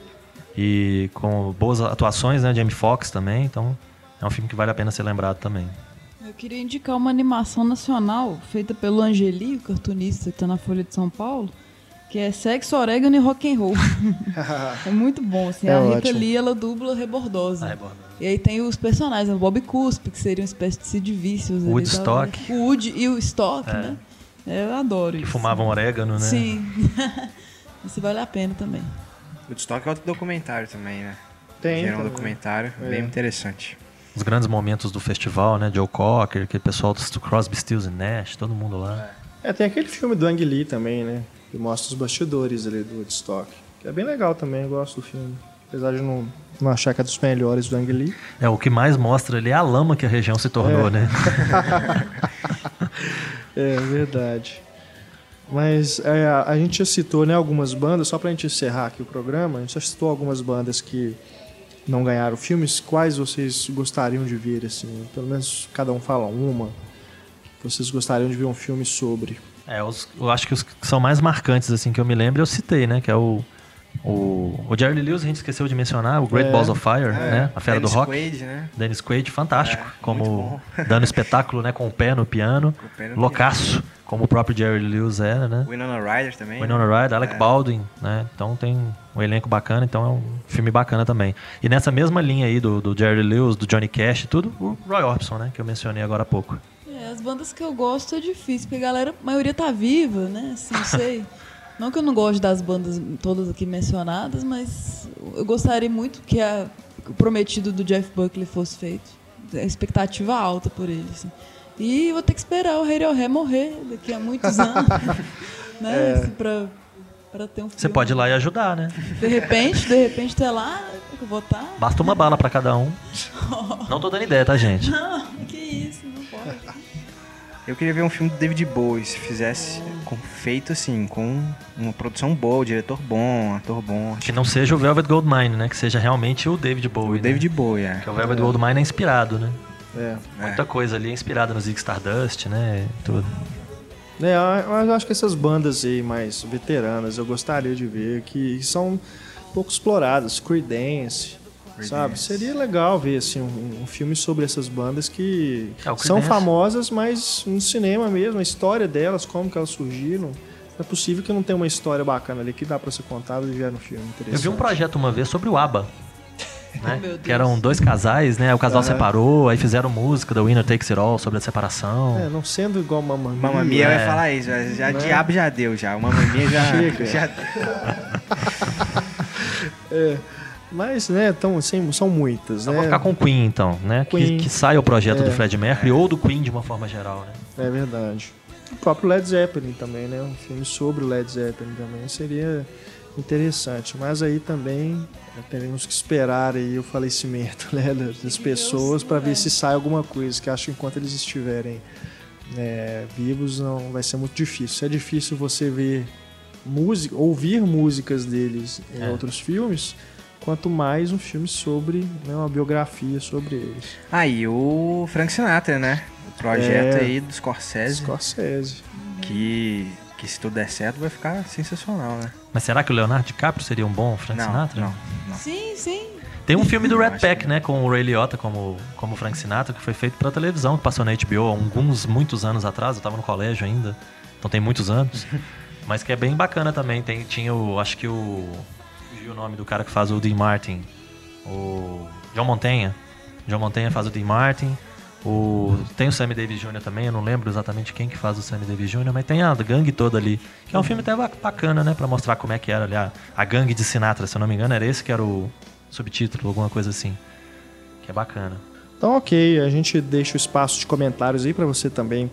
E com boas atuações, né? Jamie Foxx também. Então é um filme que vale a pena ser lembrado também. Eu queria indicar uma animação nacional feita pelo Angeli, o cartunista que tá na Folha de São Paulo, que é Sexo, Orégano e Rock and Roll. é muito bom, assim. É a Rita ótimo. Lee, ela dubla rebordosa. Ah, Rebordosa. E aí tem os personagens, né? o Bob Cuspe, que seria uma espécie de Sid Vicious. Woodstock. tá? O Wood e o Stock, É. né? Eu adoro Que isso. fumavam orégano, né? Sim. Isso vale a pena também. O Woodstock é outro documentário também, né? Tem. Gerou um documentário É. bem interessante. Os grandes momentos do festival, né? Joe Cocker, aquele pessoal do Crosby, Stills e Nash, todo mundo lá. É, tem aquele filme do Ang Lee também, né? Que mostra os bastidores ali do Woodstock. Que é bem legal também, eu gosto do filme. Apesar de não, não achar que é dos melhores do Ang Lee. É, o que mais mostra ali é a lama que a região se tornou, É. né? É verdade. Mas é, a, a gente já citou né, algumas bandas, só pra gente encerrar aqui o programa, a gente já citou algumas bandas que não ganharam filmes. Quais vocês gostariam de ver, assim? Pelo menos cada um fala uma. Vocês gostariam de ver um filme sobre. É, os- eu acho que os que são mais marcantes, assim, que eu me lembro, eu citei, né? Que é o. O, o Jerry Lewis, a gente esqueceu de mencionar, o Great É. Balls of Fire, né? A Fera Dennis do Rock. Quaid, né? Dennis Quaid, fantástico, É, como dando espetáculo, né? Com o pé no piano. Com o pé no Loucaço, como o próprio Jerry Lewis era, né? Winona Ryder também. né? Winona Ryder, Alec É. Baldwin, né? Então tem um elenco bacana, então é um filme bacana também. E nessa mesma linha aí do, do Jerry Lewis, do Johnny Cash e tudo, o Roy Orbison, né? Que eu mencionei agora há pouco. É, as bandas que eu gosto é difícil, porque a galera, a maioria tá viva, né? Assim, não sei. não que eu não goste das bandas todas aqui mencionadas, mas eu gostaria muito que, a- que o prometido do Jeff Buckley fosse feito. A expectativa alta por ele, assim. E vou ter que esperar o Radiohead morrer daqui a muitos anos, né? Assim, pra, pra ter um filme. Você pode ir lá e ajudar, né? De repente, de repente, até lá, eu vou estar... Basta uma bala pra cada um. Não tô dando ideia, tá, gente? Não, que isso, não pode. Eu queria ver um filme do David Bowie, se fizesse com, feito assim, com uma produção boa, o diretor bom, ator bom. Que não seja o Velvet Goldmine, né? Que seja realmente o David Bowie. O né? David Bowie, é. Que o Velvet Goldmine é inspirado, né? É. Muita coisa ali é inspirada no Zig Stardust, né? Tudo. É, mas eu acho que essas bandas aí mais veteranas eu gostaria de ver, que são pouco exploradas. Creedence, sabe? Seria legal ver assim, um, um filme sobre essas bandas que É, são famosas, mas no cinema mesmo, a história delas, como que elas surgiram. Não é possível que não tenha uma história bacana ali que dá pra ser contada e vier no filme. Eu vi um projeto uma vez sobre o ABBA. Né? Que eram dois casais, né? O casal Aham. separou, aí fizeram música da Winner Takes It All sobre a separação. É, não sendo igual Mamma Mia. Mamma Mia, eu É. ia falar isso, já, já Né? diabo já deu já, o Mamma Mia já, Chega. já deu. É, mas, né, tão, assim, são muitas, Só né? vou ficar com o Queen, então, né? Que, Queen. que saia o projeto É. do Fred Mercury ou do Queen de uma forma geral, né? É verdade. O próprio Led Zeppelin também, né? Um filme sobre o Led Zeppelin também seria interessante. Mas aí também né, teremos que esperar aí o falecimento né, das pessoas para ver é. se sai alguma coisa. Que acho que enquanto eles estiverem né, vivos não vai ser muito difícil. É difícil você ver música, ouvir músicas deles em É. outros filmes. Quanto mais um filme sobre né, uma biografia sobre eles. Aí o Frank Sinatra, né? O projeto É. aí do Scorsese, Scorsese. que, que se tudo der certo vai ficar sensacional, né? Mas será que o Leonardo DiCaprio seria um bom Frank não, Sinatra? não, não. Sim, sim. Tem um filme do Red Pack, que né? Com o Ray Liotta como, como Frank Sinatra, que foi feito pra televisão, que passou na HBO há alguns, muitos anos atrás. Eu tava no colégio ainda, então tem muitos anos. Mas que é bem bacana também. Tem, tinha o. Acho que o. Fugiu o nome do cara que faz o Dean Martin. O. John Montanha. John Montanha faz o Dean Martin. O, tem o Sammy Davis Jr. também, eu não lembro exatamente quem que faz o Sammy Davis Jr., mas tem a gangue toda ali. Que é um filme até ba- bacana, né? Pra mostrar como é que era ali a, a gangue de Sinatra, se eu não me engano, era esse que era o subtítulo, alguma coisa assim. Que é bacana. Então, ok, a gente deixa o espaço de comentários aí para você também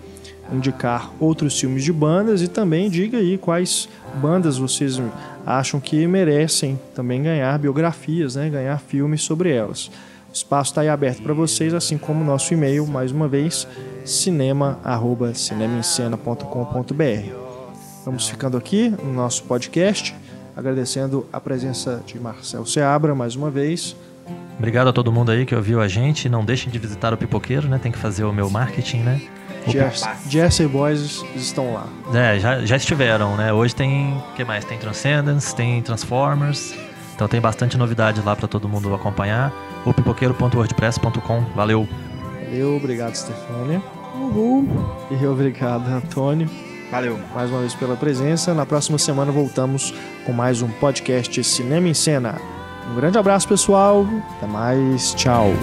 indicar outros filmes de bandas e também diga aí quais bandas vocês acham que merecem também ganhar biografias, né? ganhar filmes sobre elas. O espaço está aí aberto para vocês, assim como o nosso e-mail, mais uma vez, cinema.cinemaencena.com.br. Vamos ficando aqui no nosso podcast, agradecendo a presença de Marcel Seabra mais uma vez. Obrigado a todo mundo aí que ouviu a gente. Não deixem de visitar o Pipoqueiro, né? Tem que fazer o meu marketing, né? Jersey Boys estão lá. É, já, já estiveram, né? Hoje tem. O que mais? Tem Transcendence, tem Transformers. Então tem bastante novidade lá para todo mundo acompanhar. O pipoqueiro.wordpress.com. Valeu. Valeu, obrigado, Stefânia. Uhul. E obrigado, Antônio. Valeu. Mais uma vez pela presença. Na próxima semana voltamos com mais um podcast Cinema em Cena. Um grande abraço, pessoal. Até mais. Tchau.